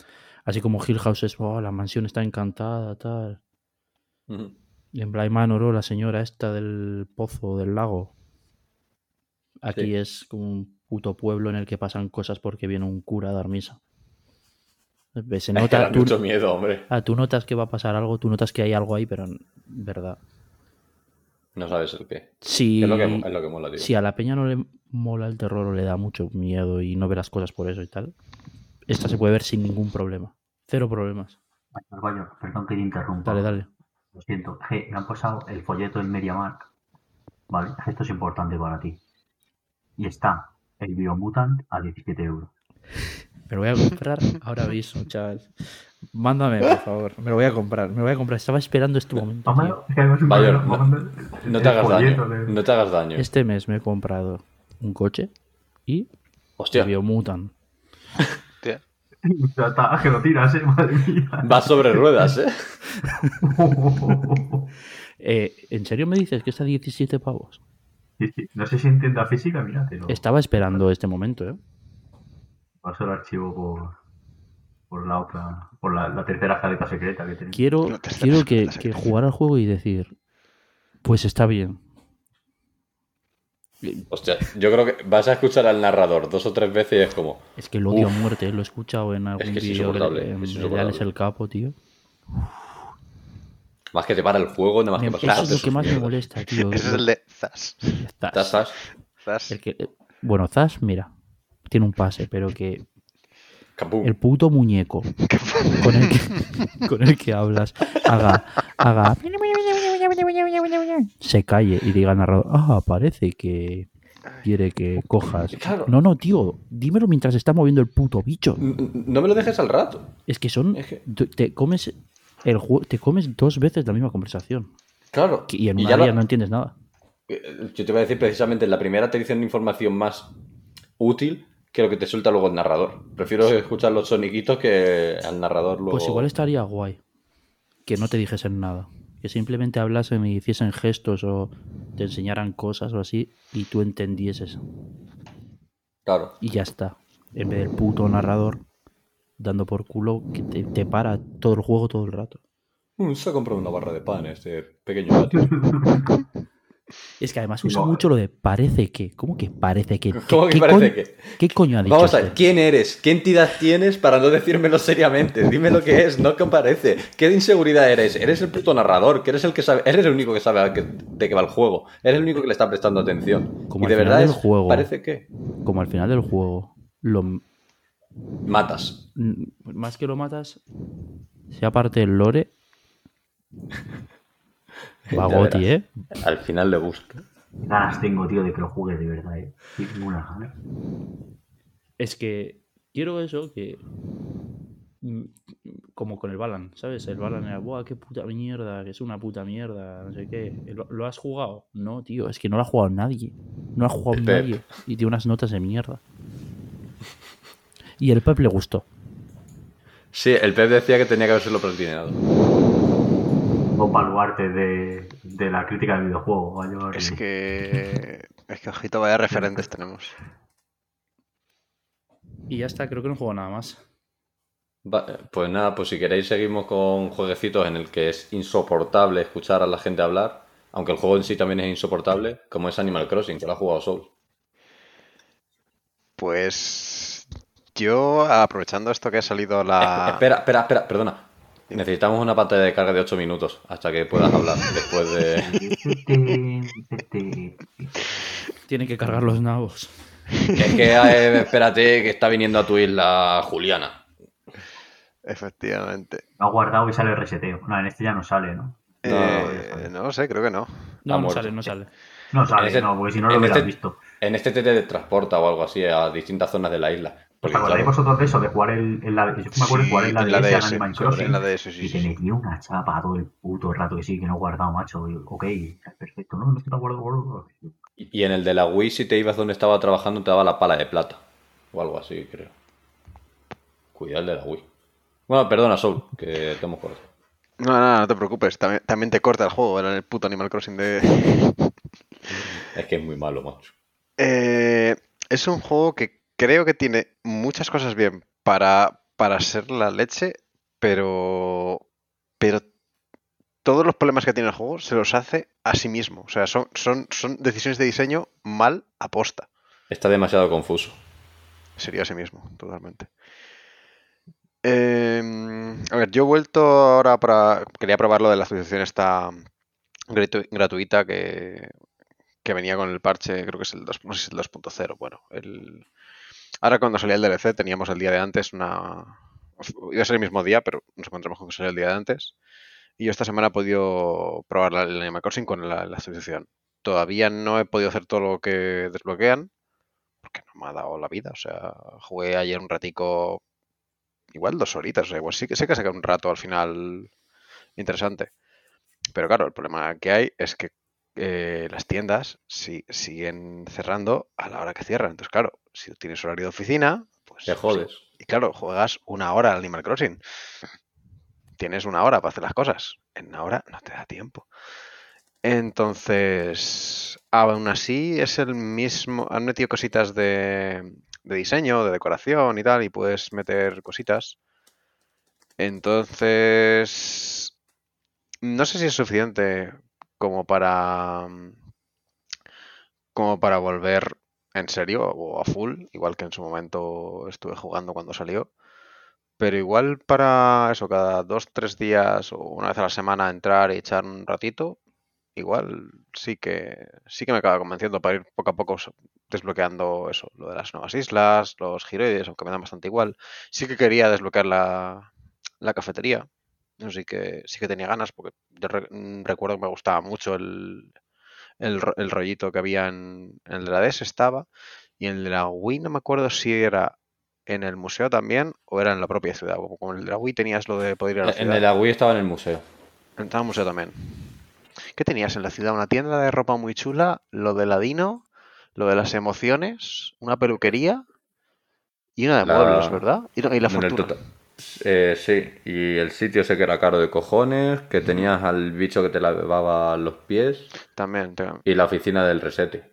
así como Hill House es, "Oh, la mansión está encantada, tal. Y en Bly Manor, oh, la señora esta del pozo, del lago. Aquí Sí. es como un puto pueblo en el que pasan cosas porque viene un cura a dar misa. Se nota, tú, mucho miedo, hombre. ah, tú notas que va a pasar algo, tú notas que hay algo ahí, pero en verdad. No sabes el qué. Si, Es lo que, es lo que mola, tío. si a la peña no le mola el terror o le da mucho miedo y no ve las cosas por eso y tal, esta se puede ver sin ningún problema. Cero problemas. Vaya, perdón que te interrumpa. Dale, dale. Lo siento. Je, me han pasado el folleto en MediaMark. Vale, esto es importante para ti. Y está el Biomutant a 17 euros. Me lo voy a comprar ahora mismo, chaval. Mándame, por favor. Me lo voy a comprar. Me lo voy a comprar. Estaba esperando este momento. problema, no-. No te hagas daño. No te hagas daño. Este mes me he comprado un coche y Hostia, el Biomutant. Hostia. Ya está, que lo tiras, eh, madre mía. vas sobre ruedas, ¿eh? Eh, ¿En serio me dices que está a 17 pavos? Sí, sí. No sé si entiendo la física, mira, pero Estaba esperando este momento, ¿eh? paso el archivo por, por la otra, por la, la tercera escaleta secreta que tenemos. Quiero, quiero que, que jugar al juego y decir, pues está bien. Hostia, yo creo que vas a escuchar al narrador dos o tres veces y es como. Es que lo odio a muerte, lo he escuchado en algún que es que insoportable, en es de insoportable. Alex el Capo, tío. Más que te para el juego, nada más Me- que eso pasarte es lo que más me molesta, tío. Ese es el de Zas. Zas. Zas. El que- bueno, Zas, mira, tiene un pase, pero que Capum. el puto muñeco con el que, con el que hablas haga, haga se calle y diga al narrador, ah, parece que quiere que cojas. Claro. No, no, tío, dímelo mientras está moviendo el puto bicho. No me lo dejes al rato. Es que son, Es que- tú- te comes el te comes dos veces la misma conversación Claro. y en Y una ya día no entiendes nada. Eh, Yo te voy a decir precisamente, en la primera te dicen información más útil que lo que te suelta luego el narrador. Prefiero escuchar los soniquitos que al narrador luego. Pues igual estaría guay que no te dijesen nada. Que simplemente hablasen y hiciesen gestos o te enseñaran cosas o así y tú entendieses. Claro. Y ya está. En vez del puto narrador dando por culo que te, te para todo el juego todo el rato. Mm, se ha comprado una barra de pan este pequeño gato. Es que además usa No. mucho lo de parece que. ¿Cómo que parece que? ¿Cómo ¿Qué- que parece coño- que? ¿Qué coño ha dicho? Vamos a ver, este? ¿quién eres? ¿Qué entidad tienes para no decírmelo seriamente? Dime lo que es, no que parece. ¿Qué de inseguridad eres? Eres el puto narrador, que eres el que sabe, eres el único que sabe de qué va el juego. Eres el único que le está prestando atención. Como y de al final verdad del es, juego. parece que Como al final del juego, lo, matas. Más que lo matas, sea parte del lore. Bagoti, verás. ¿eh? Al final le busca. Ganas tengo, tío, de que lo juegue de verdad, eh. Ganas. Es que quiero eso, que. mm, Como con el Balan, ¿sabes? El Balan era, ¡buah, qué puta mierda! Que es una puta mierda, no sé qué. ¿Lo, lo has jugado? No, tío, es que no lo ha jugado nadie. No lo ha jugado El Pep. nadie. Y tiene unas notas de mierda. Y el Pep le gustó. Sí, el Pep decía que tenía que habérselo platinado. Un baluarte de, de la crítica del videojuego. Es que-. Es que, ojito, vaya referentes tenemos. Y ya está, creo que no juego nada más. Va- pues nada, pues si queréis seguimos con jueguecitos en el que es insoportable escuchar a la gente hablar, aunque el juego en sí también es insoportable, como es Animal Crossing, que lo ha jugado Soul. Pues. Yo, aprovechando esto que ha salido la. Espera, espera, espera, perdona. Necesitamos una pantalla de carga de 8 minutos hasta que puedas hablar después de... Tiene que cargar los nabos. Es que, eh, espérate, que está viniendo a tu isla Juliana. Efectivamente. Lo ha guardado y sale el reseteo. No, en este ya no sale, ¿no? Eh, no sé, creo que no. No, no sale, no sale. No sale, ese- no, porque si no lo hubieras este- visto. En este te teletransporta o algo así a distintas zonas de la isla. ¿Os acordáis claro, vosotros de eso? De jugar el, en la, yo me acuerdo de jugar en la, en la DS, en DS, Animal sí, Crossing. en la DS, sí, y sí, te sí. una chapa todo el puto rato que sí, que no he guardado, macho. Y, ok, perfecto. No, no es que no guardo, guardo. Y en el de la Wii, si te ibas donde estaba trabajando, te daba la pala de plata. O algo así, creo. Cuidado el de la Wii. Bueno, perdona, Soul, que te hemos cortado. No, no, no te preocupes. También, también te corta el juego en el puto Animal Crossing de. Es que es muy malo, macho. Eh, es un juego que creo que tiene muchas cosas bien para, para ser la leche, pero. Pero todos los problemas que tiene el juego se los hace a sí mismo. O sea, son, son, son decisiones de diseño mal aposta. Está demasiado confuso. Sería a sí mismo, totalmente. Eh, a ver, yo he vuelto ahora para. Quería probar lo de la asociación esta gratu- gratuita que, que venía con el parche, creo que es el 2, no sé si es el 2.0. Bueno, el, ahora cuando salía el DLC teníamos el día de antes una. Iba a ser el mismo día, pero nos encontramos con que salía el día de antes. Y yo esta semana he podido probar la- el Animal Crossing con la, la. Todavía no he podido hacer todo lo que desbloquean, porque no me ha dado la vida. O sea, jugué ayer un ratico, igual dos horitas, o sea, igual sí que sé que saqué un rato al final interesante. Pero claro, el problema que hay es que eh, las tiendas si- siguen cerrando a la hora que cierran. Entonces, claro, si tienes horario de oficina, pues... Te jodes. Y claro, juegas una hora al Animal Crossing. Tienes una hora para hacer las cosas. En una hora no te da tiempo. Entonces, aún así es el mismo. Han metido cositas de, de diseño, de decoración y tal, y puedes meter cositas. Entonces, no sé si es suficiente como para como para volver en serio o a full, igual que en su momento estuve jugando cuando salió. Pero igual para eso, cada dos, tres días o una vez a la semana entrar y echar un ratito, igual sí que sí que me acaba convenciendo para ir poco a poco desbloqueando eso, lo de las nuevas islas, los giroides, aunque me dan bastante igual. Sí que quería desbloquear la, la cafetería. Eso sí que sí que tenía ganas, porque mm, recuerdo que me gustaba mucho el, el, el rollito que había en, en el la DS estaba, y en el de la Wii no me acuerdo si era en el museo también o era en la propia ciudad. Como como en el de la Wii tenías lo de poder ir a la En ciudad. el Agui estaba en el museo. Entraba al museo también. ¿Qué tenías en la ciudad? Una tienda de ropa muy chula, lo de Ladino, lo de las emociones, una peluquería y una de La- muebles, ¿verdad? Y, no- y la En el fortuna. Eh, sí, y el sitio ese que era caro de cojones, que tenías al bicho que te lavaba los pies También, te- y la oficina del resete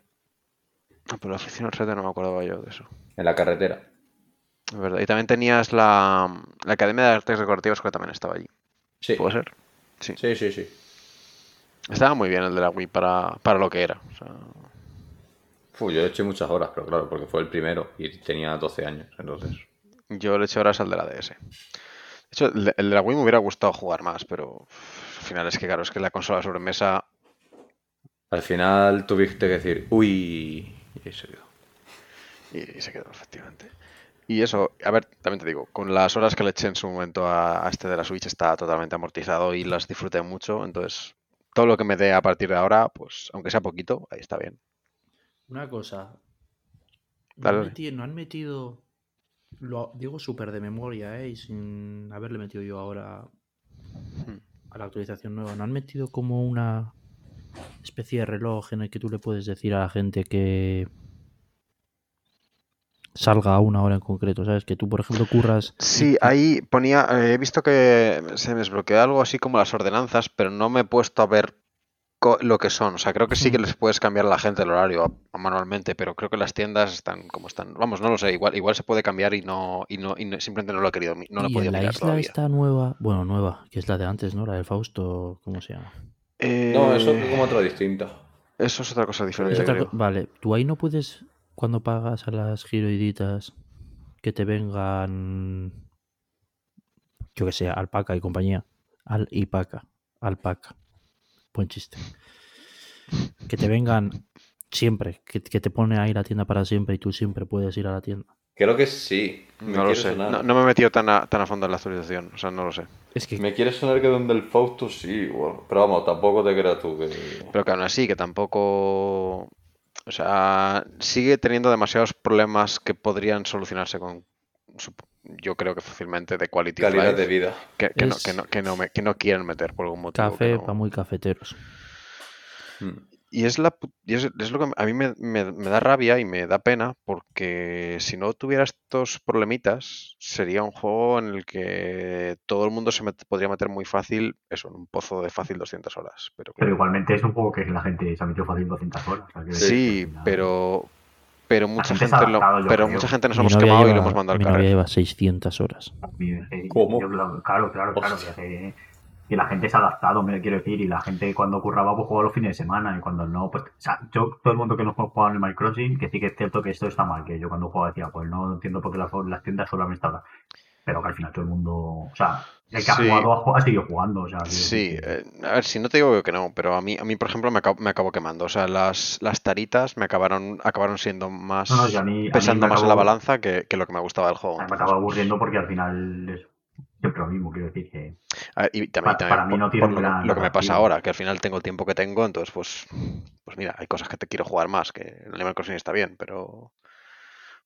Ah, pero la oficina del Rete no me acordaba yo de eso. en la carretera. Es verdad. Y también tenías la, la Academia de Artes Decorativas que también estaba allí. Sí, ¿Puede ser? Sí. sí, sí, sí. Estaba muy bien el de la Wii para, para lo que era. O sea, Fu, yo eché muchas horas, pero claro, porque fue el primero y tenía 12 años, entonces. Yo le eché horas al de la DS. De hecho, el de, la Wii me hubiera gustado jugar más, pero al final es que, claro, es que la consola de sobremesa Al final tuviste que decir, uy, y se quedó. Y se quedó, efectivamente. Y eso, a ver, también te digo, con las horas que le eché en su momento a, a este de la Switch está totalmente amortizado y las disfruté mucho. Entonces, todo lo que me dé a partir de ahora, pues, aunque sea poquito, ahí está bien. Una cosa. No Dale, han, dale. metido, no han metido. Lo digo súper de memoria, ¿eh? Y sin haberle metido yo ahora Hmm. a la actualización nueva. ¿No han metido como una especie de reloj en el que tú le puedes decir a la gente que salga a una hora en concreto? ¿Sabes? Que tú, por ejemplo, curras. Sí, ahí ponía, eh, he visto que se me desbloqueó algo así como las ordenanzas, pero no me he puesto a ver lo que son. O sea, creo que sí que les puedes cambiar a la gente el horario manualmente, pero creo que las tiendas están como están. Vamos, no lo sé, igual, igual se puede cambiar y no, y no, y no- simplemente no lo he querido, no lo he y podido en la mirar isla todavía. esta nueva, bueno, nueva, que es la de antes, ¿no? La del Fausto, ¿cómo se llama? No, eso Eh, es como otra distinta. Eso es otra cosa diferente. otra creo. co- Vale, tú ahí no puedes, cuando pagas a las giroiditas, que te vengan, yo que sé, alpaca y compañía. Al y paca, alpaca. Buen chiste. Que te vengan siempre, que, que te pone ahí la tienda para siempre y tú siempre puedes ir a la tienda. Creo que sí. Me No lo sé. sonar. No, no me he metido tan a, tan a fondo en la actualización. O sea, no lo sé. Es que Me quiere sonar que donde el Fausto sí, bueno, pero vamos, tampoco te creas tú que... Pero que aún así, que tampoco. O sea, sigue teniendo demasiados problemas que podrían solucionarse con. sup- Yo creo que fácilmente de quality of calidad life, de vida. Que, que no, que, no, que, no me- que no quieren meter por algún motivo. café no- para muy cafeteros. Mm. Y es, la, y es, es lo que a mí me, me- me da rabia y me da pena porque si no tuviera estos problemitas sería un juego en el que todo el mundo se met- podría meter muy fácil, eso, en un pozo de fácil 200 horas. Pero, igualmente es un juego que la gente se ha metido fácil 200 horas. o sea, que- sí, pero pero mucha gente gente lo, adaptado, yo pero creo. mucha gente nos Mi hemos quemado y lo hemos mandado al carrer. lleva 600 horas. Eh, ¿Cómo? yo creo- claro, claro, claro. Que, que la gente se ha adaptado, me quiero decir, y la gente cuando curraba pues jugaba los fines de semana y cuando no, pues, o sea, yo, todo el mundo que no jugaba en el My Crossing, que sí que es cierto que esto está mal, que yo cuando jugaba decía, pues no entiendo por qué las, las tiendas solo han estado, pero que al final todo el mundo, o sea, el que ha Sí. jugado ha, seguido jugando, o sea, Sí, eh, a ver, si no te digo que no, pero a mí, a mí por ejemplo, me acabo, me acabo quemando. O sea, las, las taritas me acabaron, acabaron siendo más, No, no, mí- pesando más en la balanza que, que lo que me gustaba del juego. me acaba aburriendo porque al final es siempre lo mismo, quiero decir que ver, y también, pa- también para mí por- no tiene por lo, un gran lo que me pasa ahora, que al final tengo el tiempo que tengo, entonces pues, pues mira, hay cosas que te quiero jugar más, que el Animal Crossing está bien, pero,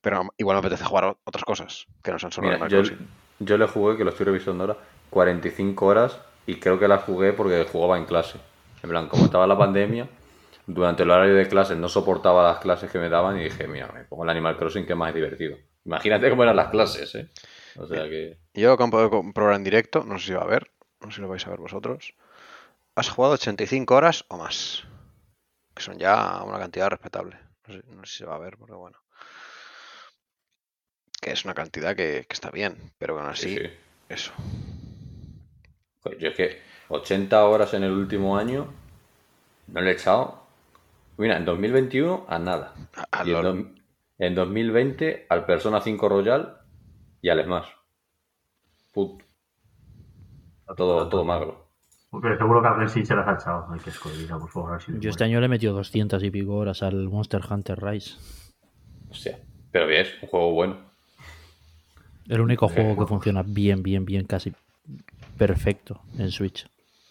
pero igual me apetece jugar otras cosas, que no son solo Mira, Animal yo, Crossing. yo le jugué, que lo estoy revisando ahora, 45 horas y creo que las jugué porque jugaba en clase. En plan, como estaba la pandemia, durante el horario de clases no soportaba las clases que me daban y dije, mira, me pongo el Animal Crossing que es más divertido. Imagínate cómo eran las clases, ¿eh? O sea que... Yo lo acabo de comprobar en directo, no sé si va a ver, no sé si lo vais a ver vosotros. ¿Has jugado 85 horas o más? Que son ya una cantidad respetable. No sé, no sé si se va a ver, porque bueno. Que es una cantidad que, que está bien, pero que aún así, Sí, sí. eso. Joder, yo es que 80 horas en el último año no le he echado. Mira, en 2021 a nada. A- a Y en, dos- en 2020 al Persona 5 Royal y al Smash. Put, todo, todo magro. Pero seguro que alguien sí se las ha echado. Hay que escogerla, por favor. a si Yo este año le he metido 200 y pico horas al Monster Hunter Rise. Hostia. Pero bien, es un juego bueno. El único juego que funciona bien, bien, bien, casi perfecto en Switch.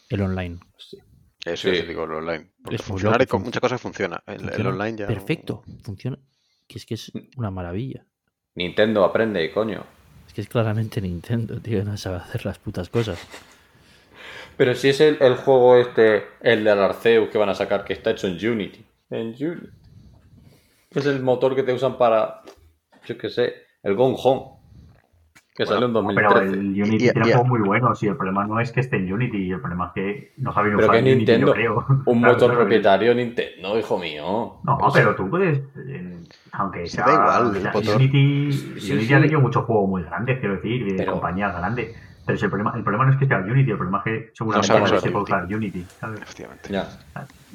El online. Hostia. Eso Sí. yo te digo, el online. Porque Es funcionar y con muchas cosas funciona. El, online ya. no- Perfecto. Funciona. Que es que es una maravilla. Nintendo aprende, coño. Es que es claramente Nintendo, tío. No sabe hacer las putas cosas. Pero si es el, el juego este, el del Arceus que van a sacar, que está hecho en Unity. En Unity. Es el motor que te usan para, yo qué sé, el Gone Home. Que salió en Pero 2013. el Unity Y- tiene y- juegos muy buenos y el problema no es que esté en Unity, el problema es que no saben Pero usar que Unity, Nintendo, yo creo. un Claro, motor claro. propietario Nintendo, hijo mío. No, Eso- pero tú puedes, eh, aunque Se sea, da igual, el. Unity, Sí, Unity sí. ha tenido muchos juegos muy grandes, quiero decir, de Pero- compañías grandes. Pero si el problema, el problema no es que sea Unity, el problema es que seguramente no usar se puede Unity. usar Unity. ¿sabes? Efectivamente. Ya.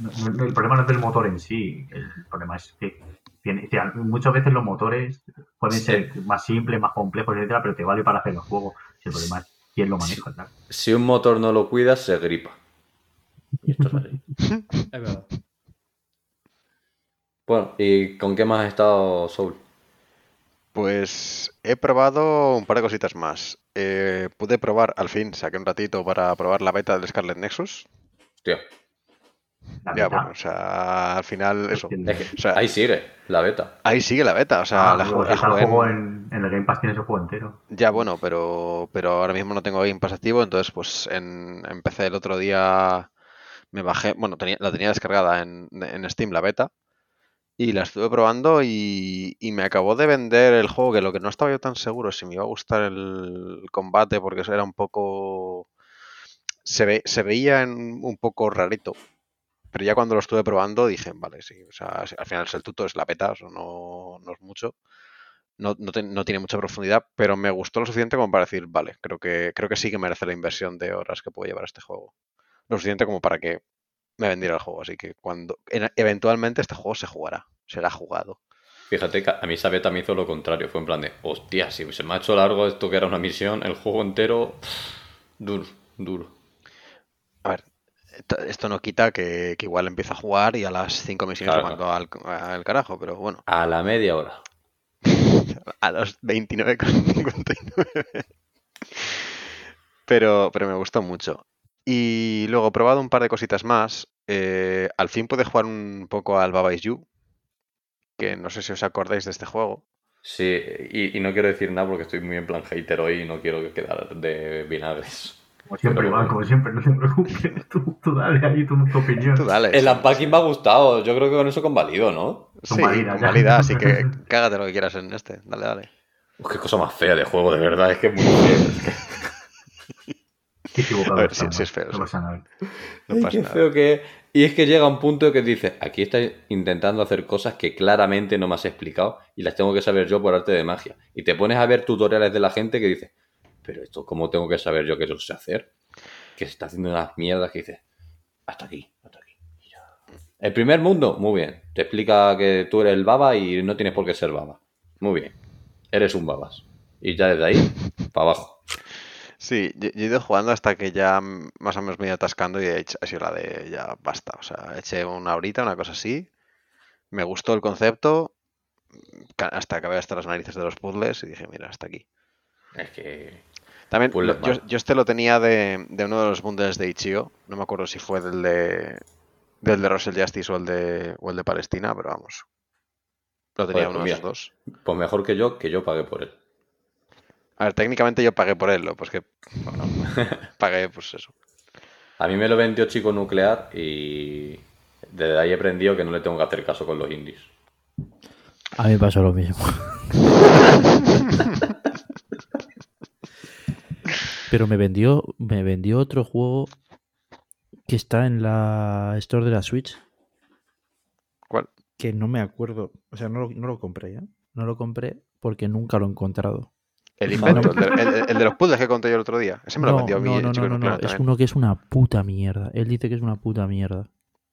No- no- el problema no es del motor en sí, el problema es que tiene, muchas veces los motores pueden Sí. ser más simples, más complejos, etcétera, pero te vale para hacer los juegos. Si el problema es quién lo maneja, claro. Si un motor no lo cuidas, se gripa. Y esto es así. Es verdad. Bueno, ¿y con qué más has estado, Soul? Pues he probado un par de cositas más. Eh, pude probar, al fin, saqué un ratito para probar la beta del Scarlet Nexus. Tío, La Ya, bueno, o sea, al final, eso. El- es que O sea, ahí sigue, la beta. Ahí sigue la beta, o sea, Ah, la, jugué juego en, en el Game Pass tienes el juego entero. Ya, bueno, pero, pero ahora mismo no tengo Game Pass activo, entonces pues en, empecé el otro día, me bajé, bueno, tenía, la tenía descargada en, en Steam, la beta, y la estuve probando y, y me acabó de vender el juego, que lo que no estaba yo tan seguro si me iba a gustar el combate, porque eso era un poco... Se, ve, se veía en- un poco rarito, pero ya cuando lo estuve probando dije, vale, sí, o sea, al final es el tuto, es la beta, o sea, no, no es mucho no, no, te- no tiene mucha profundidad, pero me gustó lo suficiente como para decir, vale, creo que, creo que sí que merece la inversión de horas que puede llevar este juego. Lo suficiente como para que me vendiera el juego. Así que cuando en- eventualmente este juego se jugará, será jugado. Fíjate que a mí esa beta me hizo lo contrario. Fue en plan de, hostia, si se me ha hecho largo esto que era una misión, el juego entero, duro, duro. A ver, esto- no quita que, que igual empieza a jugar y a las 5 misiones Claro, lo mando al, al carajo, pero bueno, A la media hora. a los 29,59. Pero, pero me gustó mucho. Y luego he probado un par de cositas más. Eh, al fin pude jugar un poco al Baba Is You, que no sé si os acordáis de este juego. Sí, y, y no quiero decir nada porque estoy muy en plan hater hoy y no quiero quedar de vinagres. Como siempre, Iván, como siempre, no te preocupes. Tú, tú dale ahí tu, tu opinión. Tú dale. El unpacking me ha gustado, yo creo que con eso convalido, ¿no? Sí, Convalida, ya. convalida, así que cágate lo que quieras en este. Dale, dale. Uf, qué cosa más fea de juego, de verdad, es que es muy feo. es que- Qué equivocado A ver, sí- sí es feo, No sí. pasa nada. No Ay, pasa qué nada. feo que. Y es que llega un punto que dices, aquí estáis intentando hacer cosas que claramente no me has explicado y las tengo que saber yo por arte de magia. Y te pones a ver tutoriales de la gente que dice, pero esto, ¿cómo tengo que saber yo que yo lo sé hacer? Que se está haciendo unas mierdas que dices, hasta aquí, hasta aquí. El primer mundo, muy bien. Te explica que tú eres el baba y no tienes por qué ser baba. Muy bien. Eres un babas. Y ya desde ahí, para abajo. Sí, yo, he ido jugando hasta que ya más o menos me he ido atascando y he hecho, ha sido la de ya basta. O sea, eché una horita, una cosa así. Me gustó el concepto. Hasta acabé hasta las narices de los puzzles y dije, mira, hasta aquí. Es que... También, lo- yo, yo este lo tenía de, de uno de los bundles de Ichio. No me acuerdo si fue del de del de Russell Justice o el de, o el de Palestina, pero vamos. Lo tenía Joder, uno pues de esos dos. Pues mejor que yo, que yo pagué por él. A ver, técnicamente yo pagué por él, lo, pues que bueno, pagué, pues eso. A mí me lo vendió Chico Nuclear y desde ahí he aprendido que no le tengo que hacer caso con los indies. A mí me pasó lo mismo. Pero me vendió, me vendió otro juego que está en la Store de la Switch. que no me acuerdo. O sea, no lo, no lo compré, ¿eh? No lo compré porque nunca lo he encontrado. El No, invento, no. el, de, el- el de los puzzles que conté yo el otro día. Ese me lo no, vendió a mí, no, no, no, no, no, Es uno que es una puta mierda. Él dice que es una puta mierda.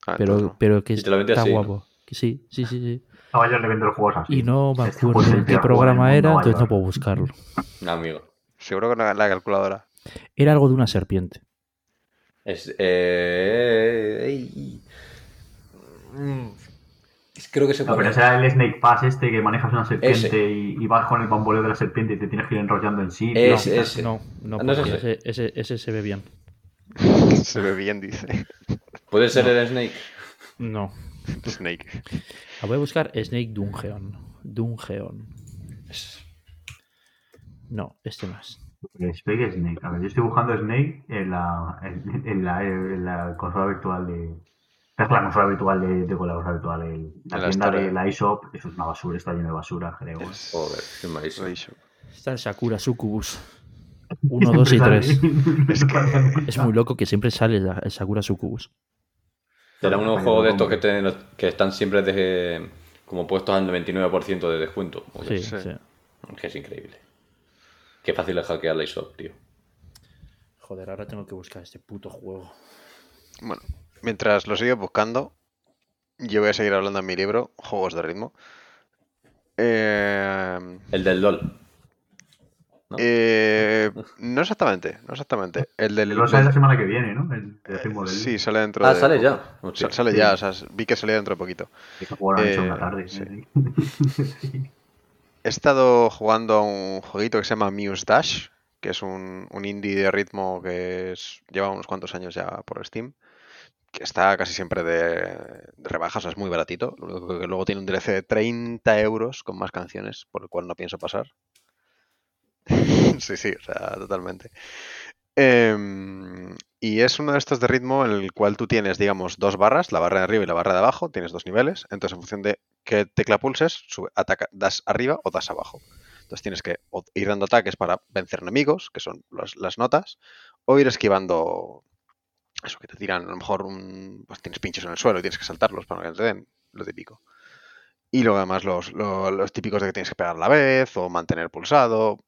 Ah, Pero, no. pero que lo vende está así, ¿no? guapo. Que sí, sí, sí, sí. No, yo le vendo los juegos así. Y no me Este acuerdo qué programa era, entonces no puedo buscarlo. No, amigo. Seguro que la, la calculadora. Era algo de una serpiente. Es, eh. Mm. Creo que se No, pero el Snake Pass este que manejas una serpiente Ese. y, y vas con el bamboleo de la serpiente y te tienes que ir enrollando en sí. Ese, ese. No, no, no ese. ese, ese, ese se ve bien. Se ve bien, dice. ¿Puede ser el Snake? No. Snake. La voy a buscar Snake Dungeon. Dungeon. No, este no es. Spike Snake. A ver, yo estoy buscando Snake en la, en, en la, en la consola virtual de. Es la consola virtual de, de con la consola virtual. el- la En la tienda de la eShop, eso es una basura, está lleno de basura, creo. Es- Joder, qué. Está el Sakura Sucubus. 1, 2 y 3. Es que- Es muy loco que siempre sale la- el Sakura Sucubus. Será unos Vaya, juegos de estos que, te- que están siempre de- como puestos al 99% de descuento. Sí. sí. Que es increíble. Qué fácil es hackear la ISOP, tío. Joder, ahora tengo que buscar este puto juego. Bueno, mientras lo sigo buscando, yo voy a seguir hablando en mi libro, Juegos de Ritmo. Eh, El del LOL. ¿no? eh, no exactamente, no exactamente. El del... Lo sale la semana que viene, ¿no? El, el ritmo del. Sí, sale dentro Ah, de... sale ya. Hostia. Sale Sí. ya, o sea, vi que salía dentro de poquito. Que se jugaron Eh, una tarde. sí. Sí. He estado jugando a un jueguito que se llama Muse Dash, que es un, indie de ritmo que es- lleva unos cuantos años ya por Steam, que está casi siempre de, de rebajas, o sea, es muy baratito. Que luego tiene un DLC de 30 euros con más canciones, por el cual no pienso pasar. sí, sí, o sea, totalmente. Em, y es uno de estos de ritmo en el cual tú tienes, digamos, dos barras, la barra de arriba y la barra de abajo, tienes dos niveles, entonces en función de qué tecla pulses, sube- ataca, das arriba o das abajo. Entonces tienes que ir dando ataques para vencer enemigos, que son las, notas, o ir esquivando eso que te tiran, a lo mejor un, pues tienes pinchos en el suelo y tienes que saltarlos para que te den, lo típico. Y luego además los, lo- los típicos de que tienes que pegar a la vez o mantener pulsado.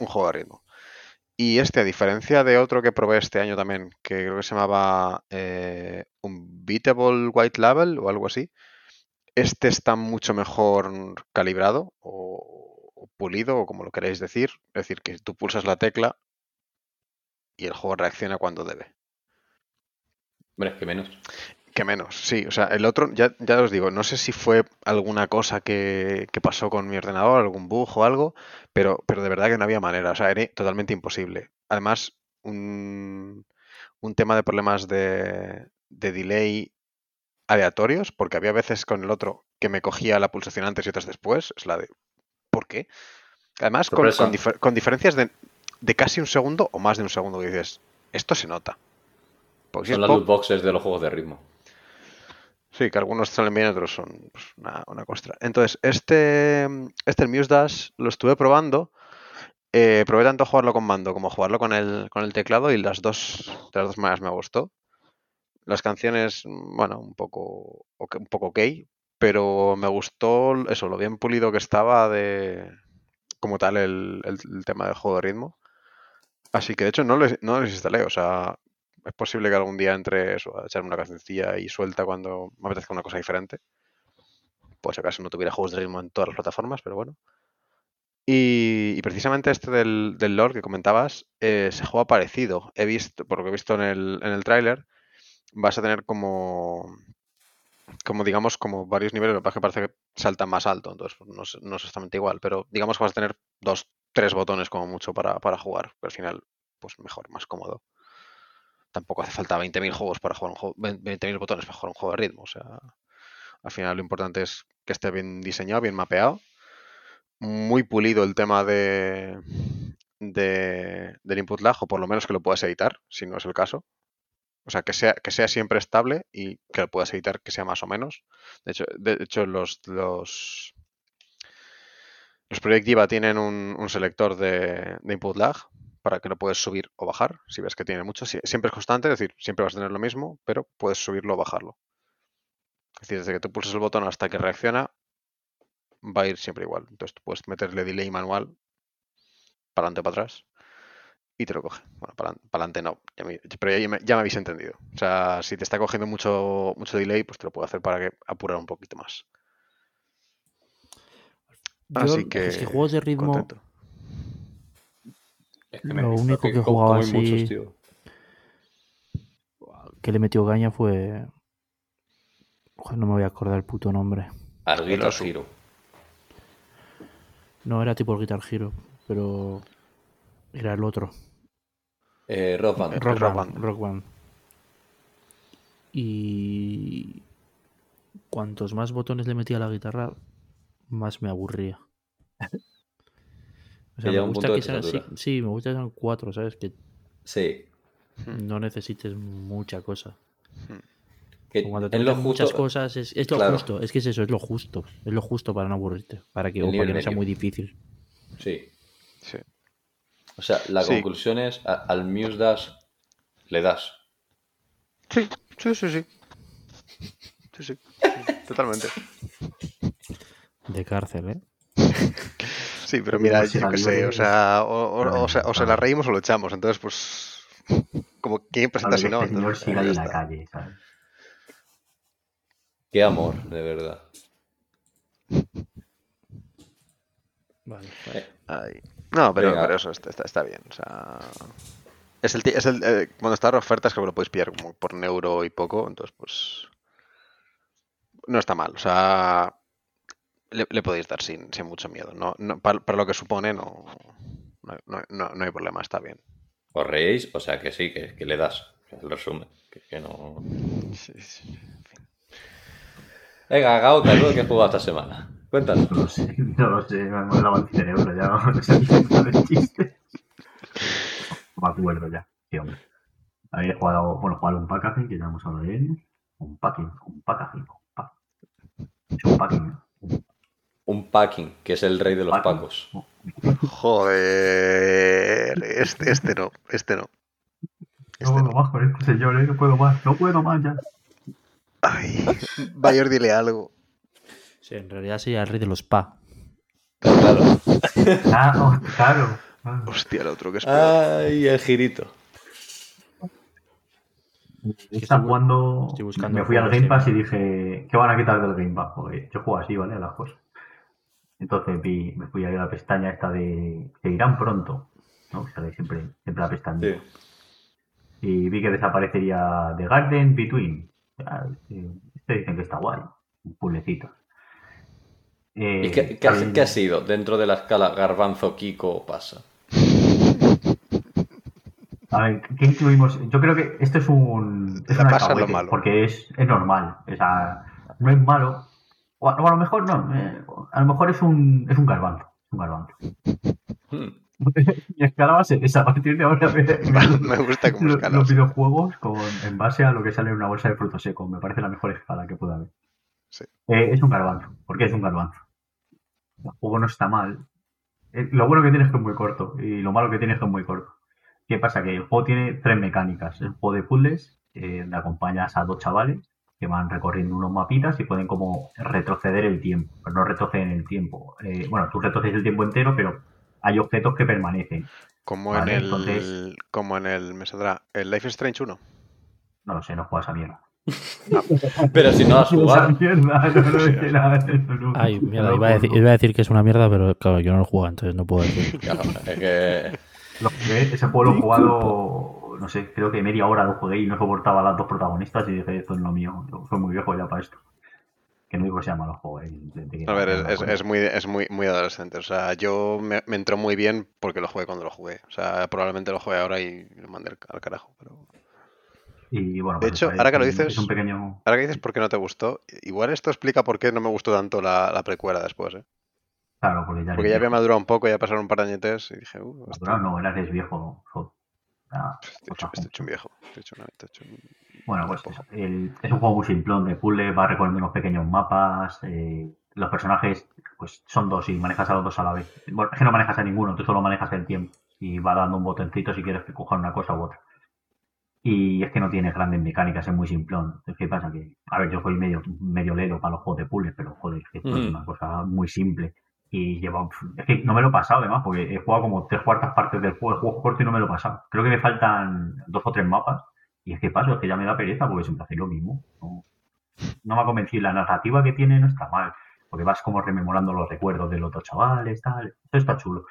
Un juego de ritmo. Y este, a diferencia de otro que probé este año también, que creo que se llamaba eh, Unbeatable White Label o algo así, este está mucho mejor calibrado o, pulido o como lo queréis decir. Es decir, que tú pulsas la tecla y el juego reacciona cuando debe. Hombre, que menos. Que menos, sí. O sea, el otro, ya, ya os digo, no sé si fue alguna cosa que, que pasó con mi ordenador, algún bug o algo, pero, pero de verdad que no había manera. O sea, era totalmente imposible. Además, un, un tema de problemas de, de delay aleatorios, porque había veces con el otro que me cogía la pulsación antes y otras después. Es la de. ¿Por qué? Además, con, con difer- con diferencias de, de casi un segundo o más de un segundo que dices, esto se nota. Porque si Son es las loot boxes de los juegos de ritmo. Sí, que algunos salen bien otros son pues, una, una costra. Entonces, este, este el Muse Dash lo estuve probando. eh, probé tanto jugarlo con mando como jugarlo con el, con el teclado y las dos, de las dos maneras me gustó. Las canciones, bueno, un poco, un poco ok, pero me gustó eso, lo bien pulido que estaba de como tal el, el- el tema del juego de ritmo. Así que de hecho no les, no les instalé, o sea, es posible que algún día entre a echarme una cancioncilla y suelta cuando me apetezca una cosa diferente. Por si acaso no tuviera juegos de ritmo en todas las plataformas, pero bueno. Y, y precisamente este del, del lore que comentabas, eh, se juega parecido. He visto, por lo que he visto en el, en el tráiler, vas a tener como, como digamos, como varios niveles, lo que pasa es que parece que salta más alto, entonces pues, no, es, no es exactamente igual, pero digamos que vas a tener dos, tres botones como mucho para, para jugar, pero al final, pues mejor, más cómodo. Tampoco hace falta 20.000 juegos para jugar un juego, 20.000 botones para jugar un juego de ritmo, o sea, al final lo importante es que esté bien diseñado, bien mapeado, muy pulido el tema de, de del input lag, o por lo menos que lo puedas editar, si no es el caso. O sea, que sea, que sea siempre estable y que lo puedas editar que sea más o menos. De hecho, de hecho los, los, los Project Diva tienen un, un selector de, de input lag para que lo puedes subir o bajar. Si ves que tiene mucho, Si- siempre es constante, es decir, siempre vas a tener lo mismo, pero puedes subirlo o bajarlo. Es decir, desde que tú pulses el botón hasta que reacciona, va a ir siempre igual. Entonces tú puedes meterle delay manual para adelante para atrás y te lo coge. Bueno, para adelante no, ya me- pero ya me, ya me habéis entendido. O sea, si te está cogiendo mucho, mucho delay, pues te lo puedo hacer para que apurar un poquito más. Yo, Así que, es que juegos de ritmo, contento. Es que me Lo único que jugaba muchos, así- tío. que le metió caña fue. Joder, no me voy a acordar el puto nombre. Al Guitar oso. Hero. No era tipo el Guitar Hero, pero. Era el otro. Eh, Rock Band. Rock, Rock Band, Band. Rock Band. Y. Cuantos más botones le metía a la guitarra, más me aburría. O sea, me gusta que sean. Sí, me gusta que sean cuatro, ¿sabes? Que Sí. no necesites mucha cosa. Que Cuando te meten muchas justo. cosas, es, es lo Claro. justo. Es que es eso, es lo justo. Es lo justo para no aburrirte. Para que, o para nivel que no sea muy difícil. Sí. Sí. O sea, la Sí. conclusión es, a- al Muse das, le das. Sí, sí, sí, sí. Sí, sí, totalmente. De cárcel, ¿eh? Sí, pero mira, pues yo la qué sé, o es- sea, o, o- o se, o se claro. la reímos o lo echamos. Entonces, pues, como quién presenta si no. este señor Entonces, siga ya ahí en la calle, ¿sabes? Qué amor, de verdad. Vale. Ay. No, pero, eso está, está, está bien. O sea, es el, es el eh, cuando está en ofertas creo que lo podéis pillar como por un euro y poco, entonces pues no está mal. O sea, le, le podéis dar sin, sin mucho miedo. No, no, para, para lo que supone no, no, no, hay problema, está bien. Os reís, o sea que sí, que, que le das. Que el resumen. Que, que no. Sí, sí. Venga, Gauta, ¿tú qué has jugado esta semana? Cuéntanos. No lo sé, no lo sé, me ha molado el cerebro ya, no sé ni el chiste. No me acuerdo ya, sí, hombre. Había jugado, bueno, jugado un packaging, que ya hemos hablado de él. Un packing, un packaging, un pack. Es un packing, ¿no? Un packing, que es el rey de los packing. pacos. Joder, este, este no, este no. No Este puedo no. más con este señor, ¿eh? no puedo más, no puedo más ya. Ay, Bayor, dile algo. Sí, en realidad sería el rey de los pa. Claro. Ah, oh, claro. Ah. Hostia, el otro que es peor. Ay, el girito. Está jugando. estoy buscando me fui al Game Pass y dije, ¿qué van a quitar del Game Pass? Porque yo juego así, ¿vale? A las cosas. Entonces vi, me fui a la pestaña esta de. Se irán pronto, ¿no? Que Sale siempre, siempre la pestaña. Sí. Y vi que desaparecería The Garden Between. Este este dicen que está guay. Un puzzlecito. Eh, ¿Y qué, qué ha- el- qué ha sido dentro de la escala Garbanzo Kiko pasa? A ver, ¿qué incluimos? Yo creo que esto es un. Es un. Porque es, es normal. O sea, no es malo. O a, o a lo mejor no. eh, a lo mejor es un, es un garbanzo. Un garbanzo. Hmm. Mi escala va a ser esa. A partir de ahora me, Me gusta como lo- escala. los videojuegos con, en base a lo que sale en una bolsa de frutos secos. Me parece la mejor escala que pueda haber. Sí. Eh, es un garbanzo. ¿Por qué es un garbanzo? El juego no está mal. Eh, lo bueno que tiene es que es muy corto. Y lo malo que tiene es que es muy corto. ¿Qué pasa? Que el juego tiene tres mecánicas. Es un juego de puzzles, eh, donde acompañas a dos chavales que van recorriendo unos mapitas y pueden como retroceder el tiempo, pero no retroceden el tiempo. Eh, bueno, tú retrocedes el tiempo entero, pero hay objetos que permanecen. Como Vale, en el. entonces- Como en el. Me saldrá. El Life is Strange 1. No lo sé, no juegas a mierda. Pero si no has jugado. mierda, no, nada. Ay, mierda, iba a, decir, no. iba a decir que es una mierda, pero claro, yo no lo juego, entonces no puedo decir. Claro, es que. Ese juego lo he jugado, no sé, creo que media hora lo jugué y no soportaba a las dos protagonistas y dije, esto es lo mío, yo soy muy viejo ya para esto. Que no digo que sea malo juego, eh, de- de- A ver, es, muy, es muy, muy adolescente. O sea, yo me, me entró muy bien porque lo jugué cuando lo jugué. O sea, probablemente lo juegue ahora y lo mandé al, al carajo. Pero... Y bueno, De pues, hecho, ahora que lo dices- Es un pequeño... Ahora que dices por qué no te gustó, igual esto explica por qué no me gustó tanto la, la precuela después, ¿eh? Claro, porque ya... Porque eres ya había madurado un poco, ya pasaron un par de añetes y dije, uh, esto- Madurado no, eras viejo. Hecho, estoy hecho un viejo. Estoy hecho, una- estoy hecho un- Bueno, pues eso, el- es un juego muy simplón de puzzle, va recorriendo unos pequeños mapas. eh, los personajes pues son dos y manejas a los dos a la vez. Bueno, es que no manejas a ninguno, tú solo manejas el tiempo y va dando un botoncito si quieres que cojan una cosa u otra. Y es que no tiene grandes mecánicas, es muy simplón. Es que pasa que, a ver, yo soy medio, medio lelo para los juegos de puzzles, pero joder, es que esto es una cosa muy simple. Y lleva, es que no me lo he pasado además, porque he jugado como tres cuartas partes del juego, el juego corto y no me lo he pasado. Creo que me faltan dos o tres mapas. Y es que paso, es que ya me da pereza porque siempre hace lo mismo. No, no me ha convencido. La narrativa que tiene no está mal, porque vas como rememorando los recuerdos de los otros chavales, tal. Esto está chulo.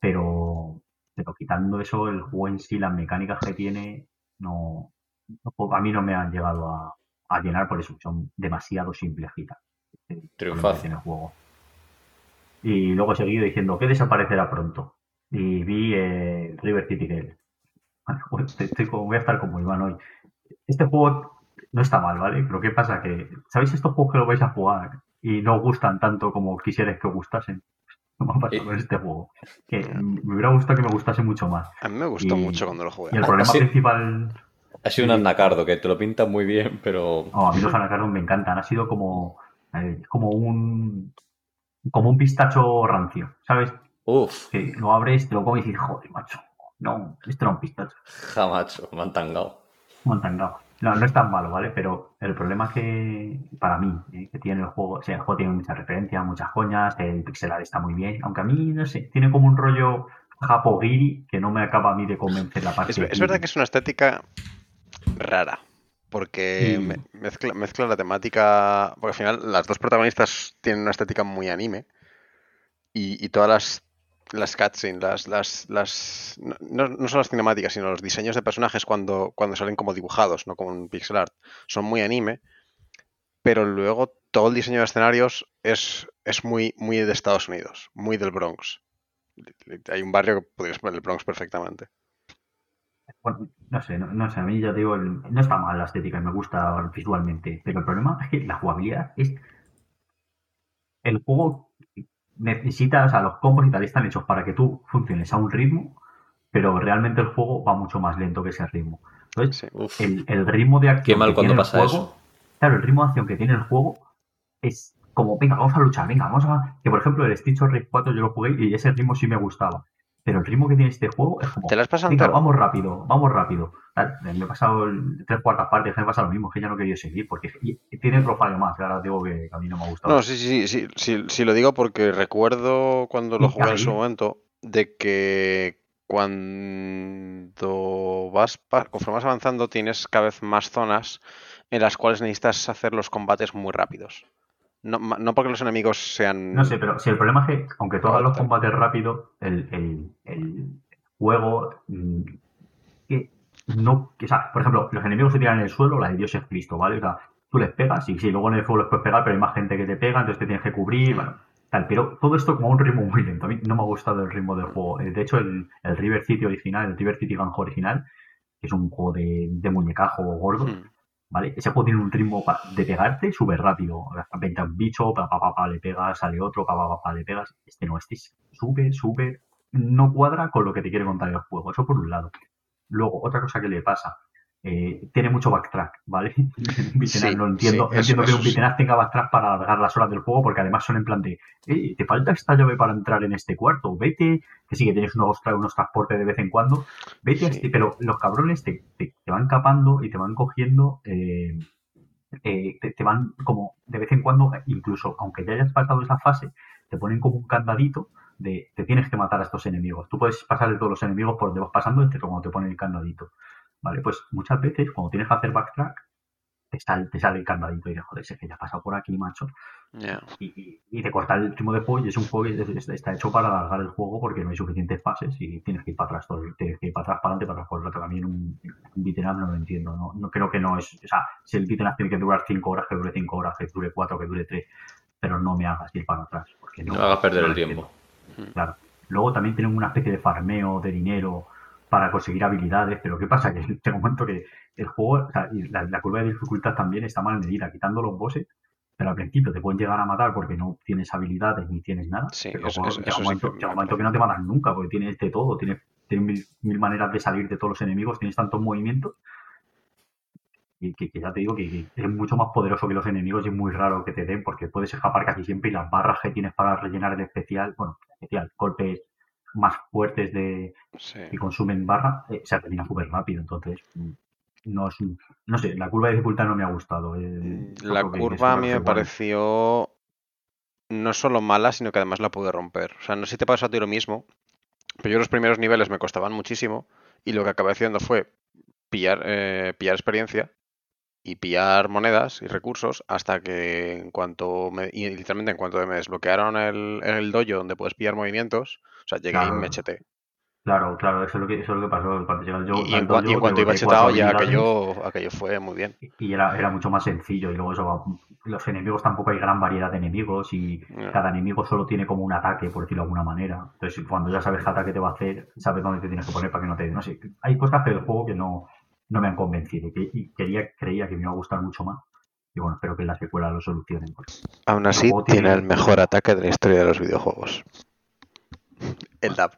Pero, pero quitando eso, el juego en sí, las mecánicas que tiene, no, no- a mí no me han llegado a, a llenar por eso. Son demasiado simplejitas. Este Triunfazo. tiene el juego. Y luego seguido diciendo que desaparecerá pronto. Y vi eh, River City Girls. Joder, estoy- estoy como- voy a estar como Iván hoy. Este juego no está mal, ¿vale? Pero ¿qué pasa? Que, ¿sabéis estos juegos que lo vais a jugar y no os gustan tanto como quisierais que os gustasen? No me ha pasado Eh. con este juego. Que me hubiera gustado que me gustase mucho más. A mí me gustó Y- mucho cuando lo jugué. Y el Ah, problema sí. principal... Ha sido un anacardo que te lo pinta muy bien, pero. No, a mí los anacardos me encantan. Ha sido como, eh, como un... Como un pistacho rancio, ¿sabes? Uf, Que lo abres, te lo comes y dices, joder, macho. No, esto era un pistacho. jamacho, tangado. Montangado. No, no es tan malo, ¿vale? Pero el problema que, para mí, eh, que tiene el juego, o sea, el juego tiene muchas referencias, muchas coñas, el pixel art está muy bien, aunque a mí, no sé, tiene como un rollo japo-giri que no me acaba a mí de convencer la parte Es, es verdad que es una estética rara. Porque mezcla, mezcla la temática. Porque al final las dos protagonistas tienen una estética muy anime. Y, y todas las, las cutscenes, las, las, las. No, no son las cinemáticas, sino los diseños de personajes cuando, cuando salen como dibujados, no como un pixel art. Son muy anime. Pero luego todo el diseño de escenarios es, es muy, muy de Estados Unidos, muy del Bronx. Hay un barrio que podrías poner el Bronx perfectamente. Bueno, no sé, no, no sé, a mí ya te digo, el- no está mal la estética, me gusta visualmente, pero el problema es que la jugabilidad es... El juego necesita, o sea, los combos y tal están hechos para que tú funciones a un ritmo, pero realmente el juego va mucho más lento que ese ritmo. Entonces, Sí. El, el ritmo de acción Qué mal que cuando tiene el pasa juego, eso. Claro, el ritmo de acción que tiene el juego es como, venga, vamos a luchar, venga, vamos a... Que por ejemplo el Stitch of Rage 4 yo lo jugué y ese ritmo sí me gustaba. Pero el ritmo que tiene este juego es como, ¿Te lo has pasado venga, entero? vamos rápido, vamos rápido. Me he pasado el- tres cuartas partes, me pasa lo mismo, que ya no he querido seguir, porque tiene otro fallo más, que ahora digo que a mí no me ha gustado. No, sí, sí, sí, sí, sí, sí, lo digo porque recuerdo cuando lo jugué en su momento de que cuando vas, conforme vas avanzando tienes cada vez más zonas en las cuales necesitas hacer los combates muy rápidos. No, no porque los enemigos sean... No sé, pero si el problema es que, aunque tú hagas los combates rápido, el, el, el juego. mm, que no. que, o sea, por ejemplo, los enemigos se tiran en el suelo, la de Dios es Cristo, ¿vale? O sea, tú les pegas y sí, luego en el fuego les puedes pegar, pero hay más gente que te pega, entonces te tienes que cubrir, bueno, tal. Pero todo esto como a un ritmo muy lento. A mí no me ha gustado el ritmo del juego. Eh, De hecho, el, el River City original, el River City Gang original, que es un juego de, de muñecajo gordo, Hmm. ¿Vale? Ese juego tiene un ritmo de pegarte súper rápido. Vente a un bicho, pa, pa, le pegas, sale otro, pa, pa, pa, le pegas. Este no, este es súper, súper... No cuadra con lo que te quiere contar el juego. Eso por un lado. Luego, otra cosa que le pasa. Eh, tiene mucho backtrack, ¿vale? Sí, no entiendo, sí, eso- entiendo que eso un sí. beat'em up tenga backtrack para alargar las horas del juego, porque además son en plan de, "Eh, te falta esta llave para entrar en este cuarto, vete, que sí que tienes unos, unos transportes de vez en cuando, vete a Sí. este, pero los cabrones te, te- te van capando y te van cogiendo, eh, eh, te, te van como de vez en cuando, incluso aunque ya hayas pasado esa fase, te ponen como un candadito de te tienes que matar a estos enemigos. Tú puedes pasar de todos los enemigos por donde vas pasando entre como te ponen el candadito. Vale, pues muchas veces cuando tienes que hacer backtrack, te sale, te sale el candadito y dices, joder, si es que ya has pasado por aquí, macho Ya. y, y- y te corta el ritmo de juego y es un juego que es- es- está hecho para alargar el juego porque no hay suficientes fases y tienes que ir para atrás, todo, tienes que ir para atrás, para adelante, para atrás, el rato. También un, un beat'em no lo entiendo, no, no creo que no es, o sea, si el beat'em tiene que durar 5 horas, que dure 5 horas, que dure 4, que dure 3, pero no me hagas ir para atrás. Porque no, No hagas perder el tiempo. Claro. Luego también tienen una especie de farmeo de dinero para conseguir habilidades, pero ¿qué pasa? Que te comento que el juego, o sea, y la, la curva de dificultad también está mal medida, quitando los bosses, pero al principio te pueden llegar a matar porque no tienes habilidades ni tienes nada. Sí, pero eso- luego eso- llega, eso un sí momento, que llega un me momento que no te matan nunca, porque tienes de todo, tienes, tienes mil, mil maneras de salir de todos los enemigos, tienes tantos movimientos y que, que ya te digo que, que es mucho más poderoso que los enemigos y es muy raro que te den porque puedes escapar casi siempre y las barras que tienes para rellenar el especial, bueno, especial, golpes más fuertes de Sí. que consumen barra, eh, se termina súper rápido. Entonces, mm, no es un- no sé, la curva de dificultad no me ha gustado. eh, por La curva a mí me igual. pareció no solo mala, sino que además la pude romper. O sea, no sé si te pasa a ti lo mismo, pero yo los primeros niveles me costaban muchísimo y lo que acabé haciendo fue pillar, eh, pillar experiencia y pillar monedas y recursos hasta que en cuanto me, y literalmente en cuanto me desbloquearon el, el dojo donde puedes pillar movimientos, sea, llegué y Claro. me cheté. Claro, claro, eso es lo que, eso es lo que pasó cuando llega el yo. Y, y en, cua- y en cuanto iba chetado ya aquello, aquello fue muy bien. Y era, era mucho más sencillo. Y luego eso los enemigos tampoco hay gran variedad de enemigos y cada enemigo solo tiene como un ataque, por decirlo de alguna manera. Entonces, cuando ya sabes qué ataque te va a hacer, sabes dónde te tienes que poner para que no te. No sé, hay cosas del juego que no, no me han convencido. Que, y quería, creía que me iba a gustar mucho más. Y bueno, espero que en la secuela lo solucionen. Aún así, tiene el mejor ataque de la historia de los videojuegos. El DAP.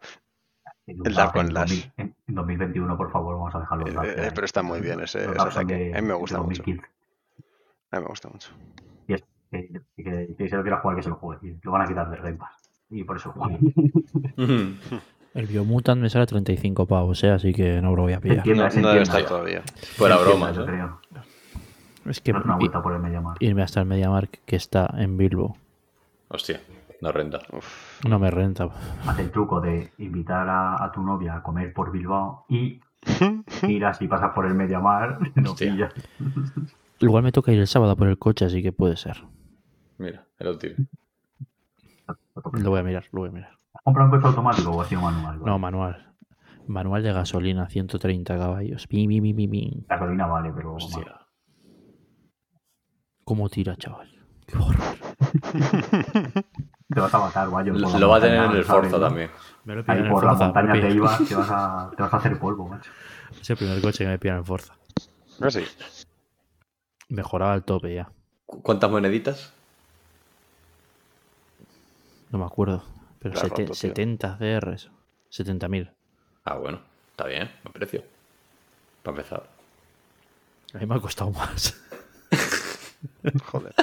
en El en con Lash. 2000 En, en 2021, por favor, vamos a dejarlo. Eh, eh, pero está muy bien ese- ese ataque. A mí me gusta mucho. A mí me gusta mucho. Y es que, que, que, que se lo quiera jugar, que se lo juegue. Lo van a quitar de Game Pass. Y por eso juego. Ujú. El Biomutant me sale a 35 pavos, ¿eh? así que no lo voy a pillar. Entiendo, No, no debe estar todavía. Fuera bromas, ¿eh? Es que una vuelta por el Mediamar. irme hasta el MediaMark que está en Bilbo Hostia, no renta. Uf. No me renta. Haz el truco de invitar a, a tu novia a comer por Bilbao y tiras y pasas por el Mediamar. No pillas. Igual me toca ir el sábado por el coche, así que puede ser. Mira, el último. Lo voy a mirar, lo voy a mirar. ¿Has comprado un coche automático o ha sido manual? No, manual. Manual de gasolina, 130 caballos. Pim, pim, pim, pim, pim. Gasolina vale, pero. Hostia. ¿Cómo tira, chaval? Qué horror. Te vas a matar, vaya. por la Lo va a tener en el ¿sabes, Forza no? también. Me lo Ahí en por la Forza. montaña te ibas, te vas, a, te vas a hacer polvo, macho. Es el primer coche que me pillan en Forza. Ah, sí. Mejoraba el tope ya. ¿Cu- ¿Cuántas moneditas? No me acuerdo. Pero sete- roto, tío. 70 CRs. 70.000. Ah, bueno, está bien, buen precio. Para empezar. A mí me ha costado más. Joder.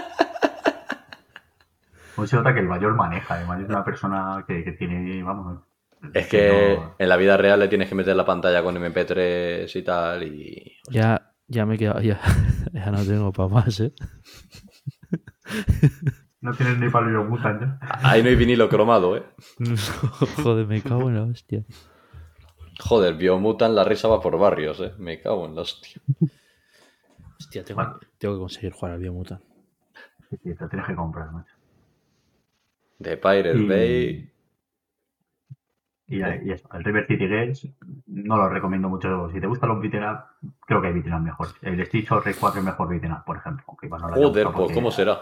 Se nota que el mayor maneja, además es una persona que, que tiene, vamos. Es que no- en la vida real le tienes que meter la pantalla con MP3 y tal y... Ya, ya me he quedado. Ya, ya no tengo para más, ¿eh? No tienes ni para el mutan ya. Ahí no hay vinilo cromado, ¿eh? Joder, me cago en la hostia. Joder, Biomutant la risa va por barrios, ¿eh? Me cago en la hostia. Hostia, tengo, tengo que conseguir jugar al Biomutant. Sí, sí, te tienes que comprar, macho. De Pirate Y- Bay... Y, y eso, el River City Games no lo recomiendo mucho. Si te gustan los beat'em up, creo que hay beat'em up mejor. El Street Fighter 4 es mejor beat'em up, por ejemplo. aunque igual no Joder, pues porque- ¿cómo será?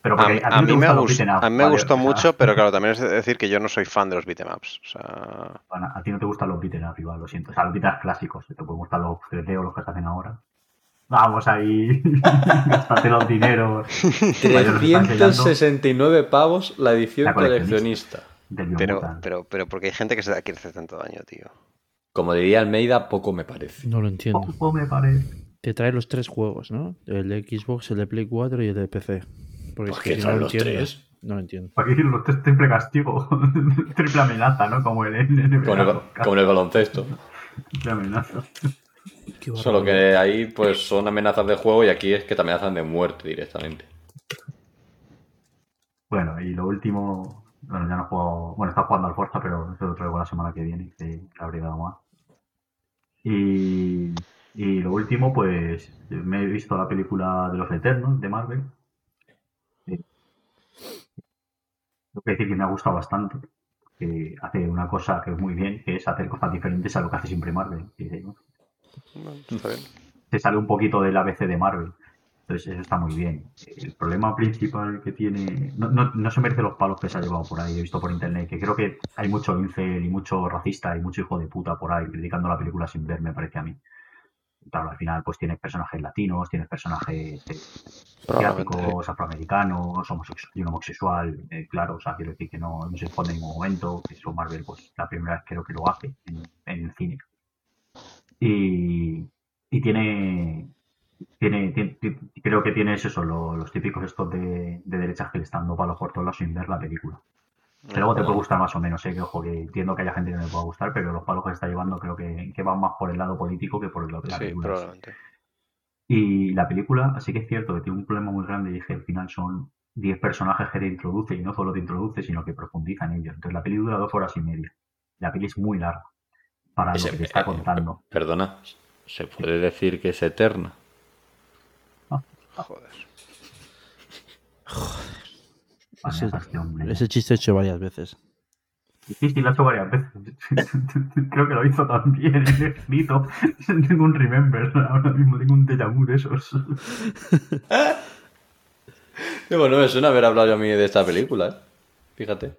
Pero A, a te mí me, gust- up, a mí me ¿vale? gustó O sea, mucho, pero claro, también es de decir que yo no soy fan de los beat'em ups. O sea, Bueno, a ti no te gustan los beat'em up, igual, lo siento. O sea, los beat'em clásicos. Te pueden gustar los 3D o los que se hacen ahora. Vamos ahí, gastarte los dineros. Vaya, nos está enseñando 369 pavos la edición La coleccionista. pero, pero, pero porque hay gente que se da quiere hacer tanto daño, tío. Como diría Almeida, poco me parece. No lo entiendo. Poco me parece. Te trae los tres juegos, ¿no? El de Xbox, el de Play 4 y el de PC. Porque ¿Por es qué que si no trae los entiendo. tres? No lo entiendo. ¿Para qué quieren los tres triple castigo? triple amenaza, ¿no? Como el NBA. Como en el, como en el baloncesto. Triple amenaza. Qué Solo que ahí pues son amenazas de juego y aquí es que te amenazan de muerte directamente. Bueno, y lo último, bueno, ya no he jugado, bueno, está jugando al Forza, pero eso lo traigo la semana que viene, que habré dado más. Y, y lo último, pues me he visto la película de los Eternos de Marvel. Eh, Tengo que decir que me ha gustado bastante, que hace una cosa que es muy bien, que es hacer cosas diferentes a lo que hace siempre Marvel. que, ¿no? Bueno, está bien. se sale un poquito del ABC de Marvel. Entonces eso está muy bien. El problema principal que tiene... No, no, no se merece los palos que se ha llevado por ahí, he visto por internet, que creo que hay mucho incel y mucho racista y mucho hijo de puta por ahí criticando la película sin ver, me parece a mí. Claro, al final pues tienes personajes latinos, tienes personajes eh, asiáticos, afroamericanos, homosexual, y un homosexual, eh, claro, o sea, quiero decir que no, no se esconde en ningún momento, que eso Marvel pues la primera vez creo que lo hace en, en el cine. Y, y tiene, tiene, tiene- ti- creo que tiene eso, lo- los típicos estos de, de derechas que le están dando palos por todos lados sin ver la película. Que luego te puede gustar más o menos, ¿eh? que ojo, que entiendo que haya gente que no le pueda gustar, pero los palos que está llevando creo que, que van más por el lado político que por el lado de la Sí, película. probablemente. Y la película, sí que es cierto que tiene un problema muy grande, y es que al final son 10 personajes que te introduce, y no solo te introduce, sino que profundiza en ellos. Entonces la película dura dos horas y media. La peli es muy larga para lo Ese- que te está eh, contando. Perdona, ¿se puede decir que es eterna? Joder. Vaya, Ese, chiste he hecho varias veces. Sí, sí, lo ha hecho varias veces. Creo que lo hizo también en escrito. Tengo un remember, ahora mismo tengo un déjà vu de esos. Sí, Bueno, me suena haber hablado yo a mí de esta película, ¿eh? Fíjate.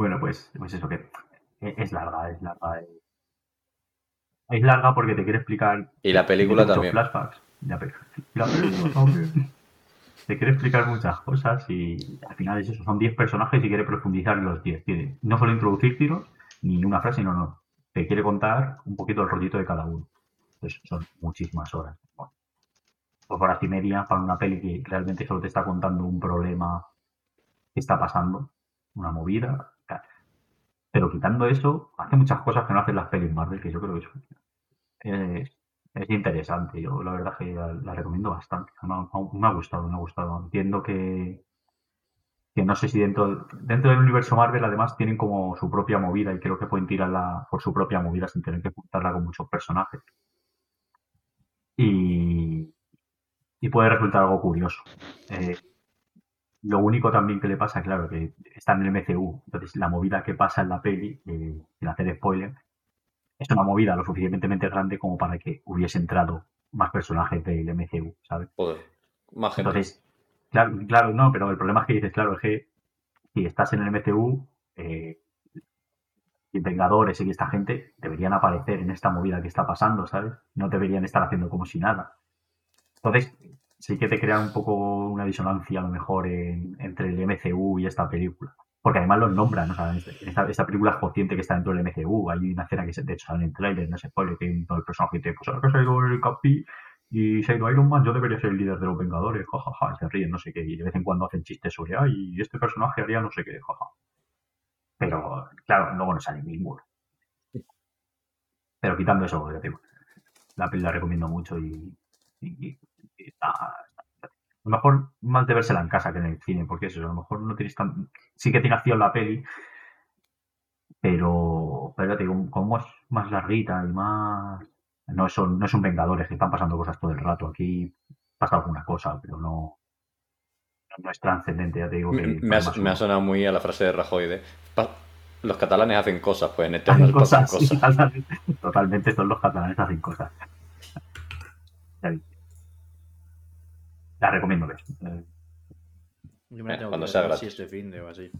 Bueno, pues, pues eso que es es larga, es larga. eh. Es larga porque te quiere explicar. Y la película también. flashbacks. La pe- la película también. Te quiere explicar muchas cosas y al final es eso. Son 10 personajes y quiere profundizar en los 10. Quiere no solo introducir tiros ni una frase, no, no. Te quiere contar un poquito el rollito de cada uno. Entonces son muchísimas horas. Bueno, dos horas y media para una peli que realmente solo te está contando un problema que está pasando, una movida. Pero quitando eso, hace muchas cosas que no hacen las pelis Marvel, que yo creo que es, es interesante. Yo la verdad que la, la recomiendo bastante. Me ha, me ha gustado, me ha gustado. Entiendo que, que no sé si dentro, dentro del universo Marvel además tienen como su propia movida y creo que pueden tirarla por su propia movida sin tener que juntarla con muchos personajes. Y, y puede resultar algo curioso. Eh, lo único también que le pasa, claro, que está en el MCU, entonces la movida que pasa en la peli, eh, sin hacer spoiler, es una movida lo suficientemente grande como para que hubiese entrado más personajes del MCU, ¿sabes? Joder. Más gente. Entonces, claro, claro, no, pero el problema es que dices, claro, es que si estás en el MCU, eh, y Vengadores y esta gente deberían aparecer en esta movida que está pasando, ¿sabes? No deberían estar haciendo como si nada. Entonces, sí que te crea un poco una disonancia a lo mejor en- entre el MCU y esta película. Porque además los nombran, o sea, este- esta, película es consciente que está dentro del MCU. Hay una escena que se, de hecho sale en el trailer, no sé spoiler, que hay el personaje te pues ahora que se ha ido el Capi y se ha ido Iron Man, yo debería ser el líder de los Vengadores, jajaja, se ríen, no sé qué, y de vez en cuando hacen chistes sobre, ay, este personaje haría no sé qué, jaja. Pero, claro, luego no sale ninguno. Pero quitando eso, la peli la recomiendo mucho y está, está- A lo mejor más de vérsela en casa que en el cine, porque eso, a lo mejor no tienes tan... Sí que tiene acción la peli, pero, pero te digo, como es más larguita y más... No son, no son Vengadores que están pasando cosas todo el rato. Aquí pasa alguna cosa, pero no, no es trascendente, ya te digo. Que Me, ha, me sonado muy a la frase de Rajoy de "Pa- los catalanes hacen cosas, pues en Hacen Eternal pasan cosas, sí, cosas. totalmente, totalmente son los catalanes hacen cosas. La recomiendo ver. Eh, Yo me la Eh, tengo cuando que sea ver gratis. si este fin de o así.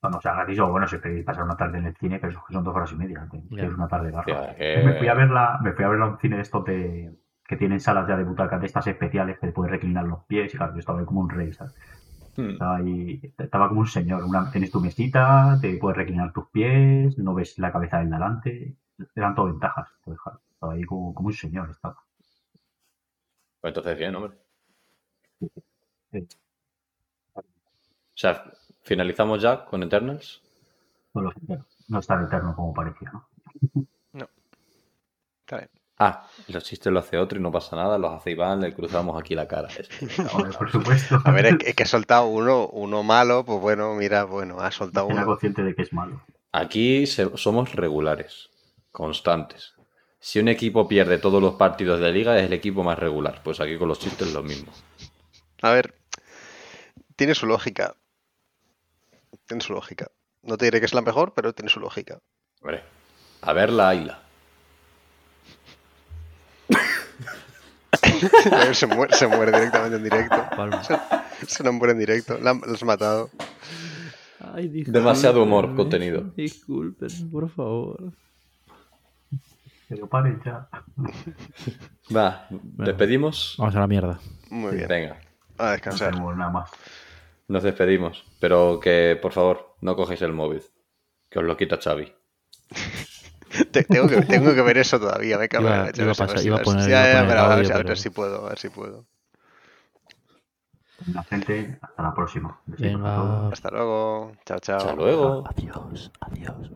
Cuando sea gratis o bueno, si queréis pasar una tarde en el cine, pero son dos horas y media, es una tarde larga. Que- Me fui a verla, me fui a verla a un cine de estos de que tienen salas ya de butacas de estas especiales que te puedes reclinar los pies y claro, yo estaba ahí como un rey, ¿sabes? Hmm. Estaba ahí, estaba como un señor, una, tienes tu mesita, te puedes reclinar tus pies, no ves la cabeza del delante, eran todo ventajas, entonces, claro, estaba ahí como, como un señor, estaba. Pues entonces bien, hombre. Sí. O sea, finalizamos ya con Eternals. No, lo sé, pero no es tan eterno como parecía, ¿no? Está bien. Ah, los chistes lo hace otro y no pasa nada, los hace Iván, le cruzamos aquí la cara. Hombre, por supuesto. A ver, es que, es que ha soltado uno, uno malo, pues bueno, mira, bueno, ha soltado Era uno. consciente de que es malo. Aquí se- somos regulares, constantes. Si un equipo pierde todos los partidos de liga es el equipo más regular. Pues aquí con los chistes lo mismo. A ver, tiene su lógica. Tiene su lógica. No te diré que es la mejor, pero tiene su lógica. Hombre, a ver la Aila. A ver, se, muere, se muere directamente en directo. Palma. Se nos muere en directo. La, la has matado. Ay, Demasiado humor contenido. Disculpen, por favor. Pero pare ya. Va, despedimos. Vamos a la mierda. Muy bien. Venga, A No descansar. tenemos nada más. nos despedimos. Pero que, por favor, no cogéis el móvil. Que os lo quita Xavi. Te- tengo, que, tengo que ver eso todavía. Me cago Iba- iba a pasar- iba poner- ya, iba a ya, poner pero a ver audio, si- a ver pero- si puedo, a ver si puedo. La gente, hasta la próxima. Venga. Hasta luego. Chao, chao. Hasta luego. Adiós, adiós.